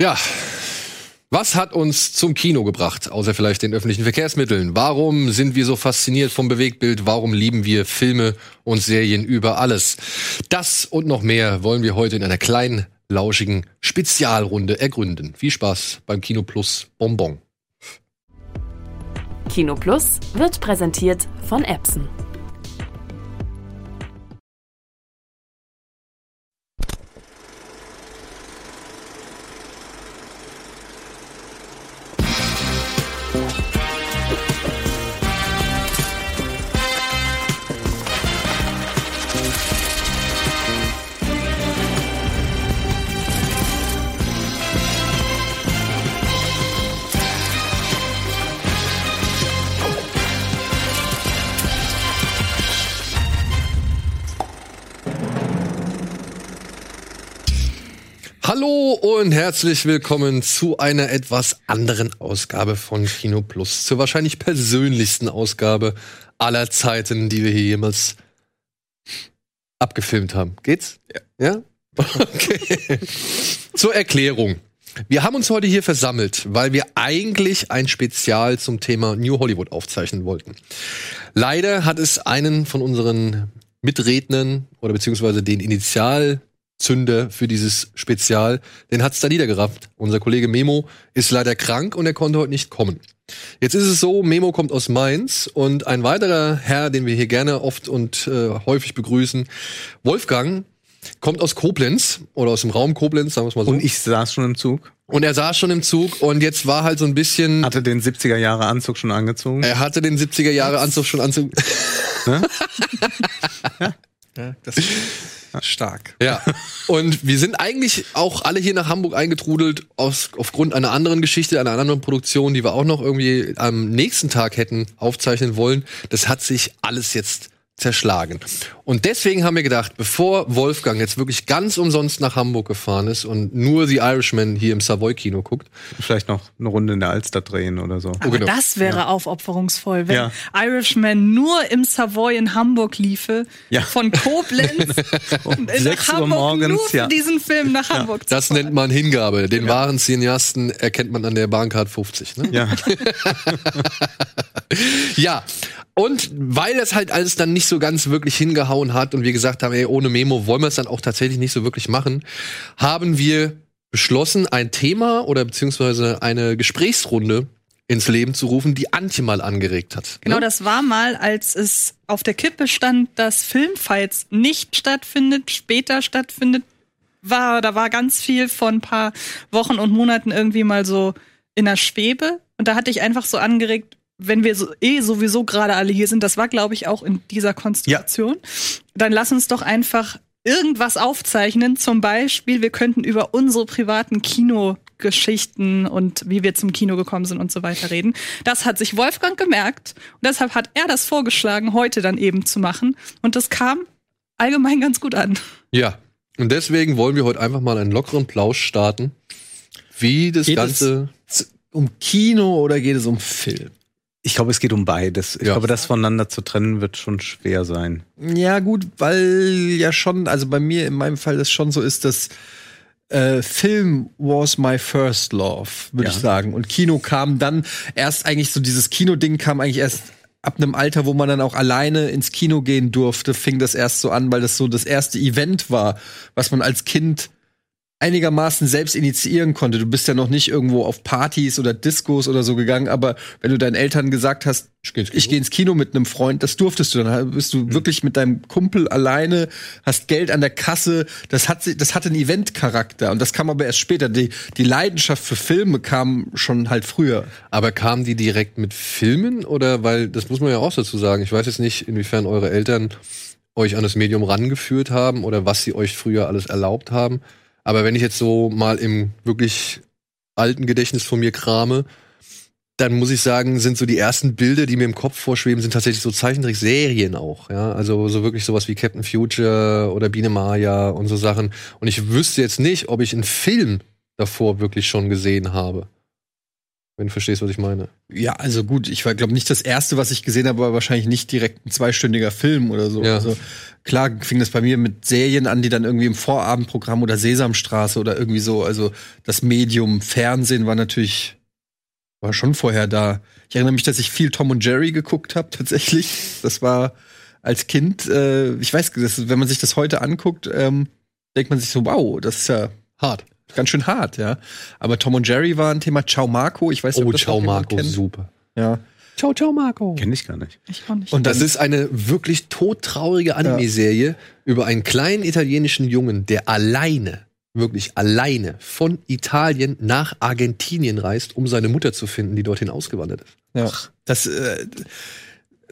Ja. Was hat uns zum Kino gebracht, außer vielleicht den öffentlichen Verkehrsmitteln? Warum sind wir so fasziniert vom Bewegtbild? Warum lieben wir Filme und Serien über alles? Das und noch mehr wollen wir heute in einer kleinen, lauschigen Spezialrunde ergründen. Viel Spaß beim Kino Plus Bonbon. Kino Plus wird präsentiert von Epson. Hallo und herzlich willkommen zu einer etwas anderen Ausgabe von Kino Plus. Zur wahrscheinlich persönlichsten Ausgabe aller Zeiten, die wir hier jemals abgefilmt haben. Geht's? Ja. Ja? Okay. Zur Erklärung. Wir haben uns heute hier versammelt, weil wir eigentlich ein Spezial zum Thema New Hollywood aufzeichnen wollten. Leider hat es einen von unseren Mitrednern oder beziehungsweise den Initial Zünder für dieses Spezial, den hat's da niedergerafft. Unser Kollege Memo ist leider krank und er konnte heute nicht kommen. Jetzt ist es so, Memo kommt aus Mainz und ein weiterer Herr, den wir hier gerne oft und äh, häufig begrüßen, Wolfgang, kommt aus Koblenz oder aus dem Raum Koblenz, sagen wir mal so. Und ich saß schon im Zug. Und er saß schon im Zug und jetzt war halt so ein bisschen. Hatte den 70er Jahre Anzug schon angezogen. Er hatte den 70er Jahre Anzug schon anzug. Ne? Ja, das stark. Ja. Und wir sind eigentlich auch alle hier nach Hamburg eingetrudelt aus, aufgrund einer anderen Geschichte, einer anderen Produktion, die wir auch noch irgendwie am nächsten Tag hätten aufzeichnen wollen. Das hat sich alles jetzt zerschlagen. Und deswegen haben wir gedacht, bevor Wolfgang jetzt wirklich ganz umsonst nach Hamburg gefahren ist und nur The Irishman hier im Savoy-Kino guckt, Vielleicht noch eine Runde in der Alster drehen oder so. Aber genau. das wäre aufopferungsvoll, wenn Ja. Irishman nur im Savoy in Hamburg liefe, Ja. von Koblenz nach 6 Uhr Hamburg morgens, nur für ja. diesen Film nach Hamburg zu das fahren. nennt man Hingabe. Den wahren Cineasten erkennt man an der Bahncard 50. Ne? Ja. Ja, und weil das halt alles dann nicht so ganz wirklich hingehauen hat und wir gesagt haben, ey, ohne Memo wollen wir es dann auch tatsächlich nicht so wirklich machen, haben wir beschlossen, ein Thema oder beziehungsweise eine Gesprächsrunde ins Leben zu rufen, die Antje mal angeregt hat. Genau, ne? das war mal, als es auf der Kippe stand, dass Filmfights nicht stattfindet, später stattfindet, war, da war ganz viel von ein paar Wochen und Monaten irgendwie mal so in der Schwebe. Und da hatte ich einfach so angeregt, wenn wir so, eh sowieso gerade alle hier sind, das war, glaube ich, auch in dieser Konstellation, dann lass uns doch einfach irgendwas aufzeichnen. Zum Beispiel, wir könnten über unsere privaten Kinogeschichten und wie wir zum Kino gekommen sind und so weiter reden. Das hat sich Wolfgang gemerkt und deshalb hat er das vorgeschlagen, heute dann eben zu machen. Und das kam allgemein ganz gut an. Ja, und deswegen wollen wir heute einfach mal einen lockeren Plausch starten, wie das Geht Ganze. es um Kino oder geht es um Film? Ich glaube, es geht um beides. Ich Ja. glaube, das voneinander zu trennen wird schon schwer sein. Ja, gut, weil ja schon, also bei mir in meinem Fall das schon so ist, dass äh, Film was my first love, würde Ja. ich sagen. Und Kino kam dann erst eigentlich so, dieses Kino-Ding kam eigentlich erst ab einem Alter, wo man dann auch alleine ins Kino gehen durfte, fing das erst so an, weil das so das erste Event war, was man als Kind einigermaßen selbst initiieren konnte. Du bist ja noch nicht irgendwo auf Partys oder Discos oder so gegangen, aber wenn du deinen Eltern gesagt hast, Ich geh ins gehe ins Kino mit einem Freund, das durftest du. Dann bist du wirklich mit deinem Kumpel alleine, hast Geld an der Kasse. Das hat, das hatte einen Eventcharakter und das kam aber erst später. Die, die Leidenschaft für Filme kam schon halt früher. Aber kamen die direkt mit Filmen oder weil das muss man ja auch dazu sagen. Ich weiß jetzt nicht, inwiefern eure Eltern euch an das Medium rangeführt haben oder was sie euch früher alles erlaubt haben. Aber wenn ich jetzt so mal im wirklich alten Gedächtnis von mir krame, dann muss ich sagen, sind so die ersten Bilder, die mir im Kopf vorschweben, sind tatsächlich so Zeichentrickserien auch, ja. Also so wirklich sowas wie Captain Future oder Biene Maya und so Sachen. Und ich wüsste jetzt nicht, ob ich einen Film davor wirklich schon gesehen habe. Wenn du verstehst, was ich meine. Ja, also gut, ich glaube nicht das erste, was ich gesehen habe, war wahrscheinlich nicht direkt ein zweistündiger Film oder so. Ja. Also klar fing das bei mir mit Serien an, die dann irgendwie im Vorabendprogramm oder Sesamstraße oder irgendwie so, also das Medium Fernsehen war natürlich war schon vorher da. Ich erinnere mich, dass ich viel Tom und Jerry geguckt habe tatsächlich. Das war als Kind, äh, ich weiß, das, wenn man sich das heute anguckt, ähm, denkt man sich so, wow, das ist ja Hart. Ganz schön hart, ja. Aber Tom und Jerry war ein Thema. Ciao Marco, ich weiß nicht, Oh, ob das ciao Marco, kennt. super. Ja. Ciao, ciao Marco. Kenn ich gar nicht. Ich auch nicht. Und Das ist eine wirklich todtraurige Anime-Serie über einen kleinen italienischen Jungen, der alleine, wirklich alleine von Italien nach Argentinien reist, um seine Mutter zu finden, die dorthin ausgewandert ist. ja. Das, äh,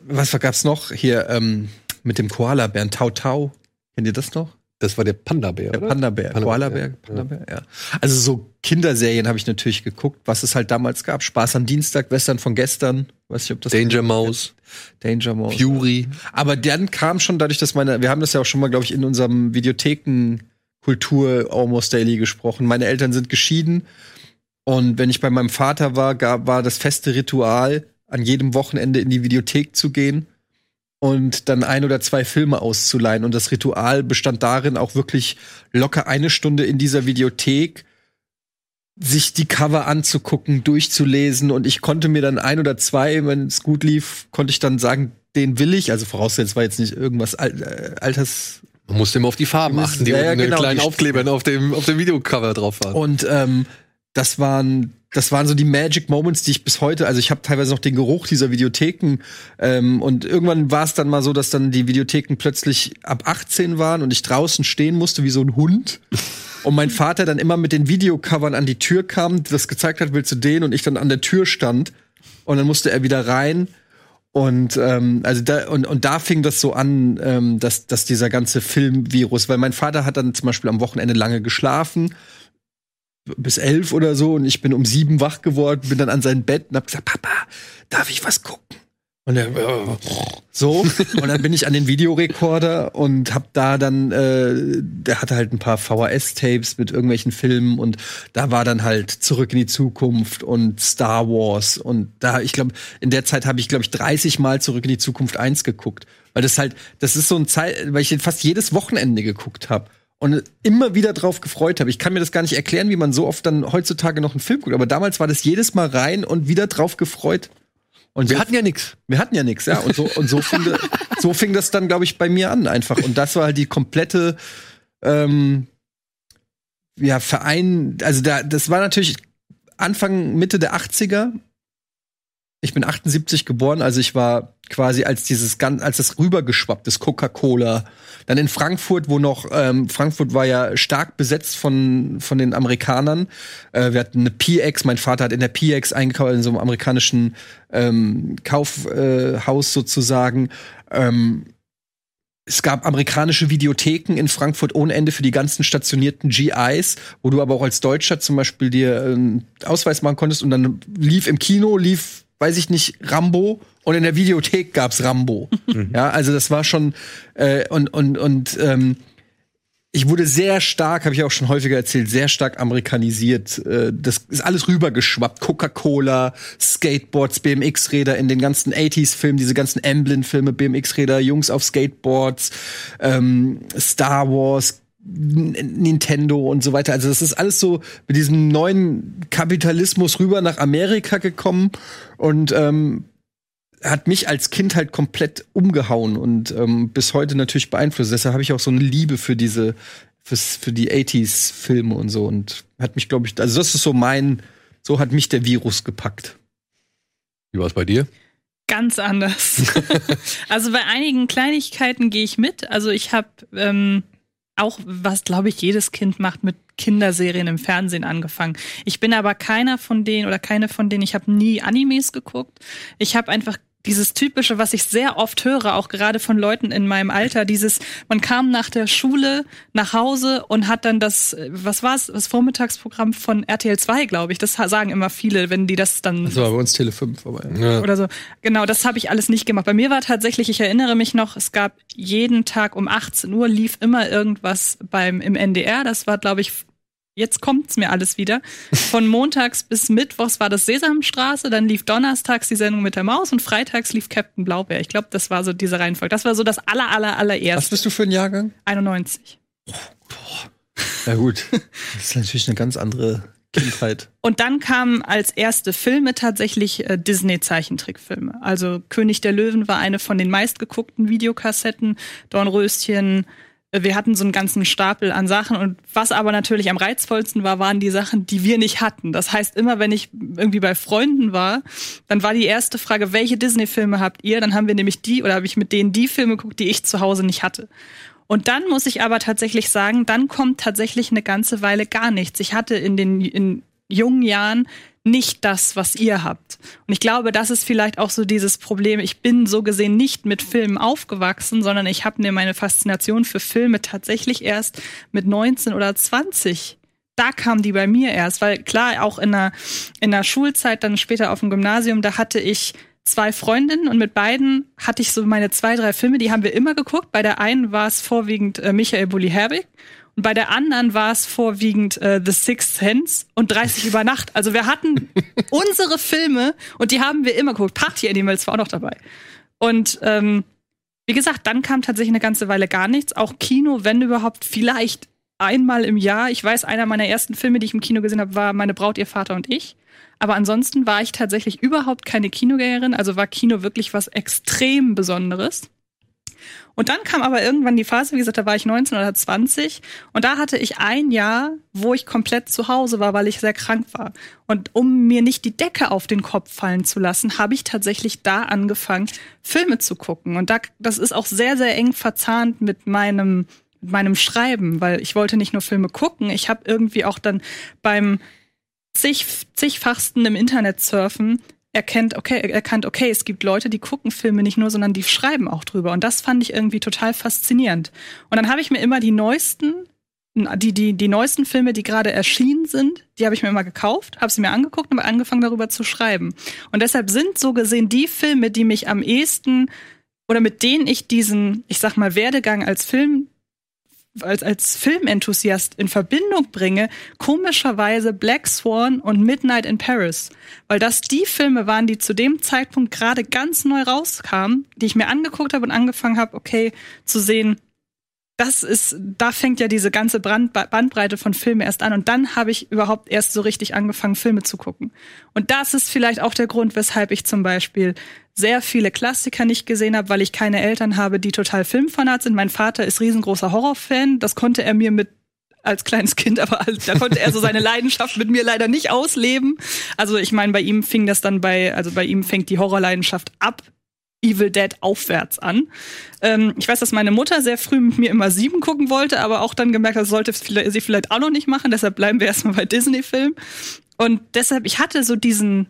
was gab's noch hier ähm, mit dem Koala-Bären? Tau Tau. Kennt ihr das noch? Das war der Panda-Bär, Der? Panda-Bär. Koala-Bär. ja. Panda-Bär, ja. Also so Kinderserien habe ich natürlich geguckt, was es halt damals gab. Spaß am Dienstag, Western von gestern. Weiß ich, ob das Danger Mouse, Danger Mouse. Fury. Aber dann kam schon dadurch, dass meine, wir haben das ja auch schon mal, glaube ich, in unserem Videotheken Kultur Almost Daily gesprochen. Meine Eltern sind geschieden und wenn ich bei meinem Vater war, gab, war das feste Ritual, an jedem Wochenende in die Videothek zu gehen und dann ein oder zwei Filme auszuleihen. Und das Ritual bestand darin, auch wirklich locker eine Stunde in dieser Videothek sich die Cover anzugucken, durchzulesen und ich konnte mir dann ein oder zwei, wenn es gut lief, konnte ich dann sagen, den will ich. Also vorausgesetzt war jetzt nicht irgendwas Al äh, Alters. Man musste immer auf die Farben Ja, achten, die ja, den genau, kleinen Aufklebern auf dem, auf dem Videocover drauf waren. Und ähm, das waren das waren so die Magic Moments, die ich bis heute, also ich habe teilweise noch den Geruch dieser Videotheken ähm, und irgendwann war es dann mal so, dass dann die Videotheken plötzlich ab 18 waren und ich draußen stehen musste wie so ein Hund. Und mein Vater dann immer mit den Videocovern an die Tür kam, das gezeigt hat, willst du den? Und ich dann an der Tür stand. Und dann musste er wieder rein. Und ähm, also da und, und da fing das so an, ähm, dass, dass dieser ganze Filmvirus, weil mein Vater hat dann zum Beispiel am Wochenende lange geschlafen bis elf oder so und ich bin um sieben wach geworden, bin dann an sein Bett und hab gesagt, Papa, darf ich was gucken? Und er, ja, so, und dann bin ich an den Videorekorder und hab da dann, äh, der hatte halt ein paar VHS-Tapes mit irgendwelchen Filmen und da war dann halt Zurück in die Zukunft und Star Wars und da, ich glaube, in der Zeit habe ich, glaube ich, 30 Mal Zurück in die Zukunft 1 geguckt. Weil das halt, das ist so ein Zeit, weil ich fast jedes Wochenende geguckt habe und immer wieder drauf gefreut habe. Ich kann mir das gar nicht erklären, wie man so oft dann heutzutage noch einen Film guckt, aber damals war das jedes Mal rein und wieder drauf gefreut. Und wir so- hatten ja nichts. wir hatten ja nichts, ja. Und so, und so, fing, das- so fing das dann, glaube ich, bei mir an einfach. Und das war halt die komplette ähm, ja, Verein, also da, das war natürlich Anfang, Mitte der 80er. Ich bin 78 geboren, also ich war quasi als dieses ganz, als das rübergeschwappt ist, Coca-Cola. Dann in Frankfurt, wo noch, ähm, Frankfurt war ja stark besetzt von, von den Amerikanern. Äh, wir hatten eine PX, mein Vater hat in der PX eingekauft, in so einem amerikanischen ähm, Kaufhaus äh, sozusagen. Ähm, es gab amerikanische Videotheken in Frankfurt ohne Ende für die ganzen stationierten GIs, wo du aber auch als Deutscher zum Beispiel dir einen Ausweis machen konntest und dann lief im Kino, lief, weiß ich nicht, Rambo und in der Videothek gab's Rambo. Ja, also das war schon äh, und und und ähm, ich wurde sehr stark, habe ich auch schon häufiger erzählt, sehr stark amerikanisiert. Äh, Das ist alles rübergeschwappt. Coca-Cola, Skateboards, BMX-Räder in den ganzen 80s-Filmen, diese ganzen Amblin-Filme, BMX-Räder, Jungs auf Skateboards, ähm, Star Wars, Nintendo und so weiter. Also das ist alles so mit diesem neuen Kapitalismus rüber nach Amerika gekommen und ähm, hat mich als Kind halt komplett umgehauen und ähm, bis heute natürlich beeinflusst. Deshalb habe ich auch so eine Liebe für diese, fürs, für die 80s-Filme und so und hat mich, glaube ich, also das ist so mein, so hat mich der Virus gepackt. Wie war es bei dir? Ganz anders. also bei einigen Kleinigkeiten gehe ich mit. Also ich habe ähm, auch, was glaube ich jedes Kind macht, mit Kinderserien im Fernsehen angefangen. Ich bin aber keiner von denen oder keine von denen. Ich habe nie Animes geguckt. Ich habe einfach dieses typische, was ich sehr oft höre, auch gerade von Leuten in meinem Alter, dieses, man kam nach der Schule nach Hause und hat dann das, was war's, das Vormittagsprogramm von RTL 2, glaube ich. Das sagen immer viele, wenn die das dann Das war bei uns Tele 5, aber Ja. oder so. Genau, das habe ich alles nicht gemacht. Bei mir war tatsächlich, ich erinnere mich noch, es gab jeden Tag um 18 Uhr lief immer irgendwas beim im NDR. Das war, glaube ich, jetzt kommt's mir alles wieder. Von montags bis mittwochs war das Sesamstraße, dann lief donnerstags die Sendung mit der Maus und freitags lief Captain Blaubeer. Ich glaube, das war so diese Reihenfolge. Das war so das aller, aller, Was allererste. bist du für ein Jahrgang? 91. Ja gut, das ist natürlich eine ganz andere Kindheit. Und dann kamen als erste Filme tatsächlich äh, Disney-Zeichentrickfilme. Also König der Löwen war eine von den meistgeguckten Videokassetten, Dornröschen. Wir hatten so einen ganzen Stapel an Sachen und was aber natürlich am reizvollsten war, waren die Sachen, die wir nicht hatten. Das heißt, immer wenn ich irgendwie bei Freunden war, dann war die erste Frage, welche Disney-Filme habt ihr? Dann haben wir nämlich die oder habe ich mit denen die Filme geguckt, die ich zu Hause nicht hatte. Und dann muss ich aber tatsächlich sagen, dann kommt tatsächlich eine ganze Weile gar nichts. Ich hatte in den in jungen Jahren nicht das, was ihr habt. Und ich glaube, das ist vielleicht auch so dieses Problem. Ich bin so gesehen nicht mit Filmen aufgewachsen, sondern ich habe mir meine Faszination für Filme tatsächlich erst mit 19 oder 20 da kam die bei mir erst, weil klar, auch in der, in der Schulzeit, dann später auf dem Gymnasium, da hatte ich zwei Freundinnen und mit beiden hatte ich so meine zwei, drei Filme, die haben wir immer geguckt. Bei der einen war es vorwiegend äh, Michael Bulli Herbig und bei der anderen war es vorwiegend äh, The Sixth Sense und 30 über Nacht. Also wir hatten unsere Filme und die haben wir immer geguckt. Party Animals war auch noch dabei. Und ähm, wie gesagt, dann kam tatsächlich eine ganze Weile gar nichts. Auch Kino, wenn überhaupt, vielleicht einmal im Jahr. Ich weiß, einer meiner ersten Filme, die ich im Kino gesehen habe, war Meine Braut, ihr Vater und ich. Aber ansonsten war ich tatsächlich überhaupt keine Kinogängerin. Also war Kino wirklich was extrem Besonderes. Und dann kam aber irgendwann die Phase, wie gesagt, da war ich 19 oder 20 und da hatte ich ein Jahr, wo ich komplett zu Hause war, weil ich sehr krank war. Und um mir nicht die Decke auf den Kopf fallen zu lassen, habe ich tatsächlich da angefangen, Filme zu gucken. Und da, das ist auch sehr, sehr eng verzahnt mit meinem, mit meinem Schreiben, weil ich wollte nicht nur Filme gucken, ich habe irgendwie auch dann beim zig, zigfachsten im Internet surfen erkennt, okay, erkannt, okay, es gibt Leute, die gucken Filme nicht nur, sondern die schreiben auch drüber. Und das fand ich irgendwie total faszinierend. Und dann habe ich mir immer die neuesten, die, die, die neuesten Filme, die gerade erschienen sind, die habe ich mir immer gekauft, habe sie mir angeguckt und angefangen, darüber zu schreiben. Und deshalb sind so gesehen die Filme, die mich am ehesten oder mit denen ich diesen, ich sag mal, Werdegang als Film als, als Filmenthusiast in Verbindung bringe, komischerweise Black Swan und Midnight in Paris. Weil das die Filme waren, die zu dem Zeitpunkt gerade ganz neu rauskamen, die ich mir angeguckt habe und angefangen habe, okay, zu sehen, das ist, da fängt ja diese ganze Brand, Bandbreite von Filmen erst an. Und dann habe ich überhaupt erst so richtig angefangen, Filme zu gucken. Und das ist vielleicht auch der Grund, weshalb ich zum Beispiel sehr viele Klassiker nicht gesehen habe, weil ich keine Eltern habe, die total Filmfanat sind. Mein Vater ist riesengroßer Horrorfan. Das konnte er mir mit als kleines Kind, aber da konnte er so seine Leidenschaft mit mir leider nicht ausleben. Also ich meine, bei ihm fing das dann bei, also bei ihm fängt die Horrorleidenschaft ab Evil Dead aufwärts an. Ähm, ich weiß, dass meine Mutter sehr früh mit mir immer sieben gucken wollte, aber auch dann gemerkt hat, das sollte sie vielleicht auch noch nicht machen. Deshalb bleiben wir erstmal bei Disney-Filmen. Und deshalb, ich hatte so diesen,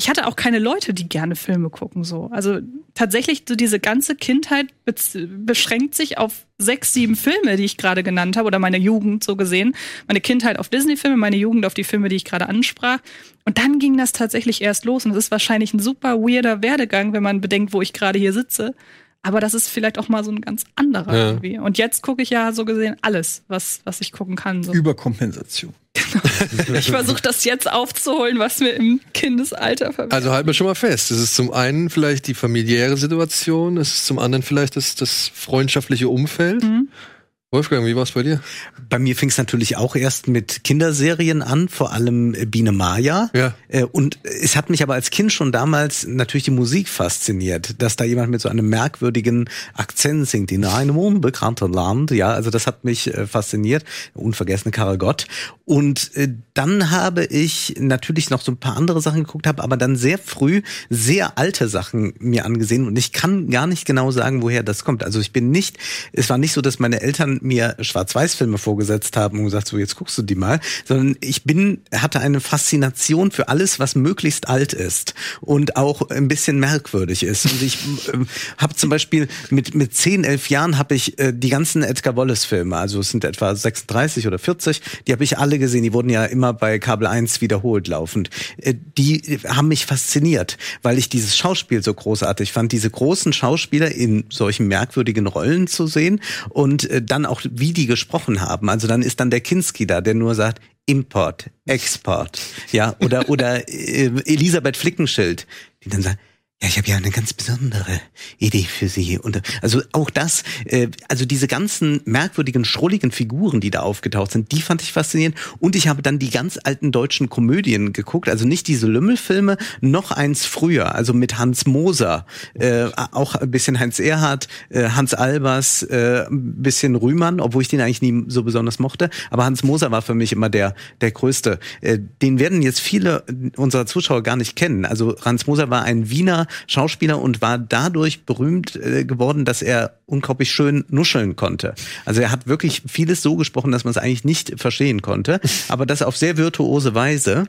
ich hatte auch keine Leute, die gerne Filme gucken, so. Also tatsächlich, so diese ganze Kindheit beschränkt sich auf sechs, sieben Filme, die ich gerade genannt habe, oder meine Jugend so gesehen. Meine Kindheit auf Disney-Filme, meine Jugend auf die Filme, die ich gerade ansprach. Und dann ging das tatsächlich erst los. Und es ist wahrscheinlich ein super weirder Werdegang, wenn man bedenkt, wo ich gerade hier sitze. Aber das ist vielleicht auch mal so ein ganz anderer Ja. irgendwie. Und jetzt gucke ich ja so gesehen alles, was, was ich gucken kann. So. Überkompensation. Ich versuche das jetzt aufzuholen, was mir im Kindesalter verwehrt. Also halten wir schon mal fest. Es ist zum einen vielleicht die familiäre Situation, es ist zum anderen vielleicht das, das freundschaftliche Umfeld. Mhm. Wolfgang, wie war es bei dir? Bei mir fing es natürlich auch erst mit Kinderserien an, vor allem äh, Biene Maya. Ja. Äh, Und es hat mich aber als Kind schon damals natürlich die Musik fasziniert, dass da jemand mit so einem merkwürdigen Akzent singt in einem unbekannten Land. Ja, also das hat mich äh, fasziniert. Unvergessene Karel Gott. Und dann habe ich natürlich noch so ein paar andere Sachen geguckt, habe aber dann sehr früh sehr alte Sachen mir angesehen und ich kann gar nicht genau sagen, woher das kommt. Also ich bin nicht, es war nicht so, dass meine Eltern mir Schwarz-Weiß-Filme vorgesetzt haben und gesagt, so jetzt guckst du die mal, sondern ich bin, hatte eine Faszination für alles, was möglichst alt ist und auch ein bisschen merkwürdig ist. Und ich ähm, habe zum Beispiel mit, mit 10, 11 Jahren habe ich äh, die ganzen Edgar Wallace-Filme, also es sind etwa 36 oder 40, die habe ich alle gesehen, die wurden ja immer bei Kabel 1 wiederholt laufend. Äh, die haben mich fasziniert, weil ich dieses Schauspiel so großartig fand, diese großen Schauspieler in solchen merkwürdigen Rollen zu sehen und äh, dann auch, wie die gesprochen haben. Also dann ist dann der Kinski da, der nur sagt, Import, Export, ja, oder, oder äh, Elisabeth Flickenschild, die dann sagt, ja, ich habe ja eine ganz besondere Idee für Sie. Und also auch das, äh, also diese ganzen merkwürdigen, schrulligen Figuren, die da aufgetaucht sind, die fand ich faszinierend. Und ich habe dann die ganz alten deutschen Komödien geguckt, also nicht diese Lümmelfilme, noch eins früher, also mit Hans Moser, äh, auch ein bisschen Heinz Erhardt, äh, Hans Albers, äh, ein bisschen Rühmann, obwohl ich den eigentlich nie so besonders mochte. Aber Hans Moser war für mich immer der der größte. Äh, den werden jetzt viele unserer Zuschauer gar nicht kennen. Also Hans Moser war ein Wiener Schauspieler und war dadurch berühmt äh, geworden, dass er unglaublich schön nuscheln konnte. Also er hat wirklich vieles so gesprochen, dass man es eigentlich nicht verstehen konnte, aber das auf sehr virtuose Weise.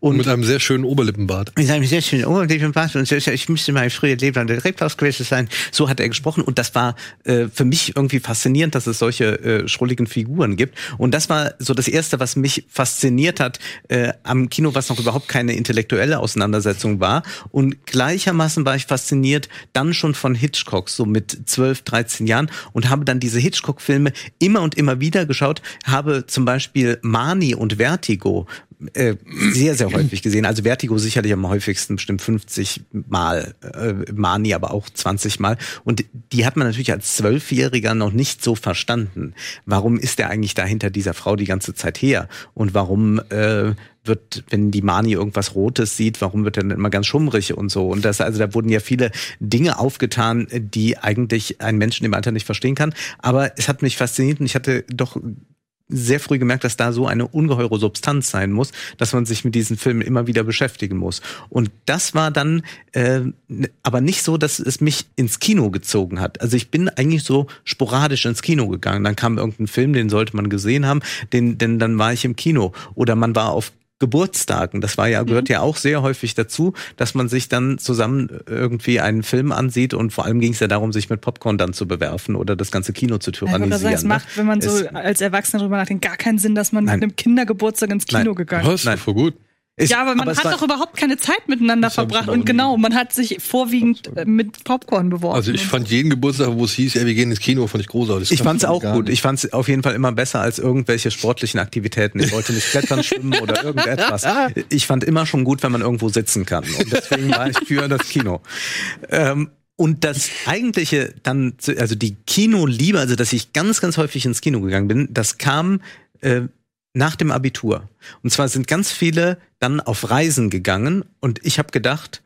Und mit einem sehr schönen Oberlippenbart. Mit einem sehr schönen Oberlippenbart und ich müsste mal früher Leben an der Reblaus gewesen sein. So hat er gesprochen und das war äh, für mich irgendwie faszinierend, dass es solche äh, schrulligen Figuren gibt. Und das war so das Erste, was mich fasziniert hat äh, am Kino, was noch überhaupt keine intellektuelle Auseinandersetzung war. Und gleichermaßen war ich fasziniert dann schon von Hitchcock, so mit 12, 13 Jahren und habe dann diese Hitchcock-Filme immer und immer wieder geschaut, habe zum Beispiel Mani und Vertigo äh, sehr, sehr häufig gesehen. Also Vertigo sicherlich am häufigsten, bestimmt 50 Mal, äh, Mani aber auch 20 Mal. Und die hat man natürlich als Zwölfjähriger noch nicht so verstanden. Warum ist er eigentlich da hinter dieser Frau die ganze Zeit her? Und warum äh, wird, wenn die Mani irgendwas Rotes sieht, warum wird er dann immer ganz schummrig und so? Und das, also da wurden ja viele Dinge aufgetan, die eigentlich ein Mensch im Alter nicht verstehen kann. Aber es hat mich fasziniert und ich hatte doch sehr früh gemerkt, dass da so eine ungeheure Substanz sein muss, dass man sich mit diesen Filmen immer wieder beschäftigen muss. Und das war dann äh, aber nicht so, dass es mich ins Kino gezogen hat. Also ich bin eigentlich so sporadisch ins Kino gegangen. Dann kam irgendein Film, den sollte man gesehen haben, den, denn dann war ich im Kino. Oder man war auf Geburtstagen. Das war ja, gehört mhm. ja auch sehr häufig dazu, dass man sich dann zusammen irgendwie einen Film ansieht und vor allem ging es ja darum, sich mit Popcorn dann zu bewerfen oder das ganze Kino zu tyrannisieren. Ja, das ne? macht, wenn man so es, als Erwachsener drüber nachdenkt, gar keinen Sinn, dass man nein. mit einem Kindergeburtstag ins Kino nein. gegangen ist. Nein, voll gut. Ist, ja, aber man aber hat doch überhaupt keine Zeit miteinander verbracht. Und genau, man hat sich vorwiegend äh, mit Popcorn beworfen. Also ich fand jeden Geburtstag, wo es hieß, ja, wir gehen ins Kino, fand ich großartig. Ich fand es auch gut. Ich fand es auf jeden Fall immer besser als irgendwelche sportlichen Aktivitäten. Ich wollte nicht klettern, schwimmen oder irgendetwas. Ich fand immer schon gut, wenn man irgendwo sitzen kann. Und deswegen war ich für das Kino. Ähm, und das eigentliche dann, also die Kinoliebe, also dass ich ganz, ganz häufig ins Kino gegangen bin, das kam äh, nach dem Abitur. Und zwar sind ganz viele dann auf Reisen gegangen und ich habe gedacht,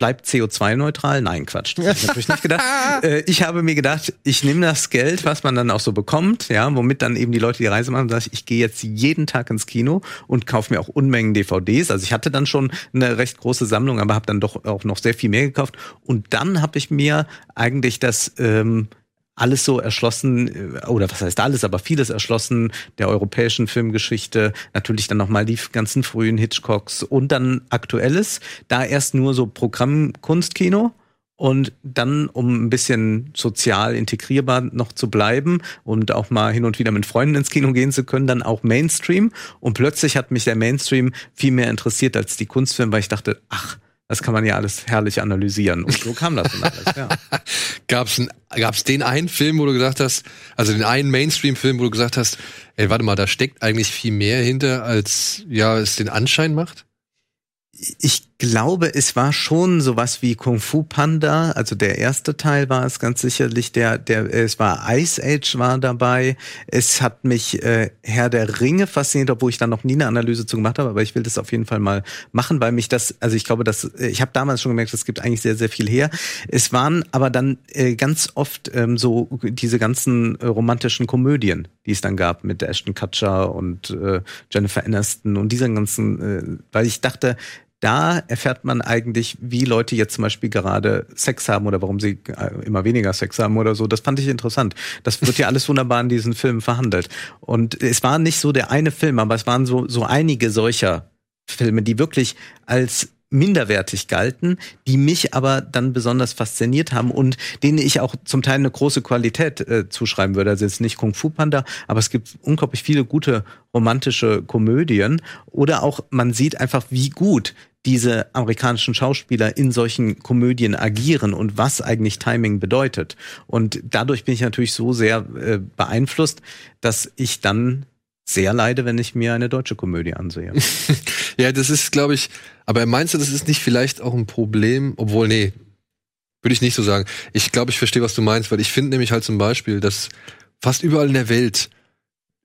bleibt CO2-neutral? Nein, Quatsch. Das hab ich natürlich nicht gedacht. Äh, ich habe mir gedacht, ich nehme das Geld, was man dann auch so bekommt, ja, womit dann eben die Leute die Reise machen, sage ich, ich gehe jetzt jeden Tag ins Kino und kaufe mir auch Unmengen DVDs. Also ich hatte dann schon eine recht große Sammlung, aber habe dann doch auch noch sehr viel mehr gekauft. Und dann habe ich mir eigentlich das ähm, alles so erschlossen, äh, oder was heißt alles, aber vieles erschlossen der europäischen Filmgeschichte, natürlich dann nochmal die ganzen frühen Hitchcocks und dann aktuelles, da erst nur so Programmkunstkino und dann, um ein bisschen sozial integrierbar noch zu bleiben und auch mal hin und wieder mit Freunden ins Kino gehen zu können, dann auch Mainstream. Und plötzlich hat mich der Mainstream viel mehr interessiert als die Kunstfilme, weil ich dachte, ach, das kann man ja alles herrlich analysieren. Und so kam das dann alles, ja. gab's, ein, gab's den einen Film, wo du gesagt hast, also den einen Mainstream-Film, wo du gesagt hast, ey, warte mal, da steckt eigentlich viel mehr hinter, als ja es den Anschein macht? ich glaube, es war schon sowas wie Kung Fu Panda. Also der erste Teil war es ganz sicherlich. Der, der, es war Ice Age war dabei. Es hat mich äh, Herr der Ringe fasziniert, obwohl ich da noch nie eine Analyse zu gemacht habe. Aber ich will das auf jeden Fall mal machen, weil mich das, also ich glaube, dass ich habe damals schon gemerkt, es gibt eigentlich sehr, sehr viel her. Es waren aber dann äh, ganz oft ähm, so diese ganzen äh, romantischen Komödien, die es dann gab mit Ashton Kutcher und äh, Jennifer Aniston und diesen ganzen, äh, weil ich dachte, da erfährt man eigentlich, wie Leute jetzt zum Beispiel gerade Sex haben oder warum sie äh, immer weniger Sex haben oder so. Das fand ich interessant. Das wird ja alles wunderbar in diesen Filmen verhandelt. Und es war nicht so der eine Film, aber es waren so, so einige solcher Filme, die wirklich als minderwertig galten, die mich aber dann besonders fasziniert haben und denen ich auch zum Teil eine große Qualität äh, zuschreiben würde. Also jetzt nicht Kung Fu Panda, aber es gibt unglaublich viele gute romantische Komödien oder auch man sieht einfach, wie gut diese amerikanischen Schauspieler in solchen Komödien agieren und was eigentlich Timing bedeutet. Und dadurch bin ich natürlich so sehr äh, beeinflusst, dass ich dann sehr leide, wenn ich mir eine deutsche Komödie ansehe. ja, das ist, glaube ich, aber meinst du, das ist nicht vielleicht auch ein Problem, obwohl, nee, würde ich nicht so sagen. Ich glaube, ich verstehe, was du meinst, weil ich finde nämlich halt zum Beispiel, dass fast überall in der Welt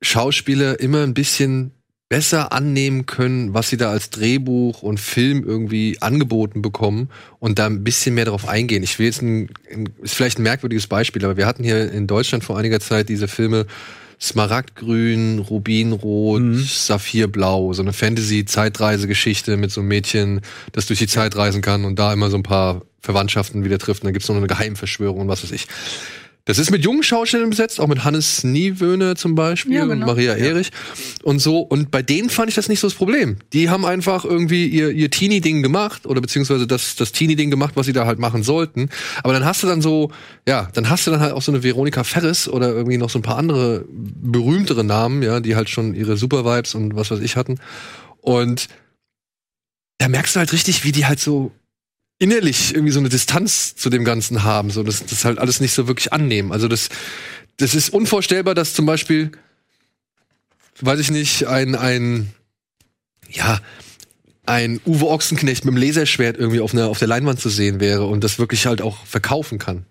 Schauspieler immer ein bisschen besser annehmen können, was sie da als Drehbuch und Film irgendwie angeboten bekommen und da ein bisschen mehr darauf eingehen. Ich will jetzt ein, ein ist vielleicht ein merkwürdiges Beispiel, aber wir hatten hier in Deutschland vor einiger Zeit diese Filme Smaragdgrün, Rubinrot, mhm. Saphirblau, so eine Fantasy-Zeitreisegeschichte mit so einem Mädchen, das durch die Zeit reisen kann und da immer so ein paar Verwandtschaften wieder trifft. Und dann gibt's noch eine Geheimverschwörung und was weiß ich. Das ist mit jungen Schauspielern besetzt, auch mit Hannes Niewöhne zum Beispiel ja, genau. und Maria Erich und so. Und bei denen fand ich das nicht so das Problem. Die haben einfach irgendwie ihr, ihr Teenie-Ding gemacht oder beziehungsweise das, das Teenie-Ding gemacht, was sie da halt machen sollten. Aber dann hast du dann so, ja, dann hast du dann halt auch so eine Veronika Ferris oder irgendwie noch so ein paar andere berühmtere Namen, ja, die halt schon ihre Super-Vibes und was weiß ich hatten. Und da merkst du halt richtig, wie die halt so innerlich irgendwie so eine Distanz zu dem Ganzen haben, so das, das halt alles nicht so wirklich annehmen. Also das, das ist unvorstellbar, dass zum Beispiel, weiß ich nicht, ein, ein, ja, ein Uwe Ochsenknecht mit dem Laserschwert irgendwie auf, einer, auf der Leinwand zu sehen wäre und das wirklich halt auch verkaufen kann.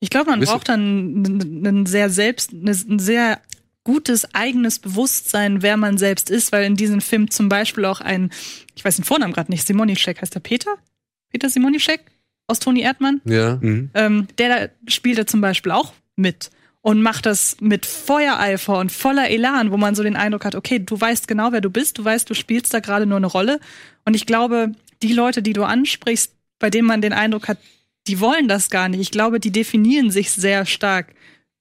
Ich glaube, man Wisst braucht dann ein sehr selbst, ein sehr gutes eigenes Bewusstsein, wer man selbst ist, weil in diesem Film zum Beispiel auch ein, ich weiß den Vornamen gerade nicht, Simonischek heißt der Peter? Peter Simonischek aus Toni Erdmann. Ja. Mhm. Ähm, der spielt da zum Beispiel auch mit und macht das mit Feuereifer und voller Elan, wo man so den Eindruck hat, okay, du weißt genau, wer du bist, du weißt, du spielst da gerade nur eine Rolle. Und ich glaube, die Leute, die du ansprichst, bei denen man den Eindruck hat, die wollen das gar nicht. Ich glaube, die definieren sich sehr stark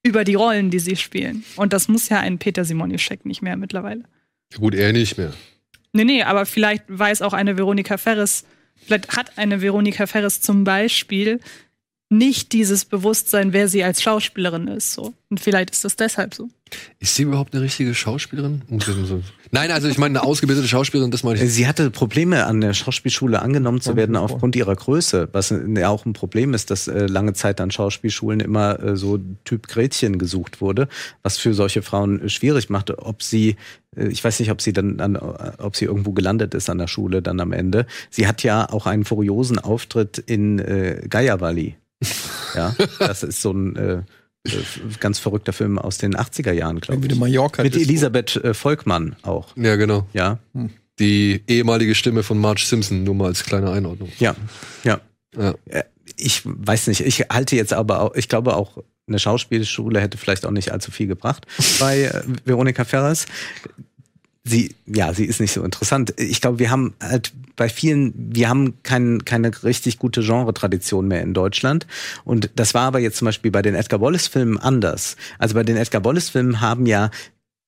über die Rollen, die sie spielen. Und das muss ja ein Peter Simonischek nicht mehr mittlerweile. Ja, gut, er nicht mehr. Nee, nee, aber vielleicht weiß auch eine Veronika Ferris, Vielleicht hat eine Veronika Ferres zum Beispiel nicht dieses Bewusstsein, wer sie als Schauspielerin ist. So. Und vielleicht ist das deshalb so. Ist sie überhaupt eine richtige Schauspielerin? Nein, also ich meine eine ausgebildete Schauspielerin, das meine ich. Sie hatte Probleme an der Schauspielschule angenommen zu werden aufgrund ihrer Größe, was ja auch ein Problem ist, dass äh, lange Zeit an Schauspielschulen immer äh, so Typ Gretchen gesucht wurde, was für solche Frauen schwierig machte, ob sie äh, ich weiß nicht, ob sie dann, an, ob sie irgendwo gelandet ist an der Schule dann am Ende. Sie hat ja auch einen furiosen Auftritt in äh, Gaia Valley. Ja, das ist so ein äh, äh, ganz verrückter Film aus den 80er Jahren, glaube ich. Mallorca Mit Elisabeth äh, Volkmann auch. Ja, genau. Ja. Hm. Die ehemalige Stimme von Marge Simpson, nur mal als kleine Einordnung. Ja, ja. ja. Äh, ich weiß nicht, ich halte jetzt aber auch, ich glaube auch, eine Schauspielschule hätte vielleicht auch nicht allzu viel gebracht bei Veronika Ferres sie, ja, sie ist nicht so interessant. Ich glaube, wir haben halt bei vielen, wir haben kein, keine richtig gute Genre-Tradition mehr in Deutschland. Und das war aber jetzt zum Beispiel bei den Edgar Wallace-Filmen anders. Also bei den Edgar Wallace-Filmen haben ja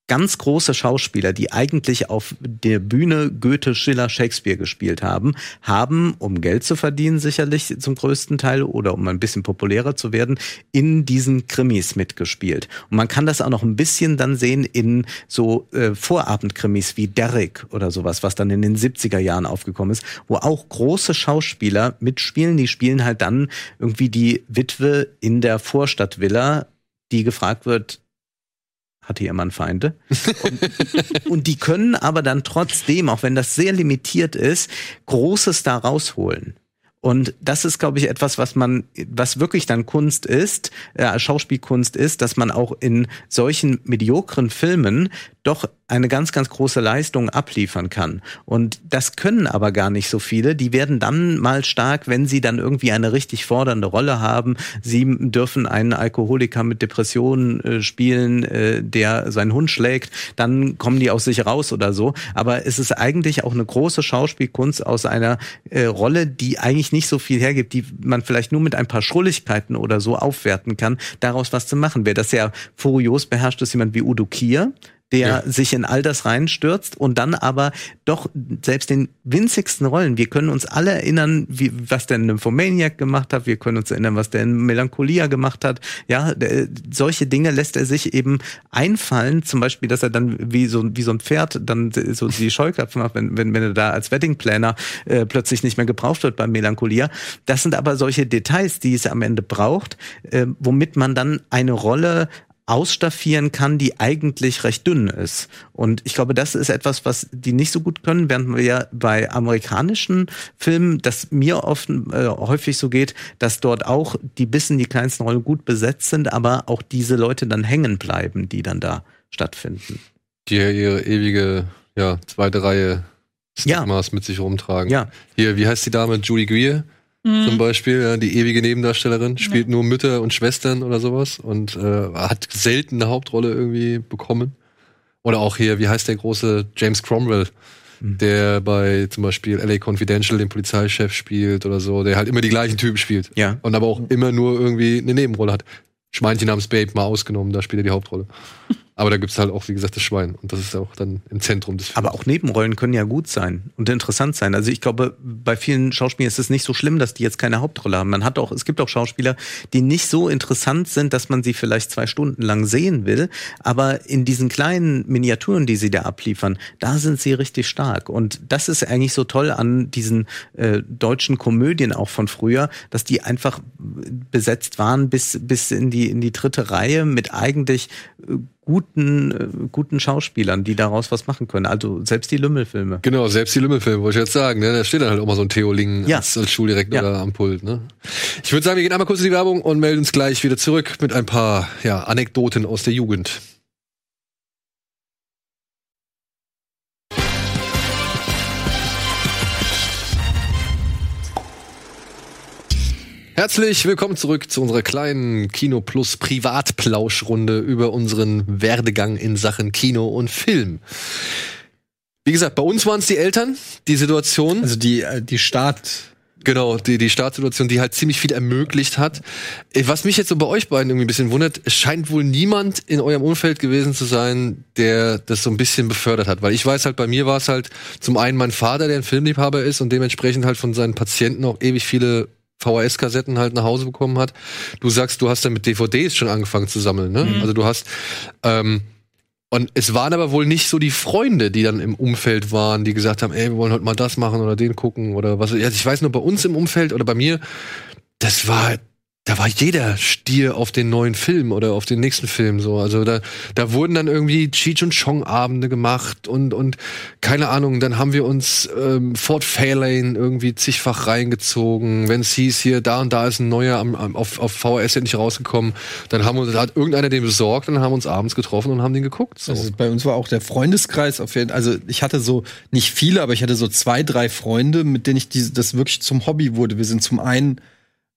ganz große Schauspieler, die eigentlich auf der Bühne Goethe, Schiller, Shakespeare gespielt haben, haben, um Geld zu verdienen, sicherlich zum größten Teil oder um ein bisschen populärer zu werden, in diesen Krimis mitgespielt. Und man kann das auch noch ein bisschen dann sehen in so äh, Vorabendkrimis wie Derrick oder sowas, was dann in den 70er Jahren aufgekommen ist, wo auch große Schauspieler mitspielen. Die spielen halt dann irgendwie die Witwe in der Vorstadtvilla, die gefragt wird, hatte ihr Mann Feinde. Und, und, die können aber dann trotzdem, auch wenn das sehr limitiert ist, Großes da rausholen. Und das ist, glaube ich, etwas, was man, was wirklich dann Kunst ist, äh, Schauspielkunst ist, dass man auch in solchen mediokren Filmen doch eine ganz, ganz große Leistung abliefern kann. Und das können aber gar nicht so viele. Die werden dann mal stark, wenn sie dann irgendwie eine richtig fordernde Rolle haben. Sie dürfen einen Alkoholiker mit Depressionen äh, spielen, äh, der seinen Hund schlägt. Dann kommen die aus sich raus oder so. Aber es ist eigentlich auch eine große Schauspielkunst aus einer äh, Rolle, die eigentlich nicht so viel hergibt, die man vielleicht nur mit ein paar Schrulligkeiten oder so aufwerten kann, daraus was zu machen. Wer das sehr furios beherrscht, ist jemand wie Udo Kier der Ja. sich in all das reinstürzt und dann aber doch selbst den winzigsten Rollen. Wir können uns alle erinnern, wie, was der in Nymphomaniac gemacht hat. Wir können uns erinnern, was der in Melancholia gemacht hat. Ja, der, solche Dinge lässt er sich eben einfallen. Zum Beispiel, dass er dann wie so, wie so ein Pferd dann so die Scheuklappen macht, wenn, wenn, wenn er da als Wedding Planner äh, plötzlich nicht mehr gebraucht wird bei Melancholia. Das sind aber solche Details, die es am Ende braucht, äh, womit man dann eine Rolle ausstaffieren kann, die eigentlich recht dünn ist. Und ich glaube, das ist etwas, was die nicht so gut können, während wir ja bei amerikanischen Filmen, das mir oft äh, häufig so geht, dass dort auch die bis in die kleinsten Rollen gut besetzt sind, aber auch diese Leute dann hängen bleiben, die dann da stattfinden. Die ihre ewige, ja, zweite Reihe Ja. Stigmas mit sich rumtragen. Ja, Hier, wie heißt die Dame? Judy Greer zum Beispiel, ja, die ewige Nebendarstellerin, spielt nur Mütter und Schwestern oder sowas und äh, hat selten eine Hauptrolle irgendwie bekommen. Oder auch hier, wie heißt der große James Cromwell, der bei zum Beispiel LA Confidential den Polizeichef spielt oder so, der halt immer die gleichen Typen spielt. Ja. Und aber auch immer nur irgendwie eine Nebenrolle hat. Schweinchen namens Babe mal ausgenommen, da spielt er die Hauptrolle. Aber da gibt's halt auch, wie gesagt, das Schwein. Und das ist auch dann im Zentrum des Films. Aber auch Nebenrollen können ja gut sein und interessant sein. Also ich glaube, bei vielen Schauspielern ist es nicht so schlimm, dass die jetzt keine Hauptrolle haben. Man hat auch, es gibt auch Schauspieler, die nicht so interessant sind, dass man sie vielleicht zwei Stunden lang sehen will. Aber in diesen kleinen Miniaturen, die sie da abliefern, da sind sie richtig stark. Und das ist eigentlich so toll an diesen äh, deutschen Komödien auch von früher, dass die einfach besetzt waren bis, bis in die, in die dritte Reihe mit eigentlich äh, guten, äh, guten Schauspielern, die daraus was machen können. Also selbst die Lümmelfilme. Genau, selbst die Lümmelfilme, wollte ich jetzt sagen. Ne? Da steht dann halt auch mal so ein Theo Ling Ja. als, als Schuldirektor Ja. da am Pult. Ne? Ich würde sagen, wir gehen einmal kurz in die Werbung und melden uns gleich wieder zurück mit ein paar ja, Anekdoten aus der Jugend. Herzlich willkommen zurück zu unserer kleinen Kino Plus Privatplauschrunde über unseren Werdegang in Sachen Kino und Film. Wie gesagt, bei uns waren es die Eltern, die Situation. Also die, äh, die Start. Genau, die, die Startsituation, die halt ziemlich viel ermöglicht hat. Äh, Was mich jetzt so bei euch beiden irgendwie ein bisschen wundert, es scheint wohl niemand in eurem Umfeld gewesen zu sein, der das so ein bisschen befördert hat. Weil ich weiß halt, bei mir war es halt zum einen mein Vater, der ein Filmliebhaber ist und dementsprechend halt von seinen Patienten auch ewig viele VHS-Kassetten halt nach Hause bekommen hat. Du sagst, du hast dann mit DVDs schon angefangen zu sammeln, ne? Also du hast ähm, und es waren aber wohl nicht so die Freunde, die dann im Umfeld waren, die gesagt haben, ey, wir wollen heute mal das machen oder den gucken oder was. Also ich weiß nur, bei uns im Umfeld oder bei mir, das war, da war jeder Stier auf den neuen Film oder auf den nächsten Film so. Also da, da wurden dann irgendwie Cheech und Chong Abende gemacht und und keine Ahnung. Dann haben wir uns ähm, Fort Fairlane irgendwie zigfach reingezogen. Wenn es hieß hier da und da ist ein neuer am, am, auf, auf VHS endlich rausgekommen, dann haben wir uns, da hat irgendeiner den besorgt und haben uns abends getroffen und haben den geguckt. So. Also bei uns war auch der Freundeskreis auf jeden Also ich hatte so nicht viele, aber ich hatte so zwei, drei Freunde, mit denen ich diese, das wirklich zum Hobby wurde. Wir sind zum einen,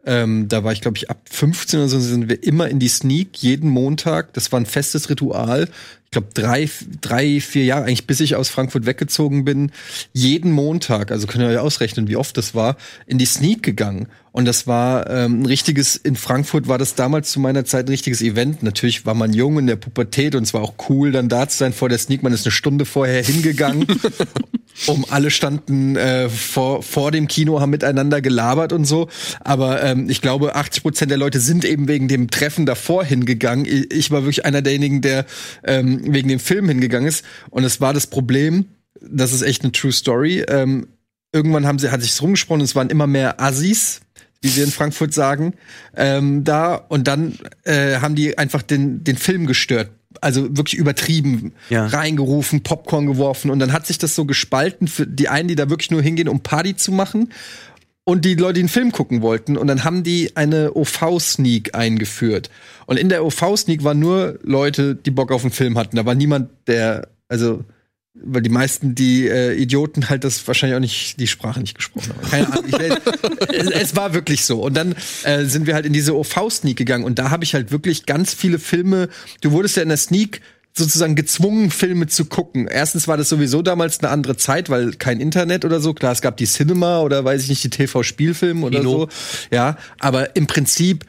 ähm, da war ich glaube ich ab 15 oder so, sind wir immer in die Sneak jeden Montag. Das war ein festes Ritual. Ich glaube drei, drei, vier Jahre eigentlich, bis ich aus Frankfurt weggezogen bin, jeden Montag, also könnt ihr euch ausrechnen, wie oft das war, in die Sneak gegangen. Und das war ähm, ein richtiges, in Frankfurt war das damals zu meiner Zeit ein richtiges Event. Natürlich war man jung in der Pubertät und es war auch cool, dann da zu sein vor der Sneak. Man ist eine Stunde vorher hingegangen. um alle standen äh, vor, vor dem Kino, haben miteinander gelabert und so. Aber ähm, ich glaube, 80 Prozent der Leute sind eben wegen dem Treffen davor hingegangen. Ich, war wirklich einer derjenigen, der ähm, wegen dem Film hingegangen ist. Und es war das Problem, das ist echt eine True Story. Ähm, irgendwann haben sie, hat sich's rumgesprochen, es waren immer mehr Assis, wie wir in Frankfurt sagen, ähm, da. Und dann äh, haben die einfach den, den Film gestört. Also wirklich übertrieben Ja. reingerufen, Popcorn geworfen. Und dann hat sich das so gespalten für die einen, die da wirklich nur hingehen, um Party zu machen. Und die Leute, die den Film gucken wollten. Und dann haben die eine OV-Sneak eingeführt. Und in der OV-Sneak waren nur Leute, die Bock auf den Film hatten. Da war niemand, der, also, weil die meisten, die äh, Idioten halt das wahrscheinlich auch nicht, die Sprache nicht gesprochen haben. Keine Ahnung. Ich, es, es war wirklich so. Und dann äh, sind wir halt in diese OV-Sneak gegangen. Und da habe ich halt wirklich ganz viele Filme. Du wurdest ja in der Sneak sozusagen gezwungen, Filme zu gucken. Erstens war das sowieso damals eine andere Zeit, weil kein Internet oder so. Klar, es gab die Cinema oder weiß ich nicht, die TV-Spielfilme oder Kino. so. Ja, aber im Prinzip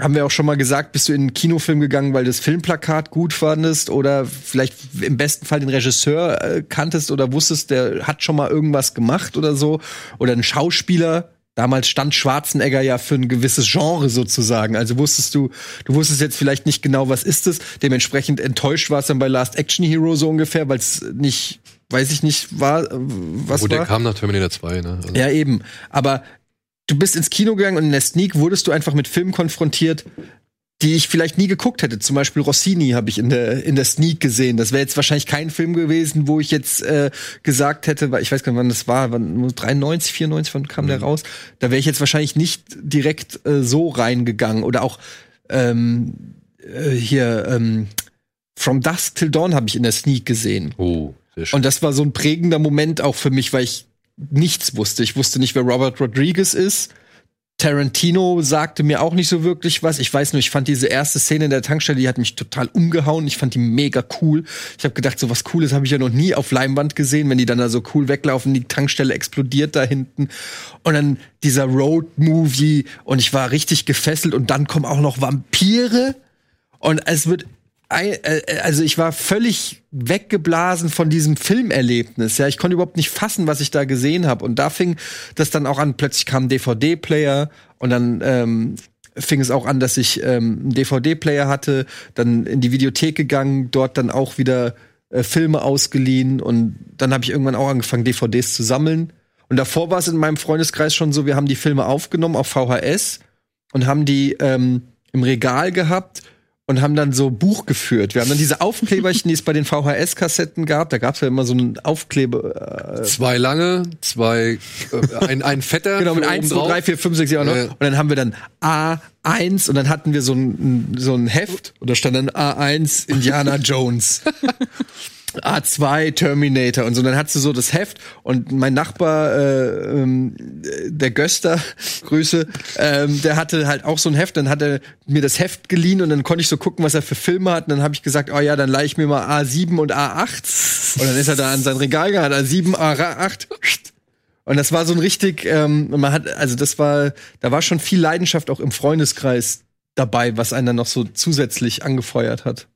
haben wir auch schon mal gesagt, bist du in einen Kinofilm gegangen, weil du das Filmplakat gut fandest oder vielleicht im besten Fall den Regisseur äh, kanntest oder wusstest, der hat schon mal irgendwas gemacht oder so oder ein Schauspieler. Damals stand Schwarzenegger ja für ein gewisses Genre sozusagen. Also wusstest du, du wusstest jetzt vielleicht nicht genau, was ist es. Dementsprechend enttäuscht war es dann bei Last Action Hero so ungefähr, weil es nicht, weiß ich nicht, war, äh, was Wo der war. kam nach Terminator 2, ne? Also, Ja, eben. Aber du bist ins Kino gegangen und in der Sneak wurdest du einfach mit Filmen konfrontiert, die ich vielleicht nie geguckt hätte. Zum Beispiel Rossini habe ich in der, in der Sneak gesehen. Das wäre jetzt wahrscheinlich kein Film gewesen, wo ich jetzt äh, gesagt hätte, weil ich weiß gar nicht, wann das war, wann 93, 94, wann kam der raus? Da wäre ich jetzt wahrscheinlich nicht direkt äh, so reingegangen. Oder auch ähm, äh, hier ähm, From Dusk Till Dawn habe ich in der Sneak gesehen. Oh. Und das war so ein prägender Moment auch für mich, weil ich nichts wusste. Ich wusste nicht, wer Robert Rodriguez ist. Tarantino sagte mir auch nicht so wirklich was. Ich weiß nur, ich fand diese erste Szene in der Tankstelle, die hat mich total umgehauen. Ich fand die mega cool. Ich habe gedacht, so was Cooles habe ich ja noch nie auf Leinwand gesehen, wenn die dann da so cool weglaufen, die Tankstelle explodiert da hinten. Und dann dieser Road-Movie und ich war richtig gefesselt und dann kommen auch noch Vampire und es wird also ich war völlig weggeblasen von diesem Filmerlebnis. Ja, ich konnte überhaupt nicht fassen, was ich da gesehen habe. Und da fing das dann auch an. Plötzlich kam ein DVD-Player und dann ähm, fing es auch an, dass ich ähm, einen DVD-Player hatte, dann in die Videothek gegangen, dort dann auch wieder äh, Filme ausgeliehen und dann habe ich irgendwann auch angefangen, DVDs zu sammeln. Und davor war es in meinem Freundeskreis schon so, wir haben die Filme aufgenommen auf VHS und haben die ähm, im Regal gehabt und haben dann so Buch geführt. Wir haben dann diese Aufkleberchen, die es bei den VHS-Kassetten gab. Da gab es ja immer so einen Aufkleber. Äh, Zwei lange, zwei, äh, ein, ein fetter. genau, mit für 1, 2, obendrauf. 3, 4, 5, 6, 7, 8, 9. Ja. Und dann haben wir dann A1 und dann hatten wir so ein, so ein Heft und da stand dann A1 Indiana Jones. A2 Terminator und so. Dann hattest du so das Heft und mein Nachbar, äh, ähm, der Göster, Grüße, ähm, der hatte halt auch so ein Heft. Dann hat er mir das Heft geliehen und dann konnte ich so gucken, was er für Filme hat. Und dann habe ich gesagt, oh ja, dann leih ich mir mal A7 und A8. Und dann ist er da an sein Regal gegangen, A7, A8. Und das war so ein richtig, ähm, man hat, also das war, da war schon viel Leidenschaft auch im Freundeskreis dabei, was einen dann noch so zusätzlich angefeuert hat.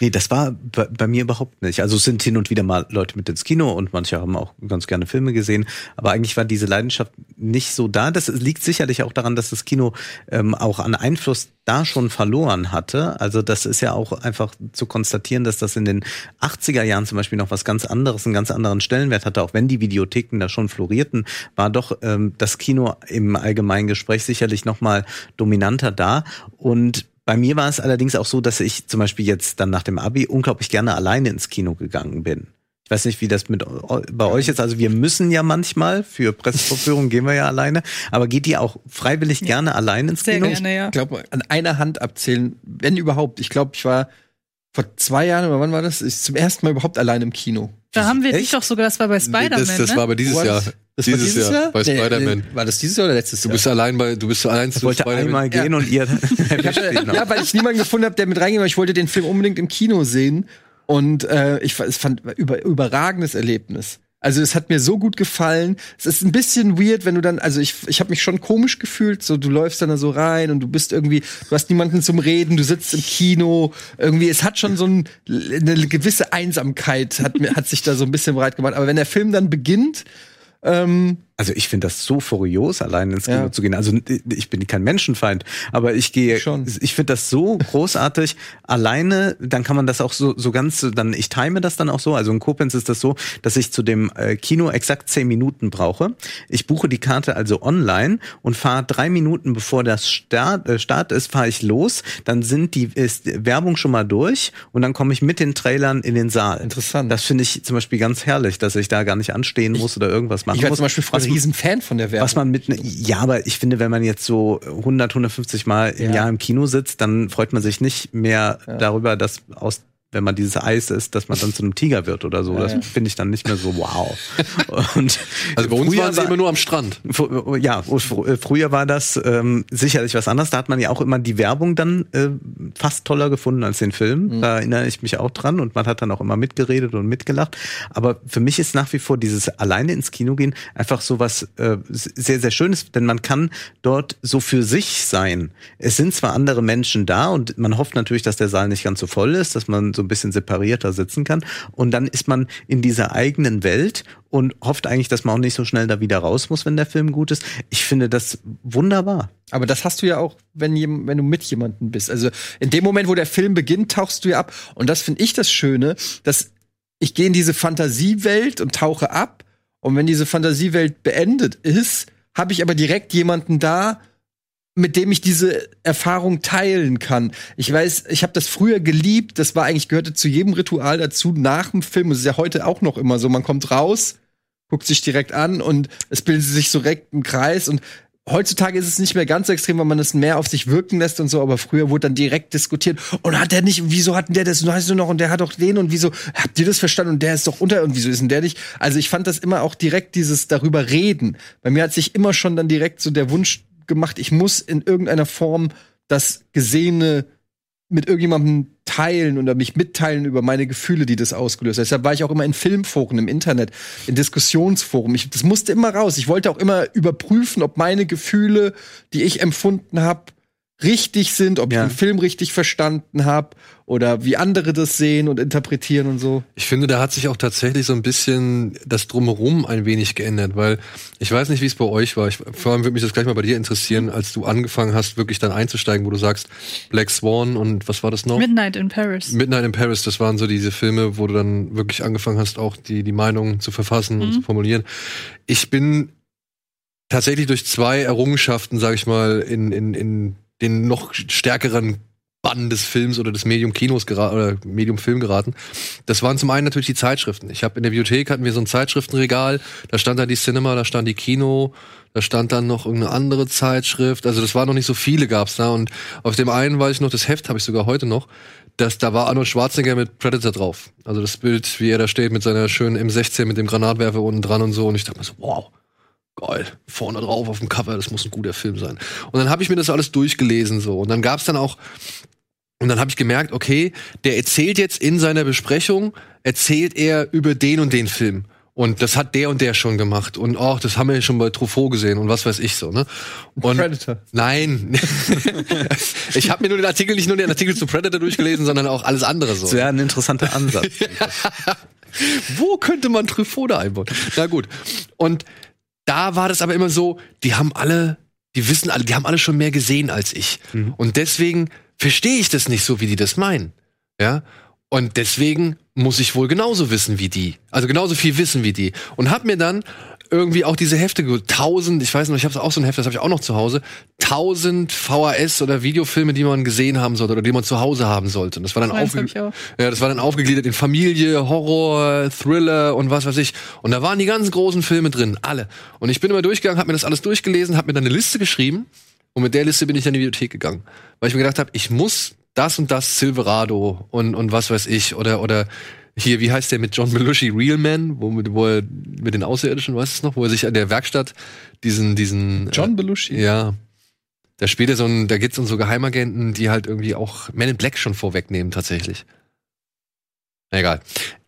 Nee, das war bei, bei mir überhaupt nicht. Also es sind hin und wieder mal Leute mit ins Kino und manche haben auch ganz gerne Filme gesehen. Aber eigentlich war diese Leidenschaft nicht so da. Das liegt sicherlich auch daran, dass das Kino ähm, auch an Einfluss da schon verloren hatte. Also das ist ja auch einfach zu konstatieren, dass das in den 80er Jahren zum Beispiel noch was ganz anderes, einen ganz anderen Stellenwert hatte. Auch wenn die Videotheken da schon florierten, war doch ähm, das Kino im allgemeinen Gespräch sicherlich noch mal dominanter da. Und bei mir war es allerdings auch so, dass ich zum Beispiel jetzt dann nach dem Abi unglaublich gerne alleine ins Kino gegangen bin. Ich weiß nicht, wie das mit bei euch ist. Also wir müssen ja manchmal für Pressevorführungen gehen wir ja alleine. Aber geht ihr auch freiwillig gerne allein ins Sehr Kino? gerne, ja. Ich glaube, an einer Hand abzählen, wenn überhaupt. Ich glaube, ich war vor zwei Jahren oder wann war das? Ich zum ersten Mal überhaupt allein im Kino. Da haben wir dich Echt? doch sogar, das war bei Nee, Spider-Man, das, das ne? war aber dieses What? Jahr. Das war dieses, Jahr, bei Nee, Spider-Man. War das dieses Jahr oder letztes Du Jahr? bist allein bei, du bist allein Ich zu wollte Spider-Man. einmal gehen und ihr ja, weil ich niemanden gefunden habe, der mit reingeht, weil ich wollte den Film unbedingt im Kino sehen. Und äh, ich es fand über, überragendes Erlebnis. Also es hat mir so gut gefallen. Es ist ein bisschen weird, wenn du dann, also ich, ich habe mich schon komisch gefühlt. So, du läufst dann da so rein und du bist irgendwie, du hast niemanden zum Reden, du sitzt im Kino. Irgendwie, es hat schon so ein, eine gewisse Einsamkeit, hat, mir- hat sich da so ein bisschen breit gemacht. Aber wenn der Film dann beginnt, ähm, Also ich finde das so furios, allein ins Kino Ja. zu gehen. Also ich bin kein Menschenfeind, aber ich gehe, Schon. ich finde das so großartig. Alleine, dann kann man das auch so, so ganz, dann ich time das dann auch so. Also in Koblenz ist das so, dass ich zu dem äh, Kino exakt zehn Minuten brauche. Ich buche die Karte also online und fahre drei Minuten bevor das Start, äh, Start ist, fahre ich los. Dann sind die ist Werbung schon mal durch und dann komme ich mit den Trailern in den Saal. Interessant. Das finde ich zum Beispiel ganz herrlich, dass ich da gar nicht anstehen muss oder irgendwas machen ich muss. zum Beispiel Riesenfan von der Werbung. was man mit, ne, ja, aber ich finde, wenn man jetzt so 100, 150 Mal im Ja. Jahr im Kino sitzt, dann freut man sich nicht mehr darüber, dass aus wenn man dieses Eis ist, dass man dann zu einem Tiger wird oder so. Das finde ich dann nicht mehr so wow. Und Also bei uns waren sie war- immer nur am Strand. Fr- Ja, fr- früher war das ähm, sicherlich was anderes. Da hat man ja auch immer die Werbung dann äh, fast toller gefunden als den Film. Da erinnere ich mich auch dran und man hat dann auch immer mitgeredet und mitgelacht. Aber für mich ist nach wie vor dieses alleine ins Kino gehen einfach so was äh, sehr, sehr Schönes, denn man kann dort so für sich sein. Es sind zwar andere Menschen da und man hofft natürlich, dass der Saal nicht ganz so voll ist, dass man so ein bisschen separierter sitzen kann. Und dann ist man in dieser eigenen Welt und hofft eigentlich, dass man auch nicht so schnell da wieder raus muss, wenn der Film gut ist. Ich finde das wunderbar. Aber das hast du ja auch, wenn, wenn du mit jemandem bist. Also in dem Moment, wo der Film beginnt, tauchst du ja ab. Und das finde ich das Schöne, dass ich gehe in diese Fantasiewelt und tauche ab. Und wenn diese Fantasiewelt beendet ist, habe ich aber direkt jemanden da, mit dem ich diese Erfahrung teilen kann. Ich weiß, ich habe das früher geliebt, das war eigentlich gehörte zu jedem Ritual dazu nach dem Film. Es ist ja heute auch noch immer so, man kommt raus, guckt sich direkt an und es bildet sich so direkt ein Kreis und Heutzutage ist es nicht mehr ganz so extrem, weil man es mehr auf sich wirken lässt und so, aber früher wurde dann direkt diskutiert. Und hat der nicht, wieso hat denn der das, weißt du noch, und der hat doch den und wieso, habt ihr das verstanden und der ist doch unter und wieso ist denn der nicht? Also ich fand das immer auch direkt dieses darüber reden. Bei mir hat sich immer schon dann direkt so der Wunsch gemacht, ich muss in irgendeiner Form das Gesehene mit irgendjemandem teilen oder mich mitteilen über meine Gefühle, die das ausgelöst hat. Deshalb war ich auch immer in Filmforen im Internet, in Diskussionsforen. Ich, das musste immer raus. Ich wollte auch immer überprüfen, ob meine Gefühle, die ich empfunden habe, richtig sind, ob Ja. ich den Film richtig verstanden habe oder wie andere das sehen und interpretieren und so. Ich finde, da hat sich auch tatsächlich so ein bisschen das Drumherum ein wenig geändert, weil ich weiß nicht, wie es bei euch war. Ich, vor allem würde mich das gleich mal bei dir interessieren, als du angefangen hast, wirklich dann einzusteigen, wo du sagst, Black Swan und was war das noch? Midnight in Paris. Midnight in Paris, das waren so diese Filme, wo du dann wirklich angefangen hast, auch die, die Meinung zu verfassen und zu formulieren. Ich bin tatsächlich durch zwei Errungenschaften, sag ich mal, in, in, in den noch stärkeren Bann des Films oder des Medium Kinos oder Medium Film geraten. Das waren zum einen natürlich die Zeitschriften. Ich habe in der Bibliothek hatten wir so ein Zeitschriftenregal, da stand dann die Cinema, da stand die Kino, da stand dann noch irgendeine andere Zeitschrift. Also das waren noch nicht so viele gab's da und auf dem einen weiß ich noch, das Heft habe ich sogar heute noch. dass da war Arnold Schwarzenegger mit Predator drauf. Also das Bild, wie er da steht mit seiner schönen M16 mit dem Granatwerfer unten dran und so. Und ich dachte mir so, wow, geil, vorne drauf auf dem Cover, das muss ein guter Film sein. Und dann habe ich mir das alles durchgelesen so. Und dann gab's dann auch, und dann habe ich gemerkt, okay, der erzählt jetzt in seiner Besprechung, erzählt er über den und den Film. Und das hat der und der schon gemacht. Und auch, das haben wir ja schon bei Truffaut gesehen und was weiß ich so, ne? Und Predator. Nein. ich habe mir nur den Artikel, nicht nur den Artikel zu Predator durchgelesen, sondern auch alles andere so. Das wäre ein interessanter Ansatz. Wo könnte man Truffaut da einbauen? Na gut. Und da war das aber immer so, die haben alle, die wissen alle, die haben alle schon mehr gesehen als ich. Und deswegen verstehe ich das nicht so, wie die das meinen. Ja? Und deswegen muss ich wohl genauso wissen wie die. Also genauso viel wissen wie die. Und hab mir dann irgendwie auch diese Hefte geholt. Tausend, ich weiß noch, ich habe auch so ein Heft, das habe ich auch noch zu Hause. Tausend VHS oder Videofilme, die man gesehen haben sollte oder die man zu Hause haben sollte. Und das war dann hab aufge ja, das war dann aufgegliedert in Familie, Horror, Thriller und was weiß ich. Und da waren die ganzen großen Filme drin, alle. Und ich bin immer durchgegangen, habe mir das alles durchgelesen, habe mir dann eine Liste geschrieben und mit der Liste bin ich dann in die Bibliothek gegangen, weil ich mir gedacht habe, ich muss das und das Silverado und und was weiß ich oder oder hier, wie heißt der mit John Belushi, Real Man, wo, mit- wo er mit den Außerirdischen, weißt du es noch, wo er sich an der Werkstatt diesen diesen John Belushi. ja. Da spielt er so ein, da geht's um so Geheimagenten, die halt irgendwie auch Men in Black schon vorwegnehmen, tatsächlich. Egal.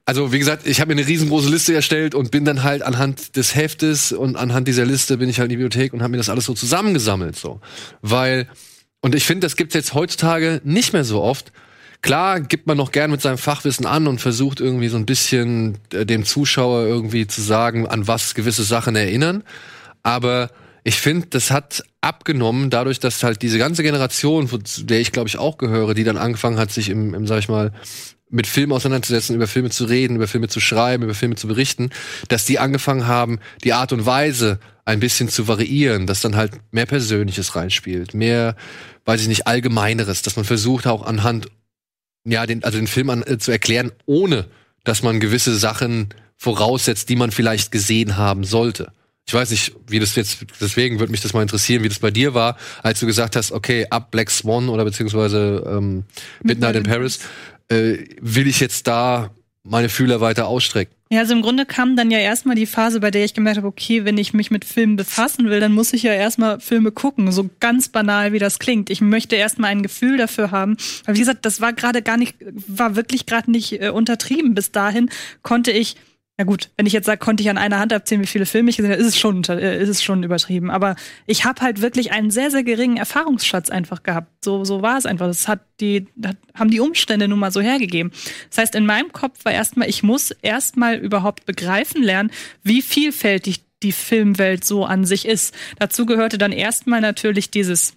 Also, wie gesagt, ich habe mir eine riesengroße Liste erstellt und bin dann halt anhand des Heftes und anhand dieser Liste bin ich halt in die Bibliothek und habe mir das alles so zusammengesammelt, so. Weil, und ich finde, das gibt's jetzt heutzutage nicht mehr so oft. Klar gibt man noch gern mit seinem Fachwissen an und versucht irgendwie so ein bisschen äh, dem Zuschauer irgendwie zu sagen, an was gewisse Sachen erinnern. Aber ich finde, das hat abgenommen, dadurch, dass halt diese ganze Generation, zu der ich glaube ich auch gehöre, die dann angefangen hat, sich im, im sag ich mal, mit Filmen auseinanderzusetzen, über Filme zu reden, über Filme zu schreiben, über Filme zu berichten, dass die angefangen haben, die Art und Weise ein bisschen zu variieren, dass dann halt mehr Persönliches reinspielt, mehr, weiß ich nicht, Allgemeineres, dass man versucht auch anhand, ja, den, also den Film an, äh, zu erklären, ohne dass man gewisse Sachen voraussetzt, die man vielleicht gesehen haben sollte. Ich weiß nicht, wie das jetzt, deswegen würde mich das mal interessieren, wie das bei dir war, als du gesagt hast, okay, ab Black Swan oder beziehungsweise ähm, Midnight in Paris. äh, will ich jetzt da meine Fühler weiter ausstrecken? Ja, also im Grunde kam dann ja erstmal die Phase, bei der ich gemerkt habe, okay, wenn ich mich mit Filmen befassen will, dann muss ich ja erstmal Filme gucken, so ganz banal wie das klingt. Ich möchte erstmal ein Gefühl dafür haben. Aber wie gesagt, das war gerade gar nicht, war wirklich gerade nicht äh, untertrieben. Bis dahin konnte ich ja gut, wenn ich jetzt sage, konnte ich an einer Hand abzählen, wie viele Filme ich gesehen habe, ist es schon, äh, ist es schon übertrieben. Aber ich habe halt wirklich einen sehr, sehr geringen Erfahrungsschatz einfach gehabt. So, so war es einfach. Das hat die, das haben die Umstände nun mal so hergegeben. Das heißt, in meinem Kopf war erstmal, ich muss erstmal überhaupt begreifen lernen, wie vielfältig die Filmwelt so an sich ist. Dazu gehörte dann erstmal natürlich dieses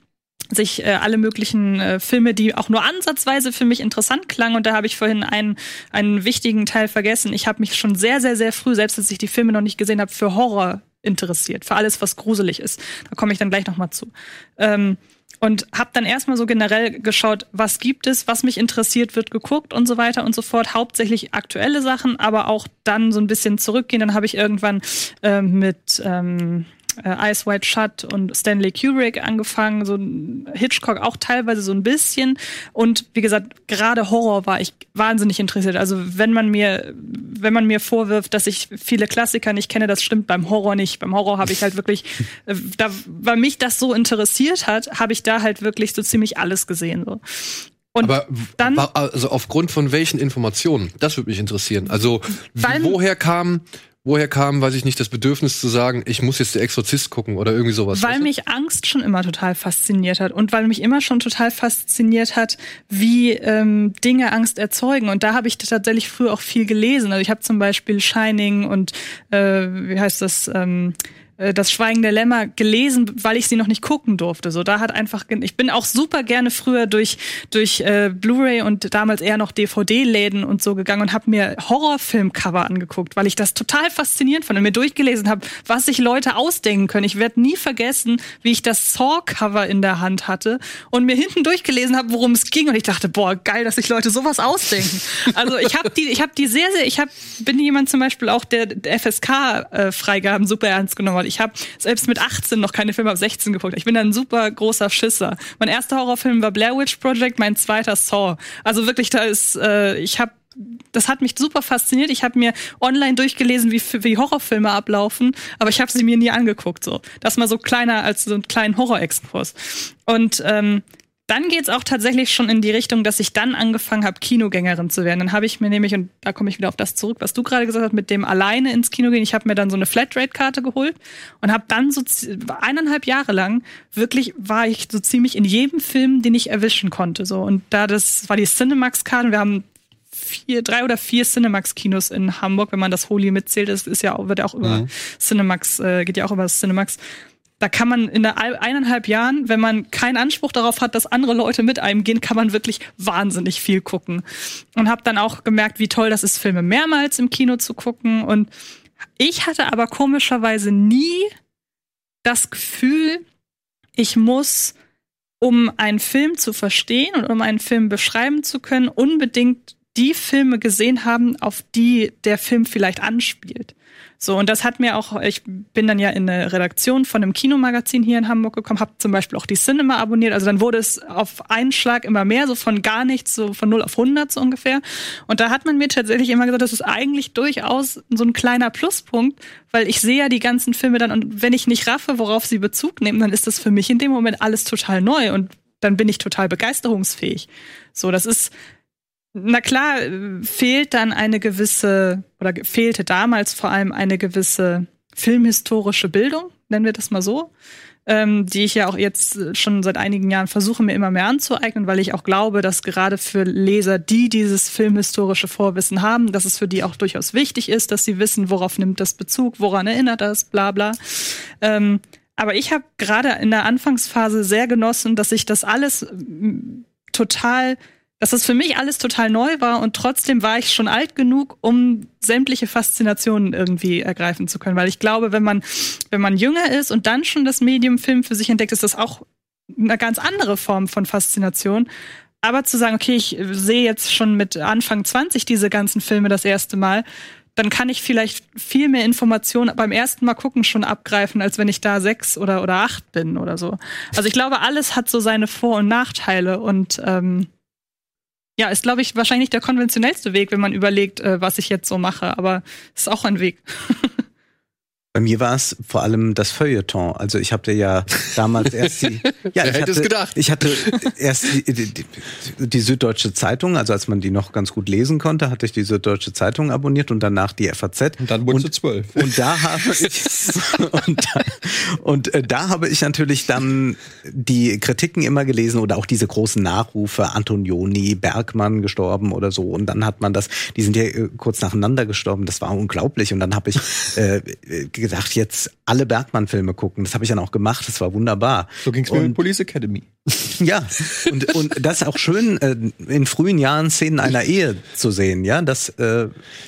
sich äh, alle möglichen äh, Filme, die auch nur ansatzweise für mich interessant klangen. Und da habe ich vorhin einen, einen wichtigen Teil vergessen. Ich habe mich schon sehr, sehr, sehr früh, selbst als ich die Filme noch nicht gesehen habe, für Horror interessiert, für alles, was gruselig ist. Da komme ich dann gleich nochmal zu. Ähm, und habe dann erstmal so generell geschaut, was gibt es, was mich interessiert, wird geguckt und so weiter und so fort. Hauptsächlich aktuelle Sachen, aber auch dann so ein bisschen zurückgehen. Dann habe ich irgendwann äh, mit ähm, äh, Eyes Wide Shut und Stanley Kubrick angefangen, so Hitchcock auch teilweise so ein bisschen. Und wie gesagt, gerade Horror war ich wahnsinnig interessiert. Also wenn man mir, wenn man mir vorwirft, dass ich viele Klassiker nicht kenne, das stimmt beim Horror nicht. Beim Horror habe ich halt wirklich, äh, da, weil mich das so interessiert hat, habe ich da halt wirklich so ziemlich alles gesehen. So. Und Aber dann, also aufgrund von welchen Informationen? Das würde mich interessieren. Also woher kam woher kam, weiß ich nicht, das Bedürfnis zu sagen, ich muss jetzt der Exorzist gucken oder irgendwie sowas? Weil mich Angst schon immer total fasziniert hat und weil mich immer schon total fasziniert hat, wie ähm, Dinge Angst erzeugen. Und da habe ich tatsächlich früher auch viel gelesen. Also ich habe zum Beispiel Shining und äh, wie heißt das? Ähm, äh, das Schweigen der Lämmer gelesen, weil ich sie noch nicht gucken durfte. So, da hat einfach, ich bin auch super gerne früher durch durch äh, Blu-ray und damals eher noch DVD-Läden und so gegangen und habe mir Horrorfilm-Cover angeguckt, weil ich das total faszinierend fand und mir durchgelesen habe, was sich Leute ausdenken können. Ich werde nie vergessen, wie ich das Saw-Cover in der Hand hatte und mir hinten durchgelesen habe, worum es ging und ich dachte, boah, geil, dass sich Leute sowas ausdenken. Also ich habe die, ich habe die sehr, sehr, ich habe bin jemand zum Beispiel auch der, der FSK-Freigaben äh, super ernst genommen hat. Ich habe selbst mit 18 noch keine Filme ab 16 geguckt. Ich bin ein super großer Schisser. Mein erster Horrorfilm war Blair Witch Project, mein zweiter Saw. Also wirklich, da ist, äh, ich habe das hat mich super fasziniert. Ich habe mir online durchgelesen, wie, wie Horrorfilme ablaufen, aber ich habe sie mir nie angeguckt. So, das mal so kleiner als so einen kleinen Horrorexkurs. Und ähm, dann geht's auch tatsächlich schon in die Richtung, dass ich dann angefangen habe, Kinogängerin zu werden. Dann habe ich mir nämlich, und da komme ich wieder auf das zurück, was du gerade gesagt hast, mit dem alleine ins Kino gehen. Ich habe mir dann so eine Flatrate-Karte geholt und habe dann so eineinhalb Jahre lang wirklich war ich so ziemlich in jedem Film, den ich erwischen konnte. So und da das war die Cinemax-Karte. Wir haben vier, drei oder vier Cinemax-Kinos in Hamburg, wenn man das Holy mitzählt. Das ist ja wird ja auch über mhm. Cinemax, äh, geht ja auch über das Cinemax da kann man in eineinhalb Jahren, wenn man keinen Anspruch darauf hat, dass andere Leute mit einem gehen, kann man wirklich wahnsinnig viel gucken. Und habe dann auch gemerkt, wie toll das ist, Filme mehrmals im Kino zu gucken. Und ich hatte aber komischerweise nie das Gefühl, ich muss, um einen Film zu verstehen und um einen Film beschreiben zu können, unbedingt die Filme gesehen haben, auf die der Film vielleicht anspielt. So, und das hat mir auch, ich bin dann ja in eine Redaktion von einem Kinomagazin hier in Hamburg gekommen, habe zum Beispiel auch die Cinema abonniert. Also dann wurde es auf einen Schlag immer mehr, so von gar nichts, so von 0 auf 100 so ungefähr. Und da hat man mir tatsächlich immer gesagt, das ist eigentlich durchaus so ein kleiner Pluspunkt, weil ich sehe ja die ganzen Filme dann und wenn ich nicht raffe, worauf sie Bezug nehmen, dann ist das für mich in dem Moment alles total neu und dann bin ich total begeisterungsfähig. So, das ist, na klar, fehlt dann eine gewisse, oder fehlte damals vor allem eine gewisse filmhistorische Bildung, nennen wir das mal so, ähm, die ich ja auch jetzt schon seit einigen Jahren versuche, mir immer mehr anzueignen, weil ich auch glaube, dass gerade für Leser, die dieses filmhistorische Vorwissen haben, dass es für die auch durchaus wichtig ist, dass sie wissen, worauf nimmt das Bezug, woran erinnert das, bla bla. Ähm, aber ich habe gerade in der Anfangsphase sehr genossen, dass ich das alles total dass das für mich alles total neu war und trotzdem war ich schon alt genug, um sämtliche Faszinationen irgendwie ergreifen zu können. Weil ich glaube, wenn man, wenn man jünger ist und dann schon das Medium Film für sich entdeckt, ist das auch eine ganz andere Form von Faszination. Aber zu sagen, okay, ich sehe jetzt schon mit Anfang 20 diese ganzen Filme das erste Mal, dann kann ich vielleicht viel mehr Informationen beim ersten Mal gucken schon abgreifen, als wenn ich da sechs oder, oder acht bin oder so. Also ich glaube, alles hat so seine Vor- und Nachteile und ähm, ja, ist, glaube ich, wahrscheinlich der konventionellste Weg, wenn man überlegt, äh, was ich jetzt so mache. Aber ist auch ein Weg. Bei mir war es vor allem das Feuilleton. Also ich hatte ja damals erst die. Ja, ich hätte hatte, es gedacht? Ich hatte erst die, die, die, Süddeutsche Zeitung, also als man die noch ganz gut lesen konnte, hatte ich die Süddeutsche Zeitung abonniert und danach die FAZ. Und dann wurdest du zwölf. Und da habe ich und, da, und äh, da habe ich natürlich dann die Kritiken immer gelesen oder auch diese großen Nachrufe Antonioni, Bergmann gestorben oder so und dann hat man das, die sind ja äh, kurz nacheinander gestorben, das war unglaublich und dann habe ich äh, gedacht, jetzt alle Bergmann-Filme gucken. Das habe ich dann auch gemacht, das war wunderbar. So ging's mir mit Police Academy. ja, und, und das ist auch schön, äh, in frühen Jahren Szenen einer Ehe zu sehen, ja. Das äh,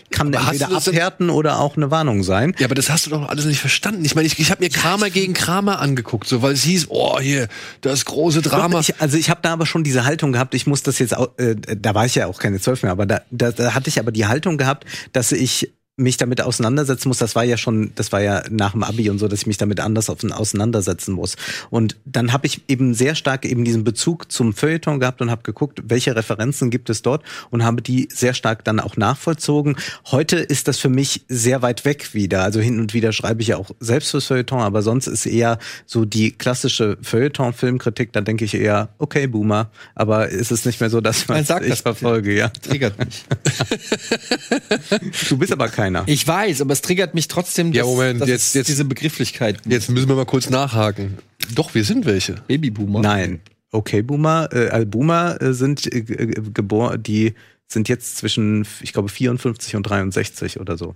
kann Aber entweder das denn- abhärten oder auch eine Warnung sein. Ja, aber das hast du doch alles nicht verstanden. Ich meine, ich, ich habe mir Kramer gegen Kramer angeguckt, so weil es hieß, oh hier, das große Drama. Ich, also ich habe da aber schon diese Haltung gehabt, ich muss das jetzt auch, äh, da war ich ja auch keine zwölf mehr, aber da, da, da hatte ich aber die Haltung gehabt, dass ich mich damit auseinandersetzen muss. Das war ja schon, das war ja nach dem Abi und so, dass ich mich damit anders auf, auseinandersetzen muss. Und dann habe ich eben sehr stark eben diesen Bezug zum Feuilleton gehabt und habe geguckt, welche Referenzen gibt es dort und habe die sehr stark dann auch nachvollzogen. Heute ist das für mich sehr weit weg wieder. Also hin und wieder schreibe ich ja auch selbst fürs Feuilleton, aber sonst ist eher so die klassische Feuilleton-Filmkritik, da denke ich eher, okay, Boomer, aber ist es nicht mehr so, dass man sagt ich das, verfolge, ja. Triggert mich. Du bist aber keiner. Ich weiß, aber es triggert mich trotzdem, Ja, Moment, dass jetzt- jetzt- diese Begrifflichkeit. Jetzt müssen wir mal kurz nachhaken. Doch, wir sind welche. Babyboomer. Nein. Okay, Boomer, äh, äh, Boomer äh, sind äh, g- geboren, die sind jetzt zwischen, ich glaube, 54 und 63 oder so.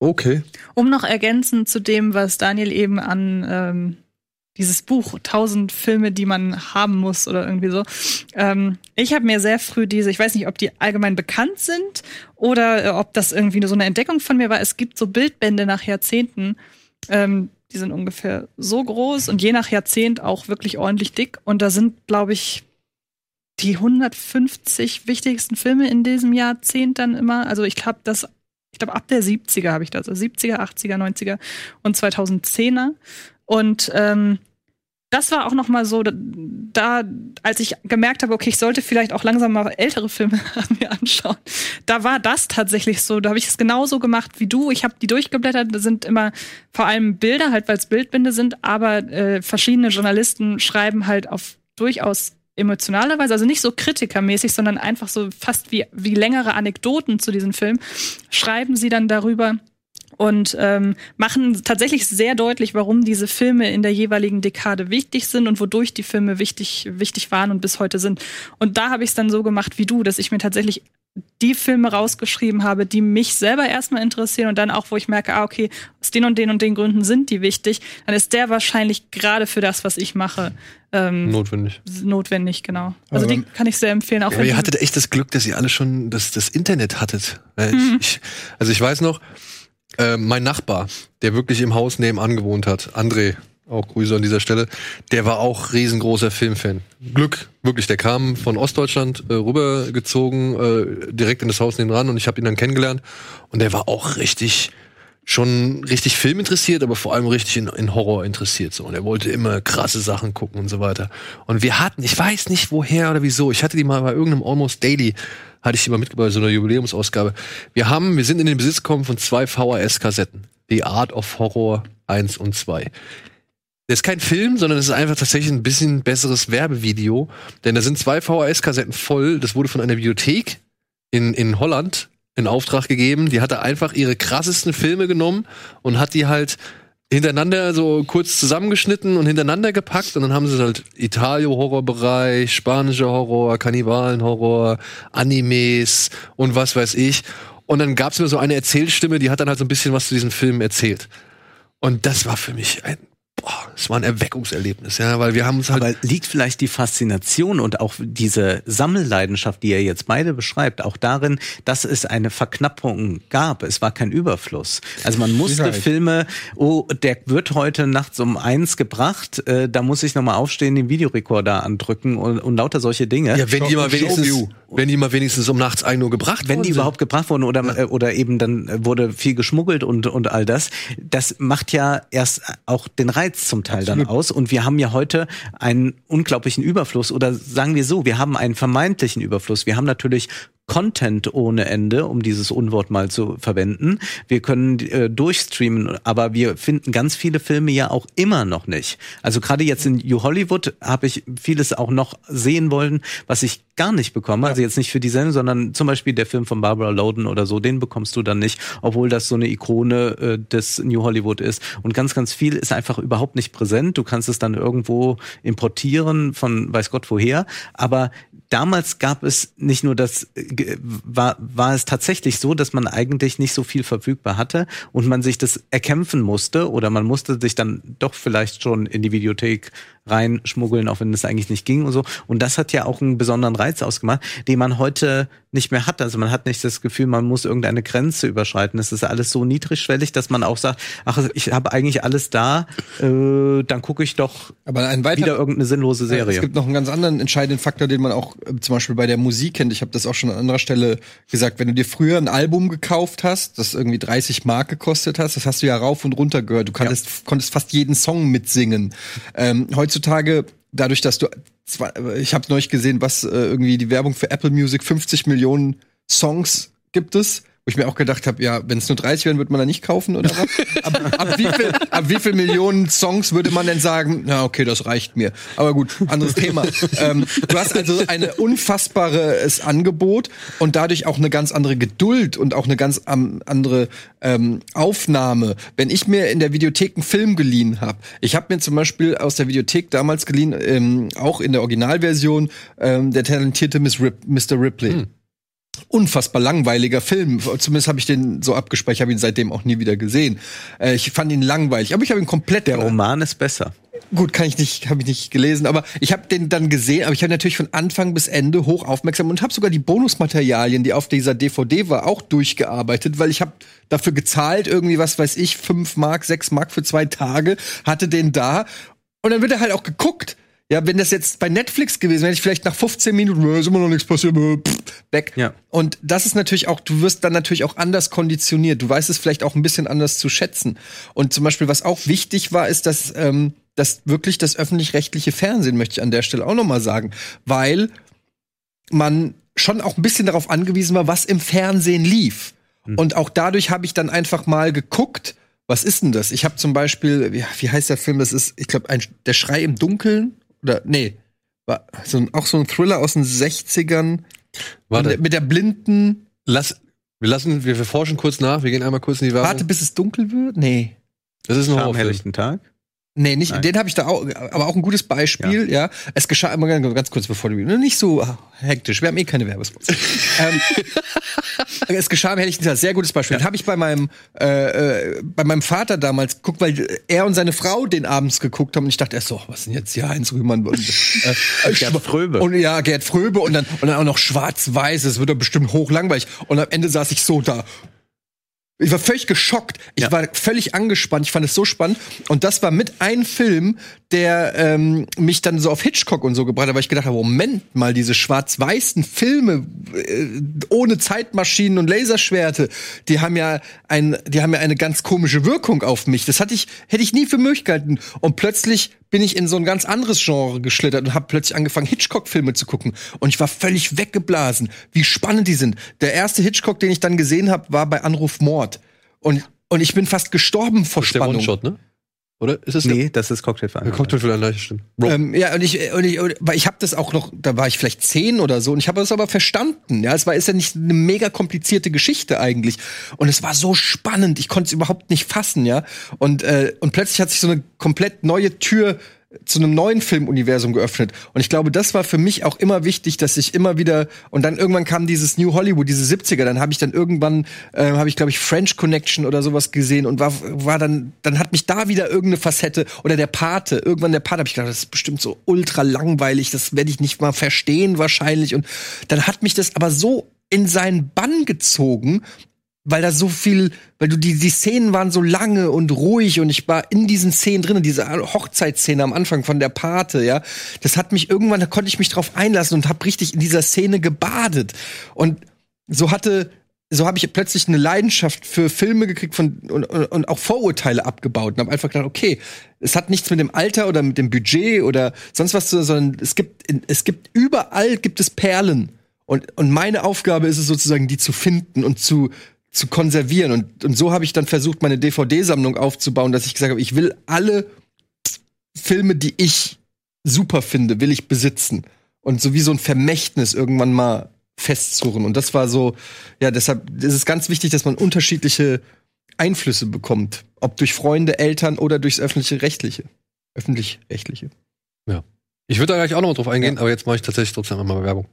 Okay. Um noch ergänzend zu dem, was Daniel eben an ähm, dieses Buch, 1000 Filme, die man haben muss oder irgendwie so. Ähm, ich habe mir sehr früh diese, ich weiß nicht, ob die allgemein bekannt sind oder äh, ob das irgendwie nur so eine Entdeckung von mir war. Es gibt so Bildbände nach Jahrzehnten, ähm, die sind ungefähr so groß und je nach Jahrzehnt auch wirklich ordentlich dick. Und da sind, glaube ich, die 150 wichtigsten Filme in diesem Jahrzehnt dann immer. Also ich habe das, ich glaube ab der 70er habe ich das, also 70er, 80er, 90er und 2010er. Und ähm, das war auch noch mal so, da, als ich gemerkt habe, okay, ich sollte vielleicht auch langsam mal ältere Filme mir anschauen, da war das tatsächlich so. Da habe ich es genauso gemacht wie du. Ich habe die durchgeblättert. Da sind immer vor allem Bilder, halt weil es Bildbände sind, aber äh, verschiedene Journalisten schreiben halt auf durchaus emotionale Weise, also nicht so kritikermäßig, sondern einfach so fast wie, wie längere Anekdoten zu diesem Film, schreiben sie dann darüber und ähm, machen tatsächlich sehr deutlich, warum diese Filme in der jeweiligen Dekade wichtig sind und wodurch die Filme wichtig, wichtig waren und bis heute sind. Und da habe ich es dann so gemacht wie du, dass ich mir tatsächlich die Filme rausgeschrieben habe, die mich selber erstmal interessieren und dann auch, wo ich merke, ah, okay, aus den und den und den Gründen sind die wichtig, dann ist der wahrscheinlich gerade für das, was ich mache, ähm, Notwendig. notwendig, genau. Also die kann ich sehr empfehlen, auch Ja, aber ihr hattet echt das Glück, dass ihr alle schon das, das Internet hattet. Weil Mhm. Ich, ich, also ich weiß noch, äh, mein Nachbar, der wirklich im Haus nebenan gewohnt hat, André, auch Grüße an dieser Stelle, der war auch riesengroßer Filmfan. Glück, wirklich, der kam von Ostdeutschland äh, rübergezogen, äh, direkt in das Haus nebenan und ich habe ihn dann kennengelernt und der war auch richtig schon richtig Film interessiert, aber vor allem richtig in, in Horror interessiert so und er wollte immer krasse Sachen gucken und so weiter. Und wir hatten, ich weiß nicht woher oder wieso, ich hatte die mal bei irgendeinem Almost Daily hatte ich mal mitgebracht, so einer Jubiläumsausgabe. Wir haben, wir sind in den Besitz gekommen von zwei VHS-Kassetten. The Art of Horror 1 und 2. Das ist kein Film, sondern es ist einfach tatsächlich ein bisschen besseres Werbevideo. Denn da sind zwei VHS-Kassetten voll. Das wurde von einer Bibliothek in, in Holland in Auftrag gegeben. Die hatte einfach ihre krassesten Filme genommen und hat die halt hintereinander so kurz zusammengeschnitten und hintereinander gepackt und dann haben sie halt Italio-Horrorbereich, spanischer Horror, Kannibalen-Horror, Animes und was weiß ich. Und dann gab es mir so eine Erzählstimme, die hat dann halt so ein bisschen was zu diesem Film erzählt. Und das war für mich ein, boah, das war ein Erweckungserlebnis, ja, weil wir haben uns halt Aber liegt vielleicht die Faszination und auch diese Sammelleidenschaft, die ihr jetzt beide beschreibt, auch darin, dass es eine Verknappung gab. Es war kein Überfluss. Also man musste Sicherheit. Filme, oh, der wird heute nachts um eins gebracht, äh, da muss ich nochmal aufstehen, den Videorekorder andrücken und, und lauter solche Dinge. Ja, wenn die mal wenigstens, wenn die mal wenigstens um nachts ein Uhr gebracht wenn worden die sind. überhaupt gebracht wurden oder, äh, oder eben dann wurde viel geschmuggelt und, und all das, das macht ja erst auch den Reiz zum Teil dann aus. Und wir haben ja heute einen unglaublichen Überfluss oder sagen wir so, wir haben einen vermeintlichen Überfluss. Wir haben natürlich Content ohne Ende, um dieses Unwort mal zu verwenden. Wir können äh, durchstreamen, aber wir finden ganz viele Filme ja auch immer noch nicht. Also gerade jetzt in New Hollywood habe ich vieles auch noch sehen wollen, was ich gar nicht bekomme. Also jetzt nicht für die Sendung, sondern zum Beispiel der Film von Barbara Loden oder so, den bekommst du dann nicht, obwohl das so eine Ikone äh, des New Hollywood ist. Und ganz, ganz viel ist einfach überhaupt nicht präsent. Du kannst es dann irgendwo importieren von weiß Gott woher. Aber damals gab es nicht nur das, war, war es tatsächlich so, dass man eigentlich nicht so viel verfügbar hatte und man sich das erkämpfen musste oder man musste sich dann doch vielleicht schon in die Videothek reinschmuggeln, auch wenn es eigentlich nicht ging und so. Und das hat ja auch einen besonderen Reiz ausgemacht, den man heute nicht mehr hat. Also man hat nicht das Gefühl, man muss irgendeine Grenze überschreiten. Es ist alles so niedrigschwellig, dass man auch sagt, ach, ich habe eigentlich alles da, äh, dann gucke ich doch weiter, wieder irgendeine sinnlose Serie. Es gibt noch einen ganz anderen entscheidenden Faktor, den man auch äh, zum Beispiel bei der Musik kennt. Ich habe das auch schon an anderer Stelle gesagt. Wenn du dir früher ein Album gekauft hast, das irgendwie 30 Mark gekostet hast, das hast du ja rauf und runter gehört. Du konntest, konntest fast jeden Song mitsingen. Ähm, heutzutage dadurch, dass du ich habe neulich gesehen, was äh, irgendwie die Werbung für Apple Music 50 Millionen Songs gibt es. Wo ich mir auch gedacht habe, ja, wenn es nur 30 wären, würde man da nicht kaufen oder was? ab, ab, wie viel, ab wie viel Millionen Songs würde man denn sagen, na okay, das reicht mir. Aber gut, anderes Thema. ähm, du hast also ein unfassbares Angebot und dadurch auch eine ganz andere Geduld und auch eine ganz andere ähm, Aufnahme. Wenn ich mir in der Videothek einen Film geliehen habe, ich habe mir zum Beispiel aus der Videothek damals geliehen, ähm, auch in der Originalversion, ähm, der talentierte Miss Rip, Mr. Ripley. Hm unfassbar langweiliger Film. Zumindest habe ich den so abgespeichert, habe ihn seitdem auch nie wieder gesehen. Äh, ich fand ihn langweilig, aber ich habe ihn komplett. Der Roman ist besser. Gut, kann ich nicht, habe ich nicht gelesen, aber ich habe den dann gesehen, aber ich habe natürlich von Anfang bis Ende hoch aufmerksam und habe sogar die Bonusmaterialien, die auf dieser DVD war, auch durchgearbeitet, weil ich habe dafür gezahlt, irgendwie was weiß ich, fünf Mark, sechs Mark für zwei Tage, hatte den da und dann wird er halt auch geguckt. Ja, wenn das jetzt bei Netflix gewesen wäre, hätte ich vielleicht nach 15 Minuten, äh, ist immer noch nichts passiert, äh, pff, weg. Ja. Und das ist natürlich auch, du wirst dann natürlich auch anders konditioniert. Du weißt es vielleicht auch ein bisschen anders zu schätzen. Und zum Beispiel, was auch wichtig war, ist, dass ähm, das wirklich das öffentlich-rechtliche Fernsehen, möchte ich an der Stelle auch noch mal sagen, weil man schon auch ein bisschen darauf angewiesen war, was im Fernsehen lief. Mhm. Und auch dadurch habe ich dann einfach mal geguckt, was ist denn das? Ich habe zum Beispiel, wie, wie heißt der Film? Das ist, ich glaube, der Schrei im Dunkeln oder nee, war so ein, auch so ein Thriller aus den 60ern Warte. mit der blinden. Lass, wir lassen, wir, wir forschen kurz nach, wir gehen einmal kurz in die Werbung. Warte, bis es dunkel wird? Nee. das ist ein Am Horrorfilm. helllichten Tag. Nee, nicht, Nein. den habe ich da auch, aber auch ein gutes Beispiel, ja. Es geschah immer ganz, kurz bevor du, nicht so hektisch, wir haben eh keine Werbespots. ähm, es geschah im Helllichten Tag, sehr gutes Beispiel. Den habe ich bei meinem, äh, äh, bei meinem Vater damals geguckt, weil er und seine Frau den abends geguckt haben und ich dachte erst so, was ist denn jetzt hier Heinz Rühmann? Und, äh, Gerd Fröbe. Und ja, Gerd Fröbe und dann, und dann auch noch schwarz-weiß, das wird doch bestimmt hochlangweilig. Und am Ende saß ich so da. Ich war völlig geschockt. Ich Ja. war völlig angespannt. Ich fand es so spannend. Und das war mit ein Film, der ähm, mich dann so auf Hitchcock und so gebracht hat, weil ich gedacht habe, Moment mal, diese schwarz-weißen Filme äh, ohne Zeitmaschinen und Laserschwerte, die haben ja ein, die haben ja eine ganz komische Wirkung auf mich. Das hatte ich, hätte ich nie für möglich gehalten. Und plötzlich bin ich in so ein ganz anderes Genre geschlittert und habe plötzlich angefangen, Hitchcock-Filme zu gucken. Und ich war völlig weggeblasen, wie spannend die sind. Der erste Hitchcock, den ich dann gesehen habe, war bei Anruf Mord. Und, und ich bin fast gestorben vor Das ist der Spannung. One-Shot, ne? Oder ist es Nee, das ist der Cocktailverein. Cocktail für ein Leiche, stimmt. Bro. Ähm, ja, und ich, und ich, und, weil ich habe das auch noch, da war ich vielleicht zehn oder so, und ich habe das aber verstanden. Ja, es war ist ja nicht eine mega komplizierte Geschichte eigentlich, und es war so spannend. Ich konnte es überhaupt nicht fassen, ja. Und äh, und plötzlich hat sich so eine komplett neue Tür zu einem neuen Filmuniversum geöffnet. Und ich glaube, das war für mich auch immer wichtig, dass ich immer wieder und dann irgendwann kam dieses New Hollywood, diese 70er, dann habe ich dann irgendwann äh, habe ich glaube ich French Connection oder sowas gesehen und war war dann dann hat mich da wieder irgendeine Facette oder der Pate, irgendwann der Pate, habe ich gedacht, das ist bestimmt so ultra langweilig, das werde ich nicht mal verstehen wahrscheinlich und dann hat mich das aber so in seinen Bann gezogen weil da so viel, weil du die, die Szenen waren so lange und ruhig und ich war in diesen Szenen drin, diese Hochzeitsszene am Anfang von der Pate, ja. Das hat mich irgendwann, da konnte ich mich drauf einlassen und habe richtig in dieser Szene gebadet. Und so hatte so habe ich plötzlich eine Leidenschaft für Filme gekriegt von, und, und, und auch Vorurteile abgebaut und habe einfach gedacht, okay, es hat nichts mit dem Alter oder mit dem Budget oder sonst was zu tun, sondern es gibt, es gibt überall gibt es Perlen. Und, und meine Aufgabe ist es sozusagen, die zu finden und zu, zu konservieren. Und, und so habe ich dann versucht, meine DVD-Sammlung aufzubauen, dass ich gesagt habe, ich will alle Filme, die ich super finde, will ich besitzen. Und so wie so ein Vermächtnis irgendwann mal festzurren. Und das war so, ja, deshalb ist es ganz wichtig, dass man unterschiedliche Einflüsse bekommt. Ob durch Freunde, Eltern oder durchs öffentliche Rechtliche. Öffentlich-rechtliche. Ja. Ich würde da gleich auch noch drauf eingehen, aber jetzt mache ich tatsächlich trotzdem einmal Werbung.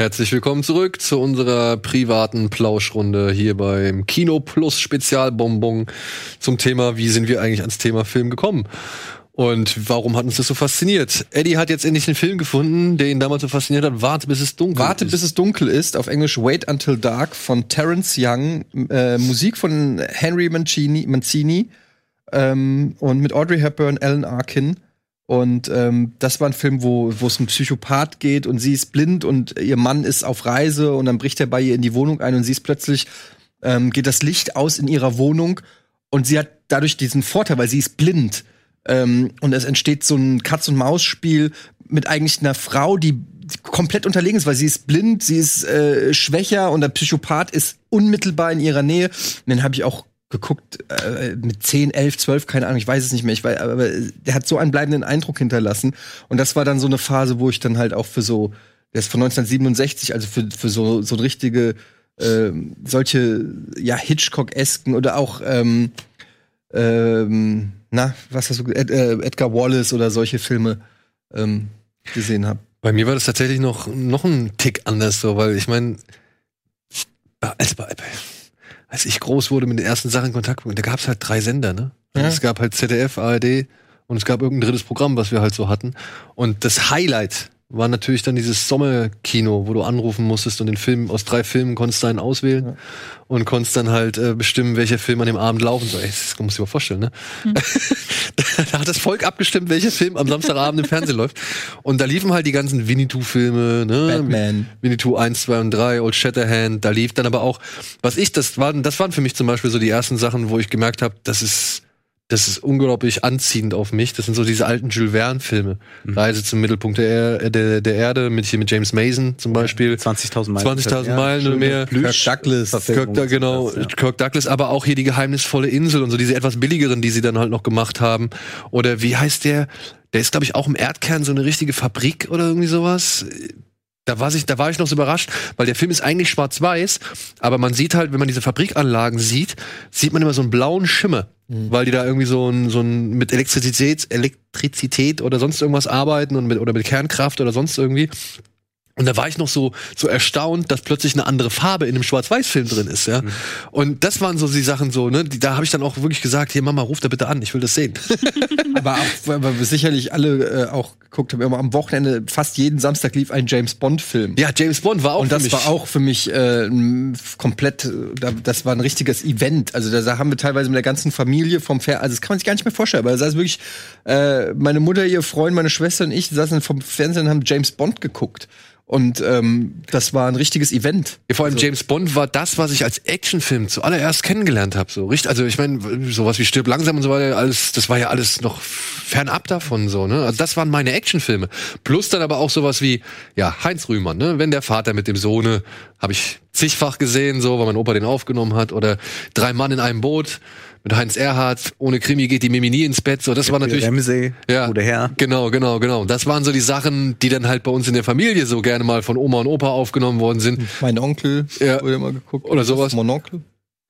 Herzlich willkommen zurück zu unserer privaten Plauschrunde hier beim Kino Plus Spezialbonbon zum Thema, wie sind wir eigentlich ans Thema Film gekommen? Und warum hat uns das so fasziniert? Eddie hat jetzt endlich den Film gefunden, der ihn damals so fasziniert hat. Warte, bis es dunkel Warte, ist. bis es dunkel ist. Auf Englisch Wait Until Dark von Terence Young. Äh, Musik von Henry Mancini, Mancini ähm, und mit Audrey Hepburn, Alan Arkin. Und ähm, das war ein Film, wo wo es um Psychopath geht und sie ist blind und ihr Mann ist auf Reise und dann bricht er bei ihr in die Wohnung ein und sie ist plötzlich ähm, geht das Licht aus in ihrer Wohnung und sie hat dadurch diesen Vorteil, weil sie ist blind ähm, und es entsteht so ein Katz-und-Maus-Spiel mit eigentlich einer Frau, die komplett unterlegen ist, weil sie ist blind, sie ist äh, schwächer und der Psychopath ist unmittelbar in ihrer Nähe. Und den habe ich auch geguckt äh, mit 10, 11, 12, keine Ahnung, ich weiß es nicht mehr, ich weiß, aber der hat so einen bleibenden Eindruck hinterlassen. Und das war dann so eine Phase, wo ich dann halt auch für so der ist von 1967, also für für so so richtige äh, solche ja Hitchcock-esken oder auch ähm, ähm, na, was hast du Ed, äh, Edgar Wallace oder solche Filme ähm, gesehen habe. Bei mir war das tatsächlich noch, noch ein Tick anders so, weil ich meine, als, als ich groß wurde mit den ersten Sachen in Kontakt, da gab es halt drei Sender, ne? Ja. Es gab halt ZDF, ARD und es gab irgendein drittes Programm, was wir halt so hatten. Und das Highlight war natürlich dann dieses Sommerkino, wo du anrufen musstest und den Film aus drei Filmen konntest du einen auswählen und konntest dann halt äh, bestimmen, welcher Film an dem Abend laufen soll. Ey, das du dir mal vorstellen, ne? da hat das Volk abgestimmt, welcher Film am Samstagabend im Fernsehen läuft. Und da liefen halt die ganzen Winnetou-Filme, ne? Batman. Winnetou 1, 2 und 3, Old Shatterhand, da lief dann aber auch, was ich, das waren, das waren für mich zum Beispiel so die ersten Sachen, wo ich gemerkt habe, das ist, das ist unglaublich anziehend auf mich. Das sind so diese alten Jules Verne-Filme. Reise zum Mittelpunkt der, Er- der, der Erde mit hier mit James Mason zum Beispiel. 20.000 Meilen. 20.000 Meilen oder mehr. Kirk Douglas. Kirk, da, genau, Ja. Kirk Douglas, aber auch hier die geheimnisvolle Insel und so diese etwas billigeren, die sie dann halt noch gemacht haben. Oder wie heißt der? Der ist, glaube ich, auch im Erdkern so eine richtige Fabrik oder irgendwie sowas. Da war, ich, da war ich noch so überrascht, weil der Film ist eigentlich schwarz-weiß, aber man sieht halt, wenn man diese Fabrikanlagen sieht, sieht man immer so einen blauen Schimmer, weil die da irgendwie so ein, so ein mit Elektrizität, Elektrizität oder sonst irgendwas arbeiten und mit, oder mit Kernkraft oder sonst irgendwie. Und da war ich noch so, so erstaunt, dass plötzlich eine andere Farbe in einem Schwarz-Weiß-Film drin ist, ja. Und das waren so die Sachen so, ne, die, da habe ich dann auch wirklich gesagt, hier Mama, ruf da bitte an, ich will das sehen. aber auch, weil wir sicherlich alle äh, auch geguckt haben, immer am Wochenende, fast jeden Samstag lief ein James Bond-Film. ja, James Bond war auch Und für das mich, war auch für mich äh, komplett, äh, da- das war ein richtiges Event. Also da- da haben wir teilweise mit der ganzen Familie vom Fer, also das kann man sich gar nicht mehr vorstellen, aber das heißt wirklich, äh, meine Mutter, ihr Freund, meine Schwester und ich saßen vom Fernsehen und haben James Bond geguckt. Und ähm, das war ein richtiges Event. Ja, vor allem James Bond war das, was ich als Actionfilm zuallererst kennengelernt habe. So richtig, also ich meine, sowas wie Stirb langsam und so weiter, alles, das war ja alles noch fernab davon so. Ne? Also das waren meine Actionfilme. Plus dann aber auch sowas wie ja Heinz Rühmann, ne? Wenn der Vater mit dem Sohne habe ich zigfach gesehen, so, weil mein Opa den aufgenommen hat. Oder drei Mann in einem Boot mit Heinz Erhardt. Ohne Krimi geht die Mimi nie ins Bett. So, das war natürlich Ramsey, ja, oder Herr. Genau, genau, genau. Das waren so die Sachen, die dann halt bei uns in der Familie so gerne mal von Oma und Opa aufgenommen worden sind. Mein Onkel Ja. wurde mal geguckt. Oder sowas. Onkel.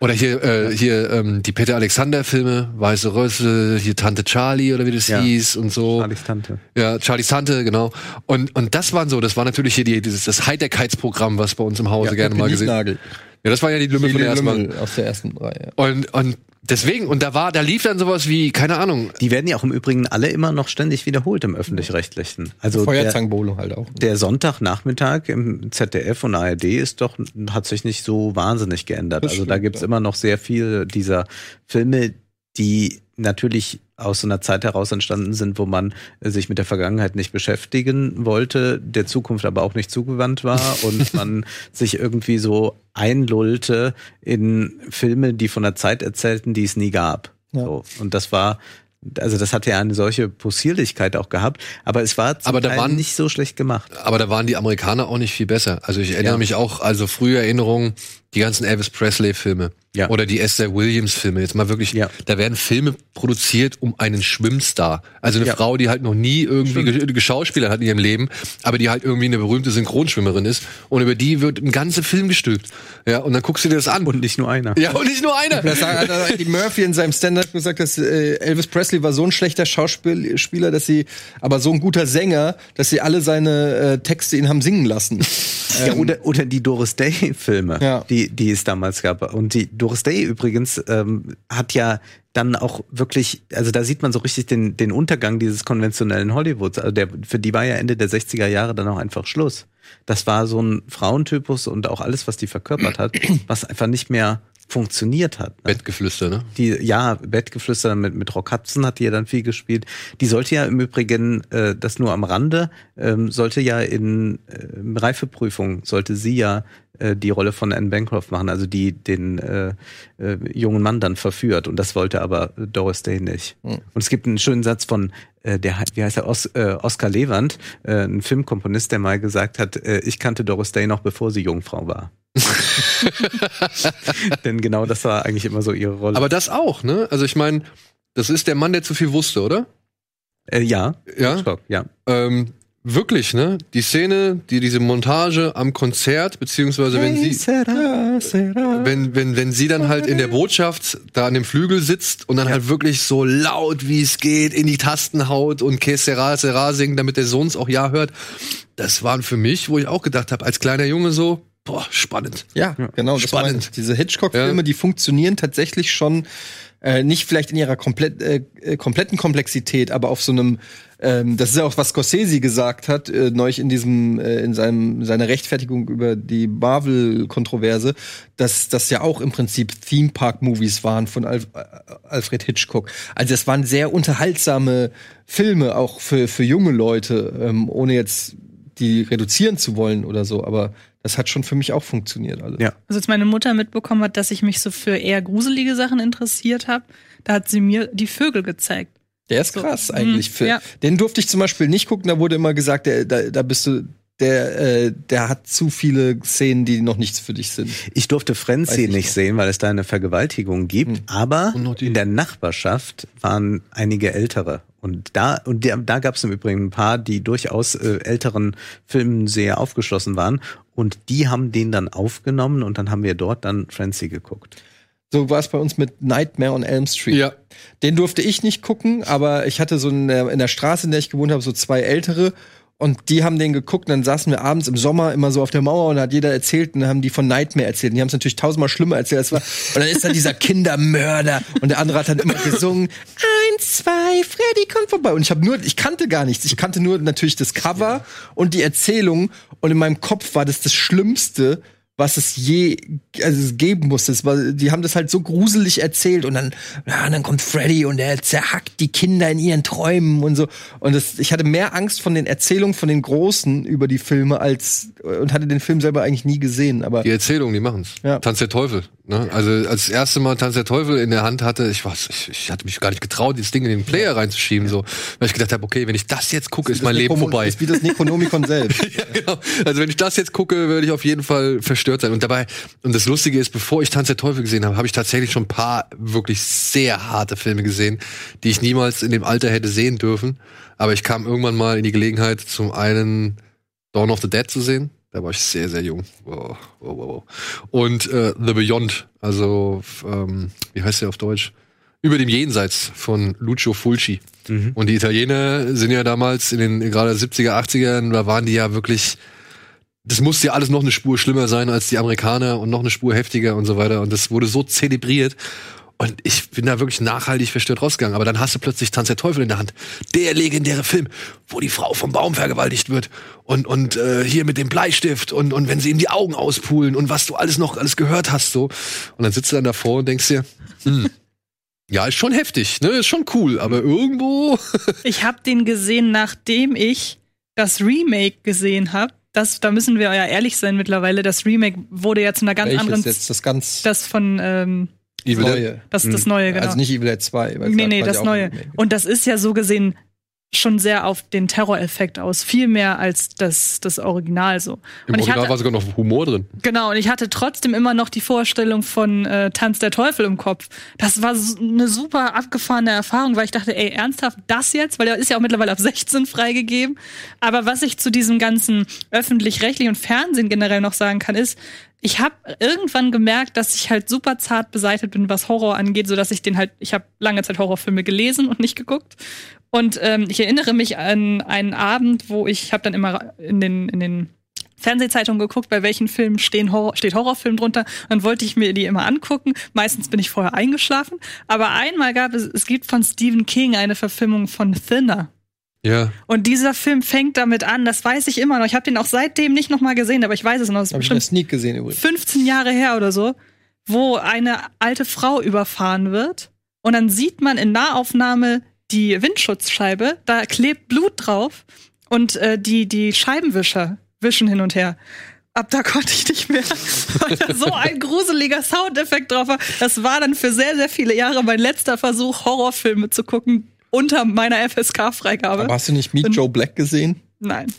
Oder hier, äh, hier ähm, die Peter Alexander Filme, Weiße Rössel, hier Tante Charlie oder wie das Ja. hieß und so. Charlies Tante. Ja, Charlies Tante, genau. Und und das waren so, das war natürlich hier die, dieses das Heiterkeitsprogramm, was bei uns im Hause gerne mal gesehen. Ja, das war ja die Lümmel von der ersten Mal. aus der ersten Reihe. Und und deswegen und da war, da lief dann sowas wie keine Ahnung. Die werden ja auch im Übrigen alle immer noch ständig wiederholt im Öffentlich-Rechtlichen. Also der, Feuerzangenbowle halt auch. der Sonntagnachmittag im ZDF und ARD ist doch, hat sich nicht so wahnsinnig geändert. Das also da stimmt, gibt's ja. immer noch sehr viel dieser Filme, die natürlich aus so einer Zeit heraus entstanden sind, wo man sich mit der Vergangenheit nicht beschäftigen wollte, der Zukunft aber auch nicht zugewandt war und man sich irgendwie so einlullte in Filme, die von einer Zeit erzählten, die es nie gab. Ja. So. Und das war also das hat ja eine solche Possierlichkeit auch gehabt, aber es war zum Aber da Teil waren- nicht so schlecht gemacht. Aber da waren die Amerikaner auch nicht viel besser. Also ich erinnere Ja. mich auch, also frühe Erinnerungen, die ganzen Elvis Presley-Filme Ja. oder die Esther Williams-Filme. Jetzt mal wirklich, Ja. da werden Filme produziert um einen Schwimmstar. Also eine Ja. Frau, die halt noch nie irgendwie ge geschauspielert hat in ihrem Leben, aber die halt irgendwie eine berühmte Synchronschwimmerin ist. Und über die wird ein ganzer Film gestülpt. Ja, und dann guckst du dir das an. Und nicht nur einer. ja, und nicht nur einer. Das hat Eddie Murphy in seinem Stand-up gesagt, dass äh, Elvis Presley war so ein schlechter Schauspieler, dass sie, aber so ein guter Sänger, dass sie alle seine äh, Texte ihn haben singen lassen. Ja, oder, oder die Doris Day-Filme, Ja. die, die es damals gab. Und die Doris Day übrigens ähm, hat ja dann auch wirklich, also da sieht man so richtig den, den Untergang dieses konventionellen Hollywoods. Also der, für die war ja Ende der 60er Jahre dann auch einfach Schluss. Das war so ein Frauentypus und auch alles, was die verkörpert hat, was einfach nicht mehr funktioniert hat. Ne? Bettgeflüster, ne? Die, ja, Bettgeflüster mit, mit Rock Hudson hat die ja dann viel gespielt. Die sollte ja im Übrigen, äh, das nur am Rande, ähm, sollte ja in äh, Reifeprüfung, sollte sie ja äh, die Rolle von Anne Bancroft machen, also die den äh, äh, jungen Mann dann verführt. Und das wollte aber Doris Day nicht. Und es gibt einen schönen Satz von, äh, der, wie heißt er, Os, äh, Oscar Lewand, äh, ein Filmkomponist, der mal gesagt hat, äh, ich kannte Doris Day noch bevor sie Jungfrau war. Denn genau das war eigentlich immer so ihre Rolle. Aber das auch, ne? Also ich meine, das ist der Mann, der zu viel wusste, oder? äh, ja, Ja. Hitchcock, ja. Ähm, wirklich, ne? Die Szene, die diese Montage am Konzert, beziehungsweise wenn sie, wenn, wenn, wenn sie dann halt in der Botschaft da an dem Flügel sitzt und dann halt wirklich so laut wie es geht in die Tasten haut und Que sera, sera singt, damit der Sohn es auch ja hört. Das waren für mich, wo ich auch gedacht habe, als kleiner Junge so, boah, spannend. Ja, genau. Das Spannend. meine ich. Diese Hitchcock-Filme, Ja. die funktionieren tatsächlich schon äh, nicht vielleicht in ihrer komplett, äh, äh, kompletten Komplexität, aber auf so einem, ähm, das ist ja auch was Scorsese gesagt hat, äh, neulich in diesem, äh, in seinem, seiner Rechtfertigung über die Marvel-Kontroverse, dass das ja auch im Prinzip Theme Park-Movies waren von Alf äh, Alfred Hitchcock. Also es waren sehr unterhaltsame Filme, auch für, für junge Leute, ähm, ohne jetzt die reduzieren zu wollen oder so, aber das hat schon für mich auch funktioniert. Also. Ja. Also als meine Mutter mitbekommen hat, dass ich mich so für eher gruselige Sachen interessiert habe, da hat sie mir die Vögel gezeigt. Der ist So, krass mhm, eigentlich. Für, ja. Den durfte ich zum Beispiel nicht gucken, da wurde immer gesagt, der, da, da bist du, der, äh, der hat zu viele Szenen, die noch nichts für dich sind. Ich durfte Frenzy ich nicht noch. sehen, weil es da eine Vergewaltigung gibt, aber noch die- in der Nachbarschaft waren einige Ältere. Und da, und der, da gab es im Übrigen ein paar, die durchaus äh, älteren Filmen sehr aufgeschlossen waren. Und die haben den dann aufgenommen und dann haben wir dort dann Frenzy geguckt. So war es bei uns mit Nightmare on Elm Street. Ja. Den durfte ich nicht gucken, aber ich hatte so in der, in der Straße, in der ich gewohnt habe, so zwei ältere. Und die haben den geguckt, und dann saßen wir abends im Sommer immer so auf der Mauer und hat jeder erzählt und dann haben die von Nightmare erzählt. Und die haben es natürlich tausendmal schlimmer erzählt. als war. Und dann ist da dieser Kindermörder und der andere hat dann immer gesungen, eins, zwei, Freddy kommt vorbei. Und ich habe nur, ich kannte gar nichts. Ich kannte nur natürlich das Cover und die Erzählung und in meinem Kopf war das das Schlimmste, was es je also es geben musste. Es war, die haben das halt so gruselig erzählt und dann, ja, und dann kommt Freddy und er zerhackt die Kinder in ihren Träumen und so. Und das, ich hatte mehr Angst von den Erzählungen von den Großen über die Filme als und hatte den Film selber eigentlich nie gesehen. Aber Die Erzählung, die machen's. Ja. Tanz der Teufel. Ne? Also als das erste Mal Tanz der Teufel in der Hand hatte, ich was, ich, ich hatte mich gar nicht getraut, dieses Ding in den Player reinzuschieben, so, weil ich gedacht habe, okay, wenn ich das jetzt gucke, ist mein Leben vorbei. Das ist wie das Necronomicon selbst. ja, genau. Also wenn ich das jetzt gucke, würde ich auf jeden Fall verstört sein. Und dabei, und das Lustige ist, bevor ich Tanz der Teufel gesehen habe, habe ich tatsächlich schon ein paar wirklich sehr harte Filme gesehen, die ich niemals in dem Alter hätte sehen dürfen. Aber ich kam irgendwann mal in die Gelegenheit, zum einen Dawn of the Dead zu sehen. Da war ich sehr, sehr jung. Wow, wow, wow. Und äh, The Beyond, also ähm, wie heißt der auf Deutsch? Über dem Jenseits von Lucio Fulci. Und die Italiener sind ja damals in den gerade 70er, 80ern, da waren die ja wirklich, das musste ja alles noch eine Spur schlimmer sein als die Amerikaner und noch eine Spur heftiger und so weiter. Und das wurde so zelebriert. Und ich bin da wirklich nachhaltig verstört rausgegangen. Aber dann hast du plötzlich Tanz der Teufel in der Hand. Der legendäre Film, wo die Frau vom Baum vergewaltigt wird. Und, und äh, hier mit dem Bleistift und, und wenn sie ihm die Augen auspulen und was du alles noch alles gehört hast. so. Und dann sitzt du dann davor und denkst dir, hm, Ja, ist schon heftig, ne? Ist schon cool, aber irgendwo. Ich habe den gesehen, nachdem ich das Remake gesehen habe. Das, da müssen wir ja ehrlich sein mittlerweile. Das Remake wurde ja zu einer ganz Welches anderen. jetzt das ganz Das von ähm, Evil Dead. neue. das, das neue, genau. Also nicht Evil Dead 2. weil nee, nee, das neue. Und das ist ja so gesehen schon sehr auf den Terroreffekt aus. Viel mehr als das, das Original so. Im und ich Original hatte, war sogar noch Humor drin. Genau, und ich hatte trotzdem immer noch die Vorstellung von äh, Tanz der Teufel im Kopf. Das war so eine super abgefahrene Erfahrung, weil ich dachte, ey, ernsthaft, das jetzt? Weil der ist ja auch mittlerweile ab 16 freigegeben. Aber was ich zu diesem ganzen öffentlich-rechtlichen und Fernsehen generell noch sagen kann, ist, ich habe irgendwann gemerkt, dass ich halt super zart beseitigt bin, was Horror angeht, so dass ich den halt, ich habe lange Zeit Horrorfilme gelesen und nicht geguckt. Und ähm, ich erinnere mich an einen Abend, wo ich, ich habe dann immer in den in den Fernsehzeitungen geguckt, bei welchen Filmen stehen Horror, steht Horrorfilm drunter. Dann wollte ich mir die immer angucken. Meistens bin ich vorher eingeschlafen. Aber einmal gab es, es gibt von Stephen King eine Verfilmung von Thinner. Ja. Und dieser Film fängt damit an, das weiß ich immer noch. Ich habe den auch seitdem nicht noch mal gesehen, aber ich weiß es noch. Hab ich in der Sneak gesehen übrigens. 15 Jahre her oder so, wo eine alte Frau überfahren wird. Und dann sieht man in Nahaufnahme die Windschutzscheibe, da klebt Blut drauf und äh, die, die Scheibenwischer wischen hin und her. Ab da konnte ich nicht mehr, weil da so ein gruseliger Soundeffekt drauf war. Das war dann für sehr, sehr viele Jahre mein letzter Versuch, Horrorfilme zu gucken unter meiner FSK-Freigabe. Aber hast du nicht Meet Joe Black gesehen? Nein.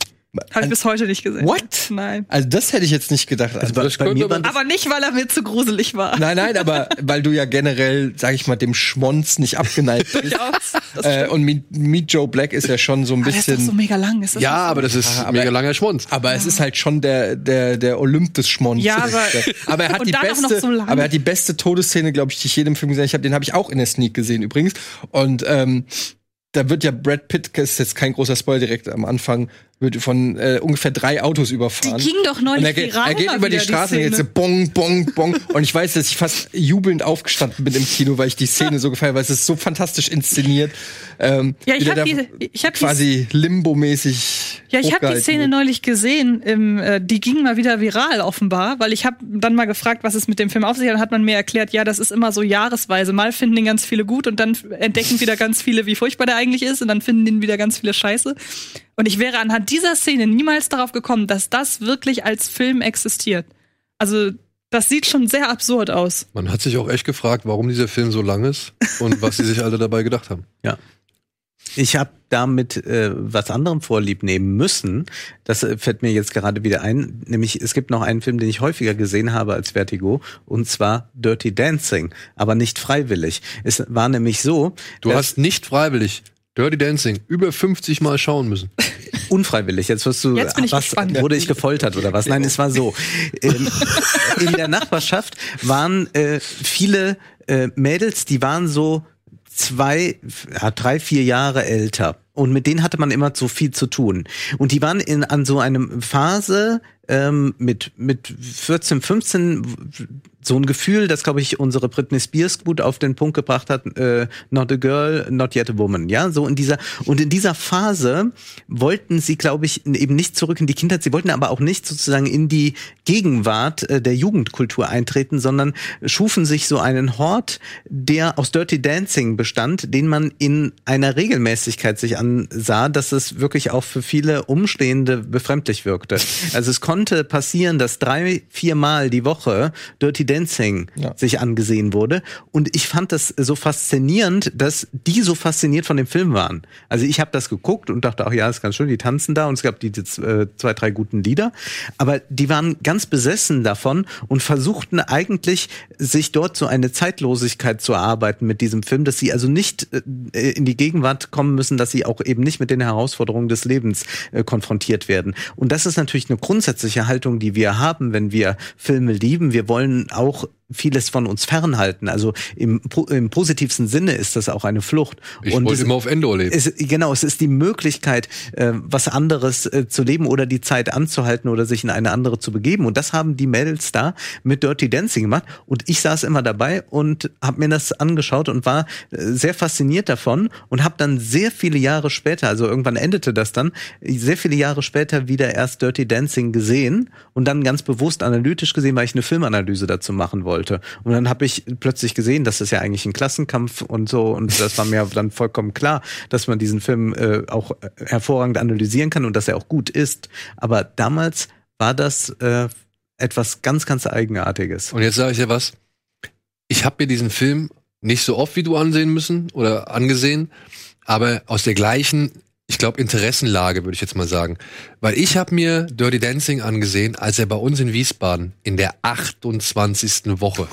Habe ich bis heute nicht gesehen. What? Nein. Also das hätte ich jetzt nicht gedacht. Also, bei, das bei mir aber- waren das, Aber nicht, weil er mir zu gruselig war. nein, nein, aber weil du ja generell, sag ich mal, dem Schmonz nicht abgeneigt bist. Durchaus. Das äh, und Meet, Meet Joe Black ist ja schon so ein Aber der ist doch bisschen. so mega lang. Ist das Ja, aber das ist Ah, aber- mega langer Schmonz. aber es ist halt schon der, der, der Olymp des Schmonz. Ja, aber- aber er hat und die dann auch noch beste, so lang. aber er hat die beste Todesszene, glaube ich, die ich jedem Film gesehen habe. Ich hab, Den habe ich auch in der Sneak gesehen übrigens. Und ähm, da wird ja Brad Pitt, das ist jetzt kein großer Spoiler direkt am Anfang, wird von äh, ungefähr drei Autos überfahren. Die ging doch neulich Und er, geht- viral er geht über die wieder, die Straße und jetzt so bong, bong, bong. Und ich weiß, dass ich fast jubelnd aufgestanden bin im Kino, weil ich die Szene so gefeiert, weil es ist so fantastisch inszeniert. Ähm, Ja, ich wie der hab da die- ich hab die- quasi Limbo-mäßig. Ja, ich habe die Szene wird. neulich gesehen. Im, äh, die ging mal wieder viral offenbar, weil ich habe dann mal gefragt, was es mit dem Film auf sich hat. Dann hat man mir erklärt, ja, das ist immer so jahresweise. Mal finden den ganz viele gut und dann entdecken wieder ganz viele, wie furchtbar der eigentlich ist und dann finden den wieder ganz viele Scheiße. Und ich wäre anhand dieser Szene niemals darauf gekommen, dass das wirklich als Film existiert. Also das sieht schon sehr absurd aus. Man hat sich auch echt gefragt, warum dieser Film so lang ist und was sie sich alle dabei gedacht haben. ich habe damit äh, was anderem vorlieb nehmen müssen. Das äh, fällt mir jetzt gerade wieder ein. Nämlich, es gibt noch einen Film, den ich häufiger gesehen habe als Vertigo, und zwar Dirty Dancing, aber nicht freiwillig. Es war nämlich so, Du hast nicht freiwillig Dirty Dancing über 50 Mal schauen müssen. Unfreiwillig. Jetzt wirst du, Jetzt bin ich was, gespannt. wurde ich gefoltert oder was? Nein, es war so. Ähm, in der Nachbarschaft waren äh, viele äh, Mädels, die waren so zwei, ja, drei, vier Jahre älter. Und mit denen hatte man immer so viel zu tun. Und die waren in, an so einem Phase ähm, mit, mit 14, 15 so ein Gefühl, das glaube ich unsere Britney Spears gut auf den Punkt gebracht hat, äh, not a girl, not yet a woman, ja, so in dieser und in dieser Phase wollten sie, glaube ich, eben nicht zurück in die Kindheit, sie wollten aber auch nicht sozusagen in die Gegenwart äh, der Jugendkultur eintreten, sondern schufen sich so einen Hort, der aus Dirty Dancing bestand, den man in einer Regelmäßigkeit sich ansah, dass es wirklich auch für viele Umstehende befremdlich wirkte. Also es konnte passieren, dass drei, viermal die Woche Dirty Dancing Ja. sich angesehen wurde. Und ich fand das so faszinierend, dass die so fasziniert von dem Film waren. Also ich habe das geguckt und dachte, ach ja, ist ganz schön, die tanzen da und es gab die, die äh, zwei, drei guten Lieder. Aber die waren ganz besessen davon und versuchten eigentlich, sich dort so eine Zeitlosigkeit zu erarbeiten mit diesem Film, dass sie also nicht äh, in die Gegenwart kommen müssen, dass sie auch eben nicht mit den Herausforderungen des Lebens äh, konfrontiert werden. Und das ist natürlich eine grundsätzliche Haltung, die wir haben, wenn wir Filme lieben. Wir wollen auch vieles von uns fernhalten. Also im, im positivsten Sinne ist das auch eine Flucht. Ich Und wollte immer auf Endor leben. es, genau, es ist die Möglichkeit, äh, was anderes äh, zu leben oder die Zeit anzuhalten oder sich in eine andere zu begeben. Und das haben die Mädels da mit Dirty Dancing gemacht. Und ich saß immer dabei und habe mir das angeschaut und war äh, sehr fasziniert davon und habe dann sehr viele Jahre später, also irgendwann endete das dann, sehr viele Jahre später wieder erst Dirty Dancing gesehen und dann ganz bewusst analytisch gesehen, weil ich eine Filmanalyse dazu machen wollte. Wollte. Und dann habe ich plötzlich gesehen, dass das ja eigentlich ein Klassenkampf und so und das war mir dann vollkommen klar, dass man diesen Film äh, auch äh, hervorragend analysieren kann und dass er auch gut ist. Aber damals war das äh, etwas ganz, ganz Eigenartiges. Und jetzt sage ich dir was. Ich habe mir diesen Film nicht so oft wie du ansehen müssen oder angesehen, aber aus der gleichen, ich glaube, Interessenlage, würde ich jetzt mal sagen. Weil ich habe mir Dirty Dancing angesehen, als er bei uns in Wiesbaden in der 28. Woche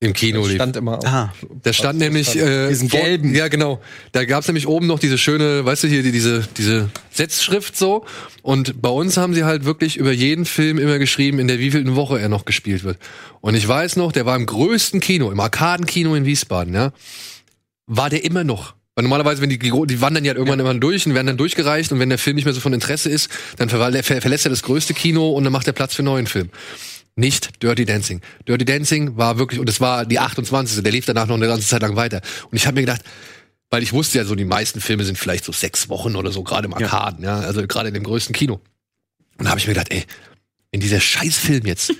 im Kino Das lief. stand immer auf. Ah, Da stand nämlich äh, Diesen gelben. Ja, genau. Da gab's nämlich oben noch diese schöne, weißt du hier, die, diese diese Setzschrift so. Und bei uns haben sie halt wirklich über jeden Film immer geschrieben, in der wievielten Woche er noch gespielt wird. Und ich weiß noch, der war im größten Kino, im Arkadenkino in Wiesbaden, ja, war der immer noch. Weil normalerweise, wenn die, die wandern ja irgendwann immer durch und werden dann durchgereicht und wenn der Film nicht mehr so von Interesse ist, dann ver ver verlässt er das größte Kino und dann macht er Platz für einen neuen Film nicht Dirty Dancing. Dirty Dancing war wirklich, und es war die 28. Der lief danach noch eine ganze Zeit lang weiter. Und ich habe mir gedacht, weil ich wusste ja so, die meisten Filme sind vielleicht so sechs Wochen oder so, gerade im Arkaden, ja, also gerade in dem größten Kino. Und da habe ich mir gedacht, ey, wenn dieser Scheißfilm jetzt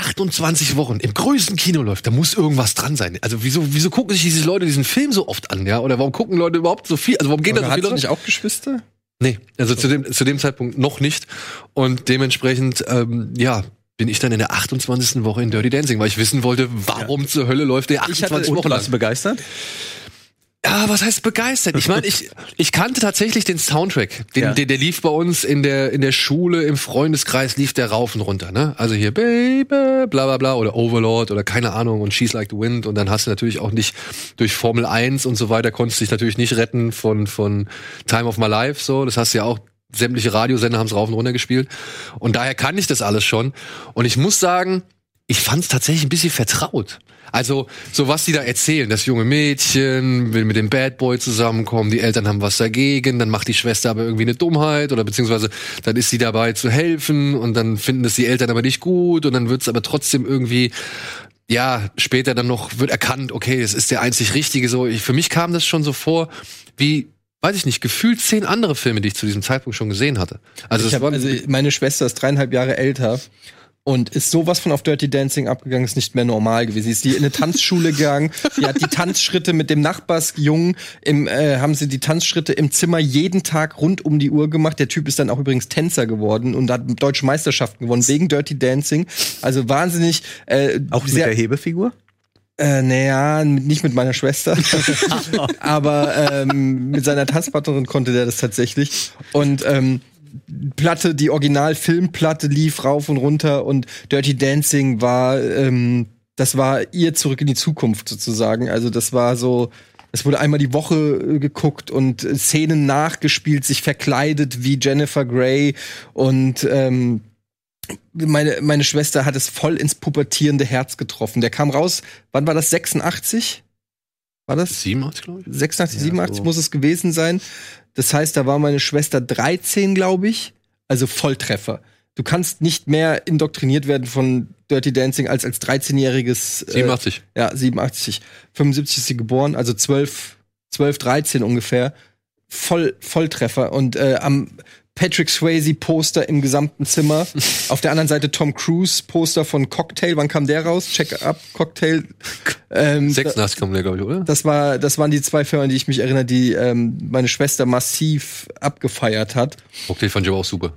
28 Wochen im größten Kino läuft, da muss irgendwas dran sein. Also wieso, wieso gucken sich diese Leute diesen Film so oft an, ja? Oder warum gucken Leute überhaupt so viel? Also warum gehen da so viele Leute? nicht auch Geschwister? Nee, also zu dem, zu dem Zeitpunkt noch nicht. Und dementsprechend, ähm, ja, bin ich dann in der 28. Woche in Dirty Dancing, weil ich wissen wollte, warum zur Hölle läuft der Ich hatte- 28 Wochen lang. begeistert? Ja, was heißt begeistert? Ich meine, ich, ich kannte tatsächlich den Soundtrack. Den, Ja. der, der lief bei uns in der, in der Schule, im Freundeskreis, lief der rauf und runter. Ne? Also hier Baby, bla bla bla oder Overlord oder keine Ahnung und She's Like the Wind. Und dann hast du natürlich auch nicht durch Formel 1 und so weiter, konntest dich natürlich nicht retten von, von Time of My Life. So, Das hast du ja auch sämtliche Radiosender haben es rauf und runter gespielt. Und daher kann ich das alles schon. Und ich muss sagen, ich fand es tatsächlich ein bisschen vertraut. Also, so was die da erzählen, das junge Mädchen will mit dem Bad Boy zusammenkommen, die Eltern haben was dagegen, dann macht die Schwester aber irgendwie eine Dummheit oder beziehungsweise dann ist sie dabei zu helfen und dann finden es die Eltern aber nicht gut und dann wird es aber trotzdem irgendwie ja, später dann noch wird erkannt, okay, es ist der einzig Richtige so. Ich, für mich kam das schon so vor, wie, weiß ich nicht, gefühlt zehn andere Filme, die ich zu diesem Zeitpunkt schon gesehen hatte. Also, hab, also meine Schwester ist dreieinhalb Jahre älter und ist sowas von auf Dirty Dancing abgegangen, ist nicht mehr normal gewesen. Sie ist die in eine Tanzschule gegangen, die hat die Tanzschritte mit dem Nachbarsjungen, im, äh, haben sie die Tanzschritte im Zimmer jeden Tag rund um die Uhr gemacht. Der Typ ist dann auch übrigens Tänzer geworden und hat deutsche Meisterschaften gewonnen wegen Dirty Dancing. Also wahnsinnig. Äh, Auch mit der Hebefigur? äh, naja, nicht mit meiner Schwester. Aber ähm, mit seiner Tanzpartnerin konnte der das tatsächlich. Und ähm, Platte, die Original-Filmplatte lief rauf und runter und Dirty Dancing war, ähm, das war ihr zurück in die Zukunft sozusagen. Also das war so, es wurde einmal die Woche äh, geguckt und Szenen nachgespielt, sich verkleidet wie Jennifer Grey und ähm, meine, meine Schwester hat es voll ins pubertierende Herz getroffen. Der kam raus, wann war das? 86? War das? 87, glaube ich. 86, Ja, 87 so. muss es gewesen sein. Das heißt, da war meine Schwester 13, glaube ich. Also Volltreffer. Du kannst nicht mehr indoktriniert werden von Dirty Dancing als als 13-jähriges. Äh, 87. ja, 87. 75 ist sie geboren, also 12, 12 13 ungefähr. Voll, Volltreffer. Und äh, am Patrick Swayze Poster im gesamten Zimmer. Auf der anderen Seite Tom Cruise Poster von Cocktail. Wann kam der raus? Check up, Cocktail. Ähm, 86 kam der, glaube ich, oder? das war, das waren die zwei Filme, an die ich mich erinnere, die ähm, meine Schwester massiv abgefeiert hat. Okay, fand ich aber auch super.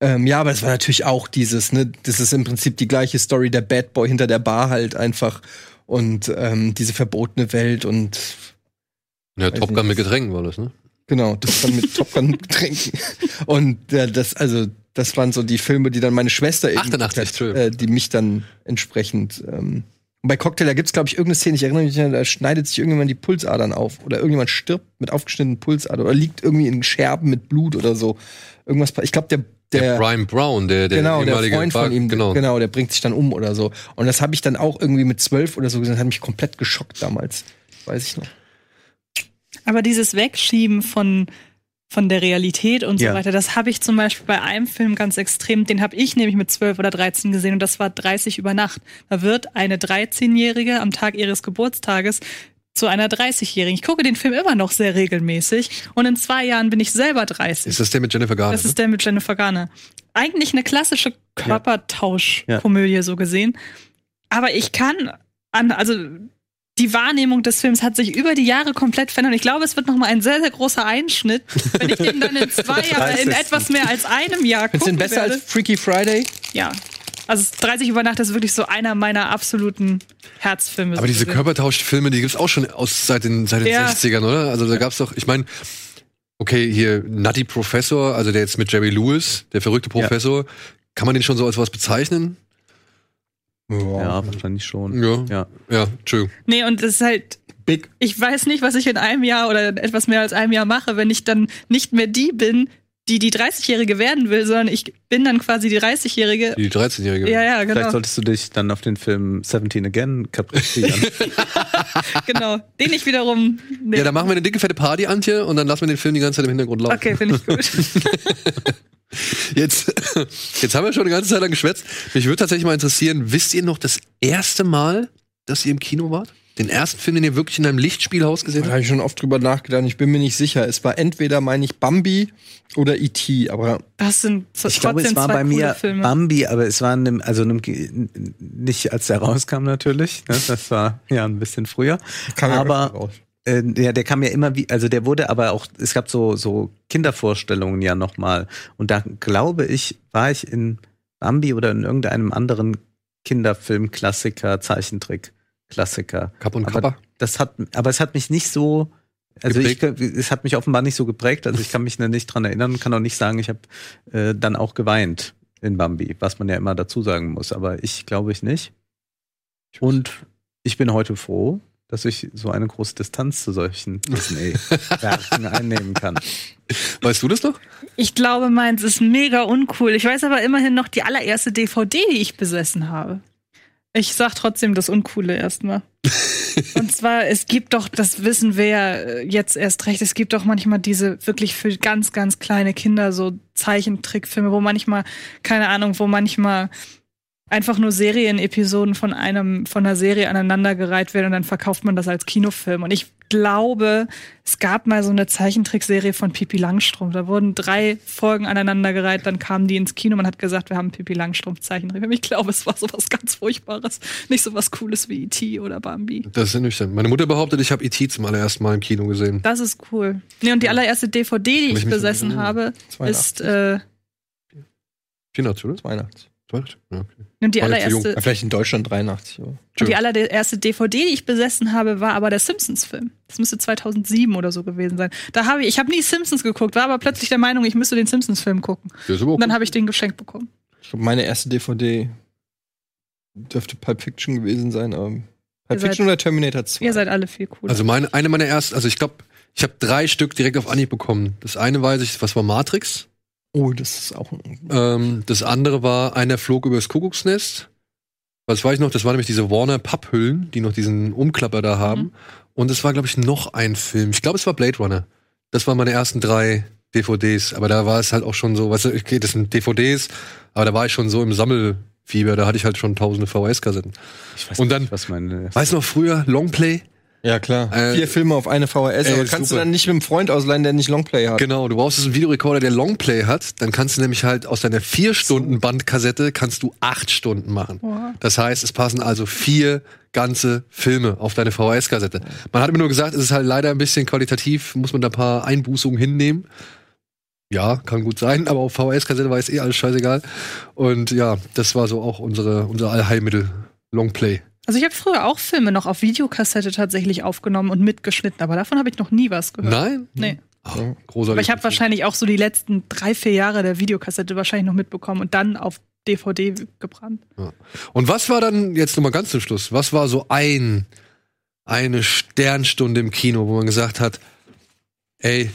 Ähm, ja, aber es war natürlich auch dieses, ne, das ist im Prinzip die gleiche Story, der Bad Boy hinter der Bar halt einfach und ähm, diese verbotene Welt und Ja, Top Gun mit Getränken war das, ne? Genau, das dann mit Top Gun Getränken. Und äh, das, also, das waren so die Filme, die dann meine Schwester eben 88, hat, äh, die mich dann entsprechend ähm, und bei Cocktail, da gibt's glaube ich, irgendeine Szene, ich erinnere mich, da schneidet sich irgendjemand die Pulsadern auf. Oder irgendjemand stirbt mit aufgeschnittenen Pulsadern. Oder liegt irgendwie in Scherben mit Blut oder so. Irgendwas, ich glaube, der, Der, der, Brian Brown, der, der genau, der Freund von Bar- ihm, genau. genau, der bringt sich dann um oder so. Und das habe ich dann auch irgendwie mit zwölf oder so gesehen, hat mich komplett geschockt damals. Weiß ich noch. Aber dieses Wegschieben von, von der Realität und so Ja. weiter, das habe ich zum Beispiel bei einem Film ganz extrem, den habe ich nämlich mit 12 oder 13 gesehen und das war 30 über Nacht. Da wird eine 13-Jährige am Tag ihres Geburtstages zu einer 30-Jährigen. Ich gucke den Film immer noch sehr regelmäßig und in zwei Jahren bin ich selber 30. Ist das der mit Jennifer Garner? Das ist der mit Jennifer Garner. Eigentlich eine klassische Körpertauschkomödie so gesehen. Aber ich kann an, also die Wahrnehmung des Films hat sich über die Jahre komplett verändert. Ich glaube, es wird noch mal ein sehr, sehr großer Einschnitt, wenn ich den dann in zwei Jahren, in etwas mehr als einem Jahr Findest du gucken den besser werde. als Freaky Friday? Ja. Also 30 über Nacht ist wirklich so einer meiner absoluten Herzfilme. Aber diese. Körpertauschfilme, die gibt's auch schon aus seit den, seit den Ja. 60ern, oder? Also da gab's doch, ich meine, okay, hier Nutty Professor, also der jetzt mit Jerry Lewis, der verrückte Professor, kann man den schon so als was bezeichnen? Ja, wahrscheinlich schon. Ja. Ja. Ja, Entschuldigung. Nee, und es ist halt Big. ich weiß nicht, was ich in einem Jahr oder etwas mehr als einem Jahr mache, wenn ich dann nicht mehr die bin, die die 30-Jährige werden will, sondern ich bin dann quasi die 30-Jährige. Die 13-Jährige. Ja, ja, Vielleicht genau. solltest du dich dann auf den Film 17 Again kaprizieren. genau. Den ich wiederum. Nee. Ja, dann machen wir eine dicke, fette Party, Antje, und dann lassen wir den Film die ganze Zeit im Hintergrund laufen. okay, finde ich gut. Jetzt, jetzt haben wir schon eine ganze Zeit lang geschwätzt. Mich würde tatsächlich mal interessieren, wisst ihr noch das erste Mal, dass ihr im Kino wart? Den ersten Film, den ihr wirklich in einem Lichtspielhaus gesehen Da habt? habe ich schon oft drüber nachgedacht. Ich bin mir nicht sicher. Es war entweder, meine ich, Bambi oder E.T., aber Das sind Ich glaube, es war bei mir Filme. Bambi, aber es war in einem, also in einem, nicht als der rauskam natürlich. Ne? Das war ja ein bisschen früher. kam ja aber raus. Äh, der, der kam ja immer wie, also der wurde aber auch, es gab so, so Kindervorstellungen ja nochmal. Und da glaube ich, war ich in Bambi oder in irgendeinem anderen Kinderfilm-Klassiker, Zeichentrick-Klassiker. Kapp und Aber Kappa? das hat, aber es hat mich nicht so, also ich, es hat mich offenbar nicht so geprägt. Also ich kann mich nicht dran erinnern und kann auch nicht sagen, ich habe äh, dann auch geweint in Bambi, was man ja immer dazu sagen muss. Aber ich glaube ich nicht. Und ich bin heute froh, dass ich so eine große Distanz zu solchen Disney-Werken einnehmen kann. Weißt du das noch? Ich glaube, meins ist mega uncool. Ich weiß aber immerhin noch die allererste DVD, die ich besessen habe. Ich sag trotzdem das Uncoole erstmal. Und zwar, es gibt doch, das wissen wir ja äh, jetzt erst recht, es gibt doch manchmal diese wirklich für ganz, ganz kleine Kinder so Zeichentrickfilme, wo manchmal, keine Ahnung, wo manchmal einfach nur Serienepisoden von einem, von einer Serie aneinandergereiht werden und dann verkauft man das als Kinofilm. Und ich glaube, es gab mal so eine Zeichentrickserie von Pipi Langstrumpf. Da wurden drei Folgen aneinandergereiht, dann kamen die ins Kino. Man hat gesagt, wir haben Pipi Langstrumpf Zeichentrickfilm. Ich glaube, es war sowas ganz Furchtbares. Nicht sowas Cooles wie E.T. oder Bambi. Das ist nüchtern. Meine Mutter behauptet, ich habe E.T. zum allerersten Mal im Kino gesehen. Das ist cool. Nee, und die allererste DVD, die ich ich besessen habe, 82. ist, äh, 84, oder? 82. 82? Ja, okay. und die allererste, Ja, vielleicht in Deutschland 83. Aber. und die allererste DVD, die ich besessen habe, war aber der Simpsons-Film. Das müsste 2007 oder so gewesen sein. Da habe ich, ich habe nie Simpsons geguckt, war aber plötzlich der Meinung, ich müsste den Simpsons-Film gucken. Und dann habe ich den geschenkt bekommen. Ich glaube, meine erste DVD dürfte Pulp Fiction gewesen sein. Aber Pulp Ihr seid- Fiction oder Terminator 2? Ihr seid alle viel cooler. Also meine, eine meiner ersten, also ich glaube, ich habe drei Stück direkt auf Anhieb bekommen. Das eine weiß ich, was war Matrix. Oh, das ist auch ein Ähm, das andere war Einer flog übers Kuckucksnest. Was weiß ich noch? Das waren nämlich diese Warner Papphüllen, die noch diesen Umklapper da haben. Mhm. Und es war, glaube ich, noch ein Film. Ich glaube, es war Blade Runner. Das waren meine ersten drei DVDs. Aber da war es halt auch schon so, weißt du, okay, das sind DVDs, aber da war ich schon so im Sammelfieber. Da hatte ich halt schon tausende VHS-Kassetten. Ich weiß Und dann- nicht, was meine. Weißt du noch früher, Longplay? Ja, klar. Äh, Vier Filme auf eine VHS, äh, aber kannst super. du dann nicht mit einem Freund ausleihen, der nicht Longplay hat. Genau, du brauchst jetzt einen Videorekorder, der Longplay hat. Dann kannst du nämlich halt aus deiner vier Stunden Bandkassette kannst du acht Stunden machen. Wow. Das heißt, es passen also vier ganze Filme auf deine VHS-Kassette. Man hat mir nur gesagt, es ist halt leider ein bisschen qualitativ, muss man da ein paar Einbußungen hinnehmen. Ja, kann gut sein, aber auf VHS-Kassette war es eh alles scheißegal. Und ja, das war so auch unsere, unser Allheilmittel. Longplay. Also ich habe früher auch Filme noch auf Videokassette tatsächlich aufgenommen und mitgeschnitten, aber davon habe ich noch nie was gehört. Nein? Nee. Großartig. Aber ich habe wahrscheinlich auch so die letzten drei, vier Jahre der Videokassette wahrscheinlich noch mitbekommen und dann auf DVD gebrannt. Und was war dann, jetzt nochmal ganz zum Schluss, was war so ein, eine Sternstunde im Kino, wo man gesagt hat, ey,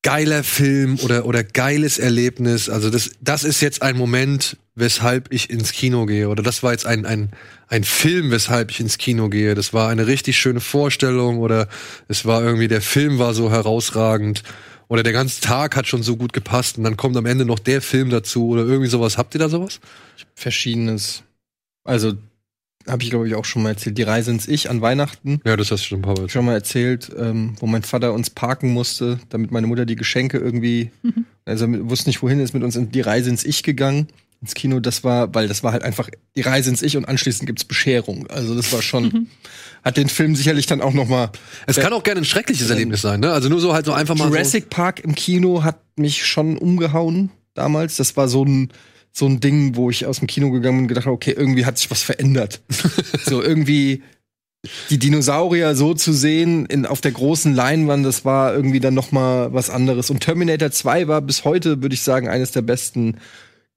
geiler Film oder, oder geiles Erlebnis, also das, das ist jetzt ein Moment, weshalb ich ins Kino gehe, oder das war jetzt ein, ein, ein Film, weshalb ich ins Kino gehe, das war eine richtig schöne Vorstellung, oder es war irgendwie, der Film war so herausragend, oder der ganze Tag hat schon so gut gepasst, und dann kommt am Ende noch der Film dazu, oder irgendwie sowas. Habt ihr da sowas? Verschiedenes. Also, habe ich, glaube ich, auch schon mal erzählt. Die Reise ins Ich an Weihnachten. Ja, das hast du schon ein paar Mal schon mal erzählt, ähm, wo mein Vater uns parken musste, damit meine Mutter die Geschenke irgendwie, also wir wussten nicht wohin, ist mit uns in die Reise ins Ich gegangen. Ins Kino. Das war, weil das war halt einfach die Reise ins Ich und anschließend gibt's Bescherung. Also das war schon, hat den Film sicherlich dann auch noch mal. Es kann auch gerne ein schreckliches Erlebnis sein, ne? Also nur so halt so einfach mal. Jurassic Park im Kino hat mich schon umgehauen damals. Das war so ein so ein Ding, wo ich aus dem Kino gegangen bin und gedacht habe, okay, irgendwie hat sich was verändert. so irgendwie die Dinosaurier so zu sehen in, auf der großen Leinwand, das war irgendwie dann noch mal was anderes. Und Terminator 2 war bis heute, würde ich sagen, eines der besten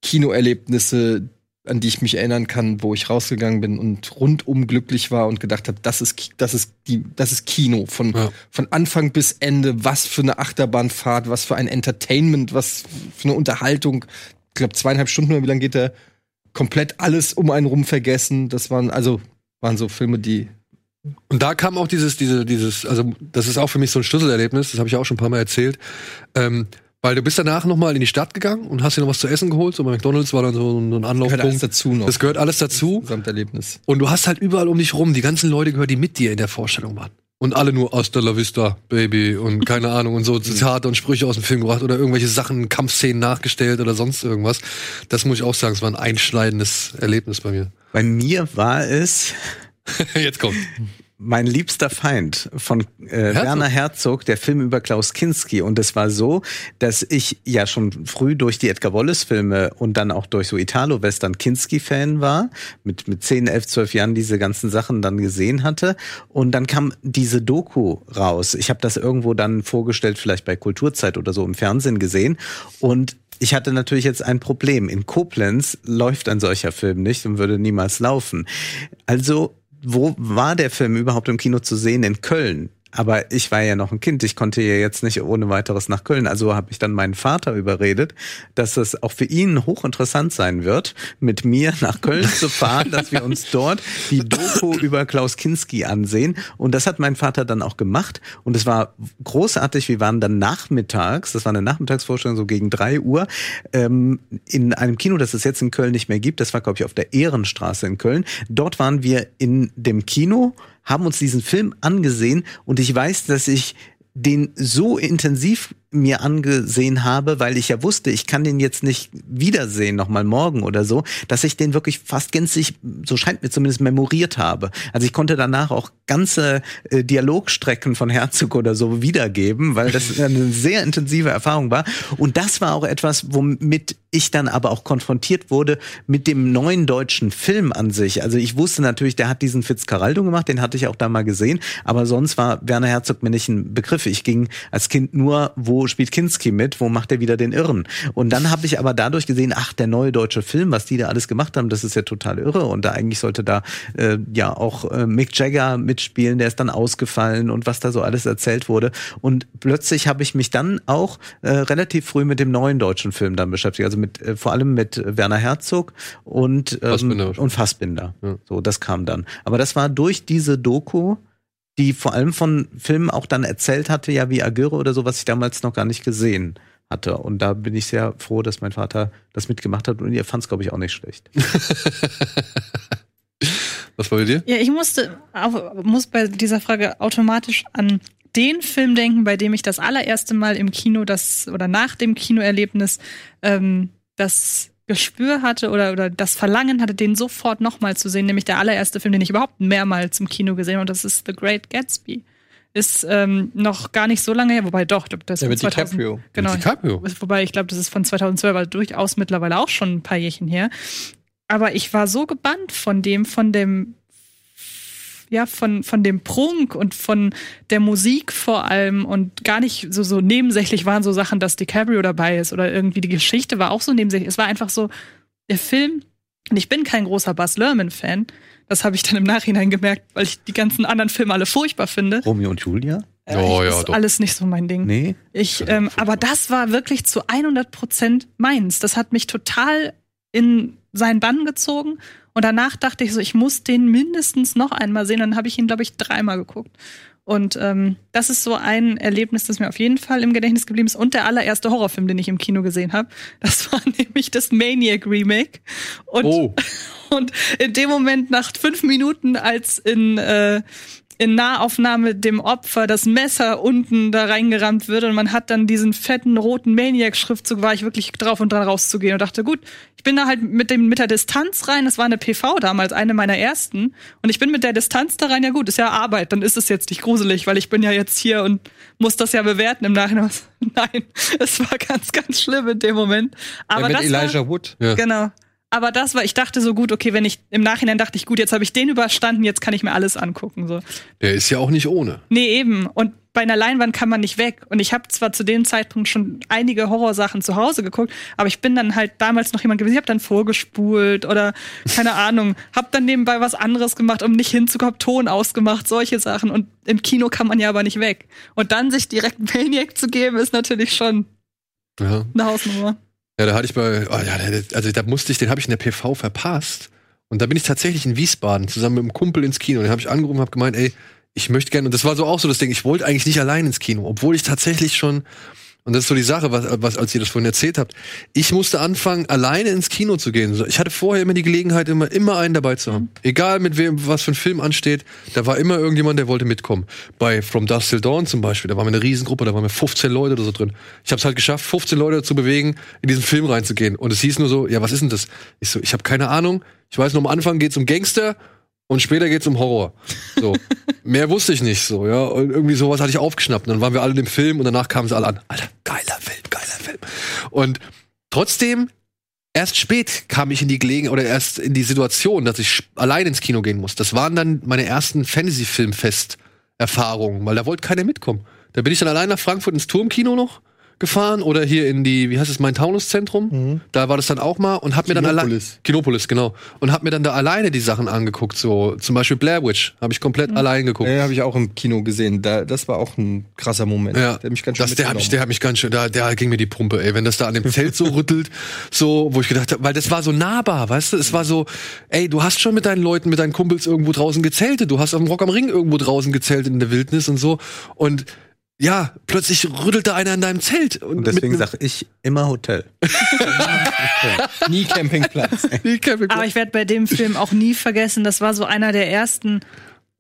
Kinoerlebnisse, an die ich mich erinnern kann, wo ich rausgegangen bin und rundum glücklich war und gedacht habe, das ist, das ist die, das ist Kino von, Ja. von Anfang bis Ende. Was für eine Achterbahnfahrt, was für ein Entertainment, was für eine Unterhaltung. Ich glaube, zweieinhalb Stunden oder wie lange geht der? Komplett alles um einen rum vergessen. Das waren, also, waren so Filme, die Und da kam auch dieses, diese, dieses, also das ist auch für mich so ein Schlüsselerlebnis, das habe ich auch schon ein paar Mal erzählt. Ähm, weil du bist danach noch mal in die Stadt gegangen und hast dir noch was zu essen geholt. So bei McDonalds war dann so ein gehört alles Anlaufpunkt. dazu noch. Das gehört alles dazu. Gesamterlebnis. Und du hast halt überall um dich rum die ganzen Leute gehört, die mit dir in der Vorstellung waren. Und alle nur Hasta la vista, Baby und keine Ahnung und so Zitate und Sprüche aus dem Film gebracht oder irgendwelche Sachen, Kampfszenen nachgestellt oder sonst irgendwas. Das muss ich auch sagen, es war ein einschneidendes Erlebnis bei mir. Bei mir war es Jetzt kommt. Mein liebster Feind von äh, Werner Herzog, der Film über Klaus Kinski. Und es war so, dass ich ja schon früh durch die Edgar Wallace-Filme und dann auch durch so Italo-Western Kinski-Fan war, mit, mit 10, 11, 12 Jahren diese ganzen Sachen dann gesehen hatte. Und dann kam diese Doku raus. Ich habe das irgendwo dann vorgestellt, vielleicht bei Kulturzeit oder so im Fernsehen gesehen. Und ich hatte natürlich jetzt ein Problem. In Koblenz läuft ein solcher Film nicht und würde niemals laufen. Also wo war der Film überhaupt im Kino zu sehen? In Köln. Aber ich war ja noch ein Kind, ich konnte ja jetzt nicht ohne weiteres nach Köln. Also habe ich dann meinen Vater überredet, dass es auch für ihn hochinteressant sein wird, mit mir nach Köln zu fahren, dass wir uns dort die Doku über Klaus Kinski ansehen. Und das hat mein Vater dann auch gemacht. Und es war großartig. Wir waren dann nachmittags, das war eine Nachmittagsvorstellung, so gegen drei Uhr, ähm, in einem Kino, das es jetzt in Köln nicht mehr gibt. Das war, glaube ich, auf der Ehrenstraße in Köln. Dort waren wir in dem Kino haben uns diesen Film angesehen und ich weiß, dass ich den so intensiv mir angesehen habe, weil ich ja wusste, ich kann den jetzt nicht wiedersehen, nochmal morgen oder so, dass ich den wirklich fast gänzlich, so scheint mir zumindest, memoriert habe. Also ich konnte danach auch ganze äh, Dialogstrecken von Herzog oder so wiedergeben, weil das eine sehr intensive Erfahrung war. Und das war auch etwas, womit ich dann aber auch konfrontiert wurde mit dem neuen deutschen Film an sich. Also ich wusste natürlich, der hat diesen Fitzcarraldo gemacht, den hatte ich auch da mal gesehen, aber sonst war Werner Herzog mir nicht ein Begriff. Ich ging als Kind nur, wo spielt Kinski mit, wo macht er wieder den Irren? Und dann habe ich aber dadurch gesehen, ach, der neue deutsche Film, was die da alles gemacht haben, das ist ja total irre. Und da eigentlich sollte da äh, ja auch äh, Mick Jagger mitspielen, der ist dann ausgefallen und was da so alles erzählt wurde. Und plötzlich habe ich mich dann auch äh, relativ früh mit dem neuen deutschen Film dann beschäftigt. Also mit äh, vor allem mit Werner Herzog und ähm, Fassbinder. und Fassbinder. Ja. So, das kam dann. Aber das war durch diese Doku, die vor allem von Filmen auch dann erzählt hatte, ja wie Agyre oder so, was ich damals noch gar nicht gesehen hatte. Und da bin ich sehr froh, dass mein Vater das mitgemacht hat und ihr fand es, glaube ich, auch nicht schlecht. Was war bei dir? Ja, ich musste, auch, muss bei dieser Frage automatisch an den Film denken, bei dem ich das allererste Mal im Kino das oder nach dem Kinoerlebnis ähm, das Gespür hatte oder, oder das Verlangen hatte, den sofort nochmal zu sehen, nämlich der allererste Film, den ich überhaupt mehrmals im Kino gesehen habe, und das ist The Great Gatsby. Ist ähm, noch gar nicht so lange her, wobei doch, das Ja, ist mit von 2000 DiCaprio. Genau. Mit DiCaprio. Wobei ich glaube, das ist von 2012, also durchaus mittlerweile auch schon ein paar Jährchen her. Aber ich war so gebannt von dem, von dem, ja, von, von dem Prunk und von der Musik vor allem und gar nicht so, so nebensächlich waren so Sachen, dass DiCaprio dabei ist oder irgendwie die Geschichte war auch so nebensächlich. Es war einfach so, der Film, und ich bin kein großer Buzz Lerman-Fan, das habe ich dann im Nachhinein gemerkt, weil ich die ganzen anderen Filme alle furchtbar finde. Romeo und Julia? Äh, Oh, ja, ist doch. alles nicht so mein Ding. Nee. Ich, ähm, aber das war wirklich zu 100 Prozent meins. Das hat mich total in seinen Bann gezogen. Und danach dachte ich so, ich muss den mindestens noch einmal sehen. Und dann habe ich ihn, glaube ich, dreimal geguckt. Und ähm, das ist so ein Erlebnis, das mir auf jeden Fall im Gedächtnis geblieben ist. Und der allererste Horrorfilm, den ich im Kino gesehen habe, das war nämlich das Maniac Remake. Und, Oh. und in dem Moment, nach fünf Minuten, als in äh, in Nahaufnahme dem Opfer das Messer unten da reingerammt wird und man hat dann diesen fetten roten Maniac-Schriftzug, war ich wirklich drauf und dran rauszugehen und dachte, gut, ich bin da halt mit dem mit der Distanz rein, das war eine PV damals, eine meiner ersten und ich bin mit der Distanz da rein, ja gut, ist ja Arbeit, dann ist es jetzt nicht gruselig, weil ich bin ja jetzt hier und muss das ja bewerten im Nachhinein. Nein, es war ganz, ganz schlimm in dem Moment. Aber ja, mit das Elijah war, Wood. Ja. Genau. Aber das war, ich dachte so gut, okay, wenn ich im Nachhinein dachte ich, gut, jetzt habe ich den überstanden, jetzt kann ich mir alles angucken. So. Der ist ja auch nicht ohne. Nee, eben. Und bei einer Leinwand kann man nicht weg. Und ich habe zwar zu dem Zeitpunkt schon einige Horrorsachen zu Hause geguckt, aber ich bin dann halt damals noch jemand gewesen, ich habe dann vorgespult oder keine Ahnung, habe dann nebenbei was anderes gemacht, um nicht hinzukommen, Ton ausgemacht, solche Sachen. Und im Kino kann man ja aber nicht weg. Und dann sich direkt Maniac zu geben, ist natürlich schon Ja. eine Hausnummer. Ja, da hatte ich bei, oh ja, also da musste ich, den habe ich in der PV verpasst. Und da bin ich tatsächlich in Wiesbaden zusammen mit einem Kumpel ins Kino. Den habe ich angerufen und habe gemeint, ey, ich möchte gerne, und das war so auch so das Ding, ich wollte eigentlich nicht allein ins Kino, obwohl ich tatsächlich schon, und das ist so die Sache, was, was als ihr das vorhin erzählt habt, ich musste anfangen, alleine ins Kino zu gehen. Ich hatte vorher immer die Gelegenheit, immer, immer einen dabei zu haben. Egal mit wem, was für ein Film ansteht, da war immer irgendjemand, der wollte mitkommen. Bei From Dusk Till Dawn zum Beispiel, da waren wir eine Riesengruppe, da waren wir 15 Leute oder so drin. Ich habe es halt geschafft, 15 Leute zu bewegen, in diesen Film reinzugehen. Und es hieß nur so, ja, was ist denn das? Ich so, ich habe keine Ahnung. Ich weiß nur, am Anfang geht's um Gangster und später geht's um Horror. So. Mehr wusste ich nicht so, ja. Und irgendwie sowas hatte ich aufgeschnappt. Und dann waren wir alle in dem Film und danach kamen sie alle an. Alter, geiler Film, geiler Film. Und trotzdem, erst spät kam ich in die Gelegenheit oder erst in die Situation, dass ich allein ins Kino gehen muss. Das waren dann meine ersten Fantasy-Filmfest-Erfahrungen, weil da wollte keiner mitkommen. Da bin ich dann allein nach Frankfurt ins Turmkino noch gefahren oder hier in die, wie heißt es, mein Taunuszentrum. Da war das dann auch mal und hab mir dann allein Kinopolis. Kinopolis, genau. Und hab mir dann da alleine die Sachen angeguckt, so zum Beispiel Blair Witch, habe ich komplett allein geguckt. Ja, habe ich auch im Kino gesehen. Da, das war auch ein krasser Moment. Ja, Der hat mich ganz schön das, der hat mich, der hat mich ganz schön, da, der ging mir die Pumpe, ey, wenn das da an dem Zelt so rüttelt, so, wo ich gedacht habe, weil das war so nahbar, weißt du, es war so, ey, du hast schon mit deinen Leuten, mit deinen Kumpels irgendwo draußen gezeltet, du hast auf dem Rock am Ring irgendwo draußen gezeltet in der Wildnis und so und ja, plötzlich rüttelt da einer in deinem Zelt und, Und deswegen mit sage ich immer Hotel. Nie Campingplatz. einem- Aber ich werde bei dem Film auch nie vergessen, das war so einer der ersten.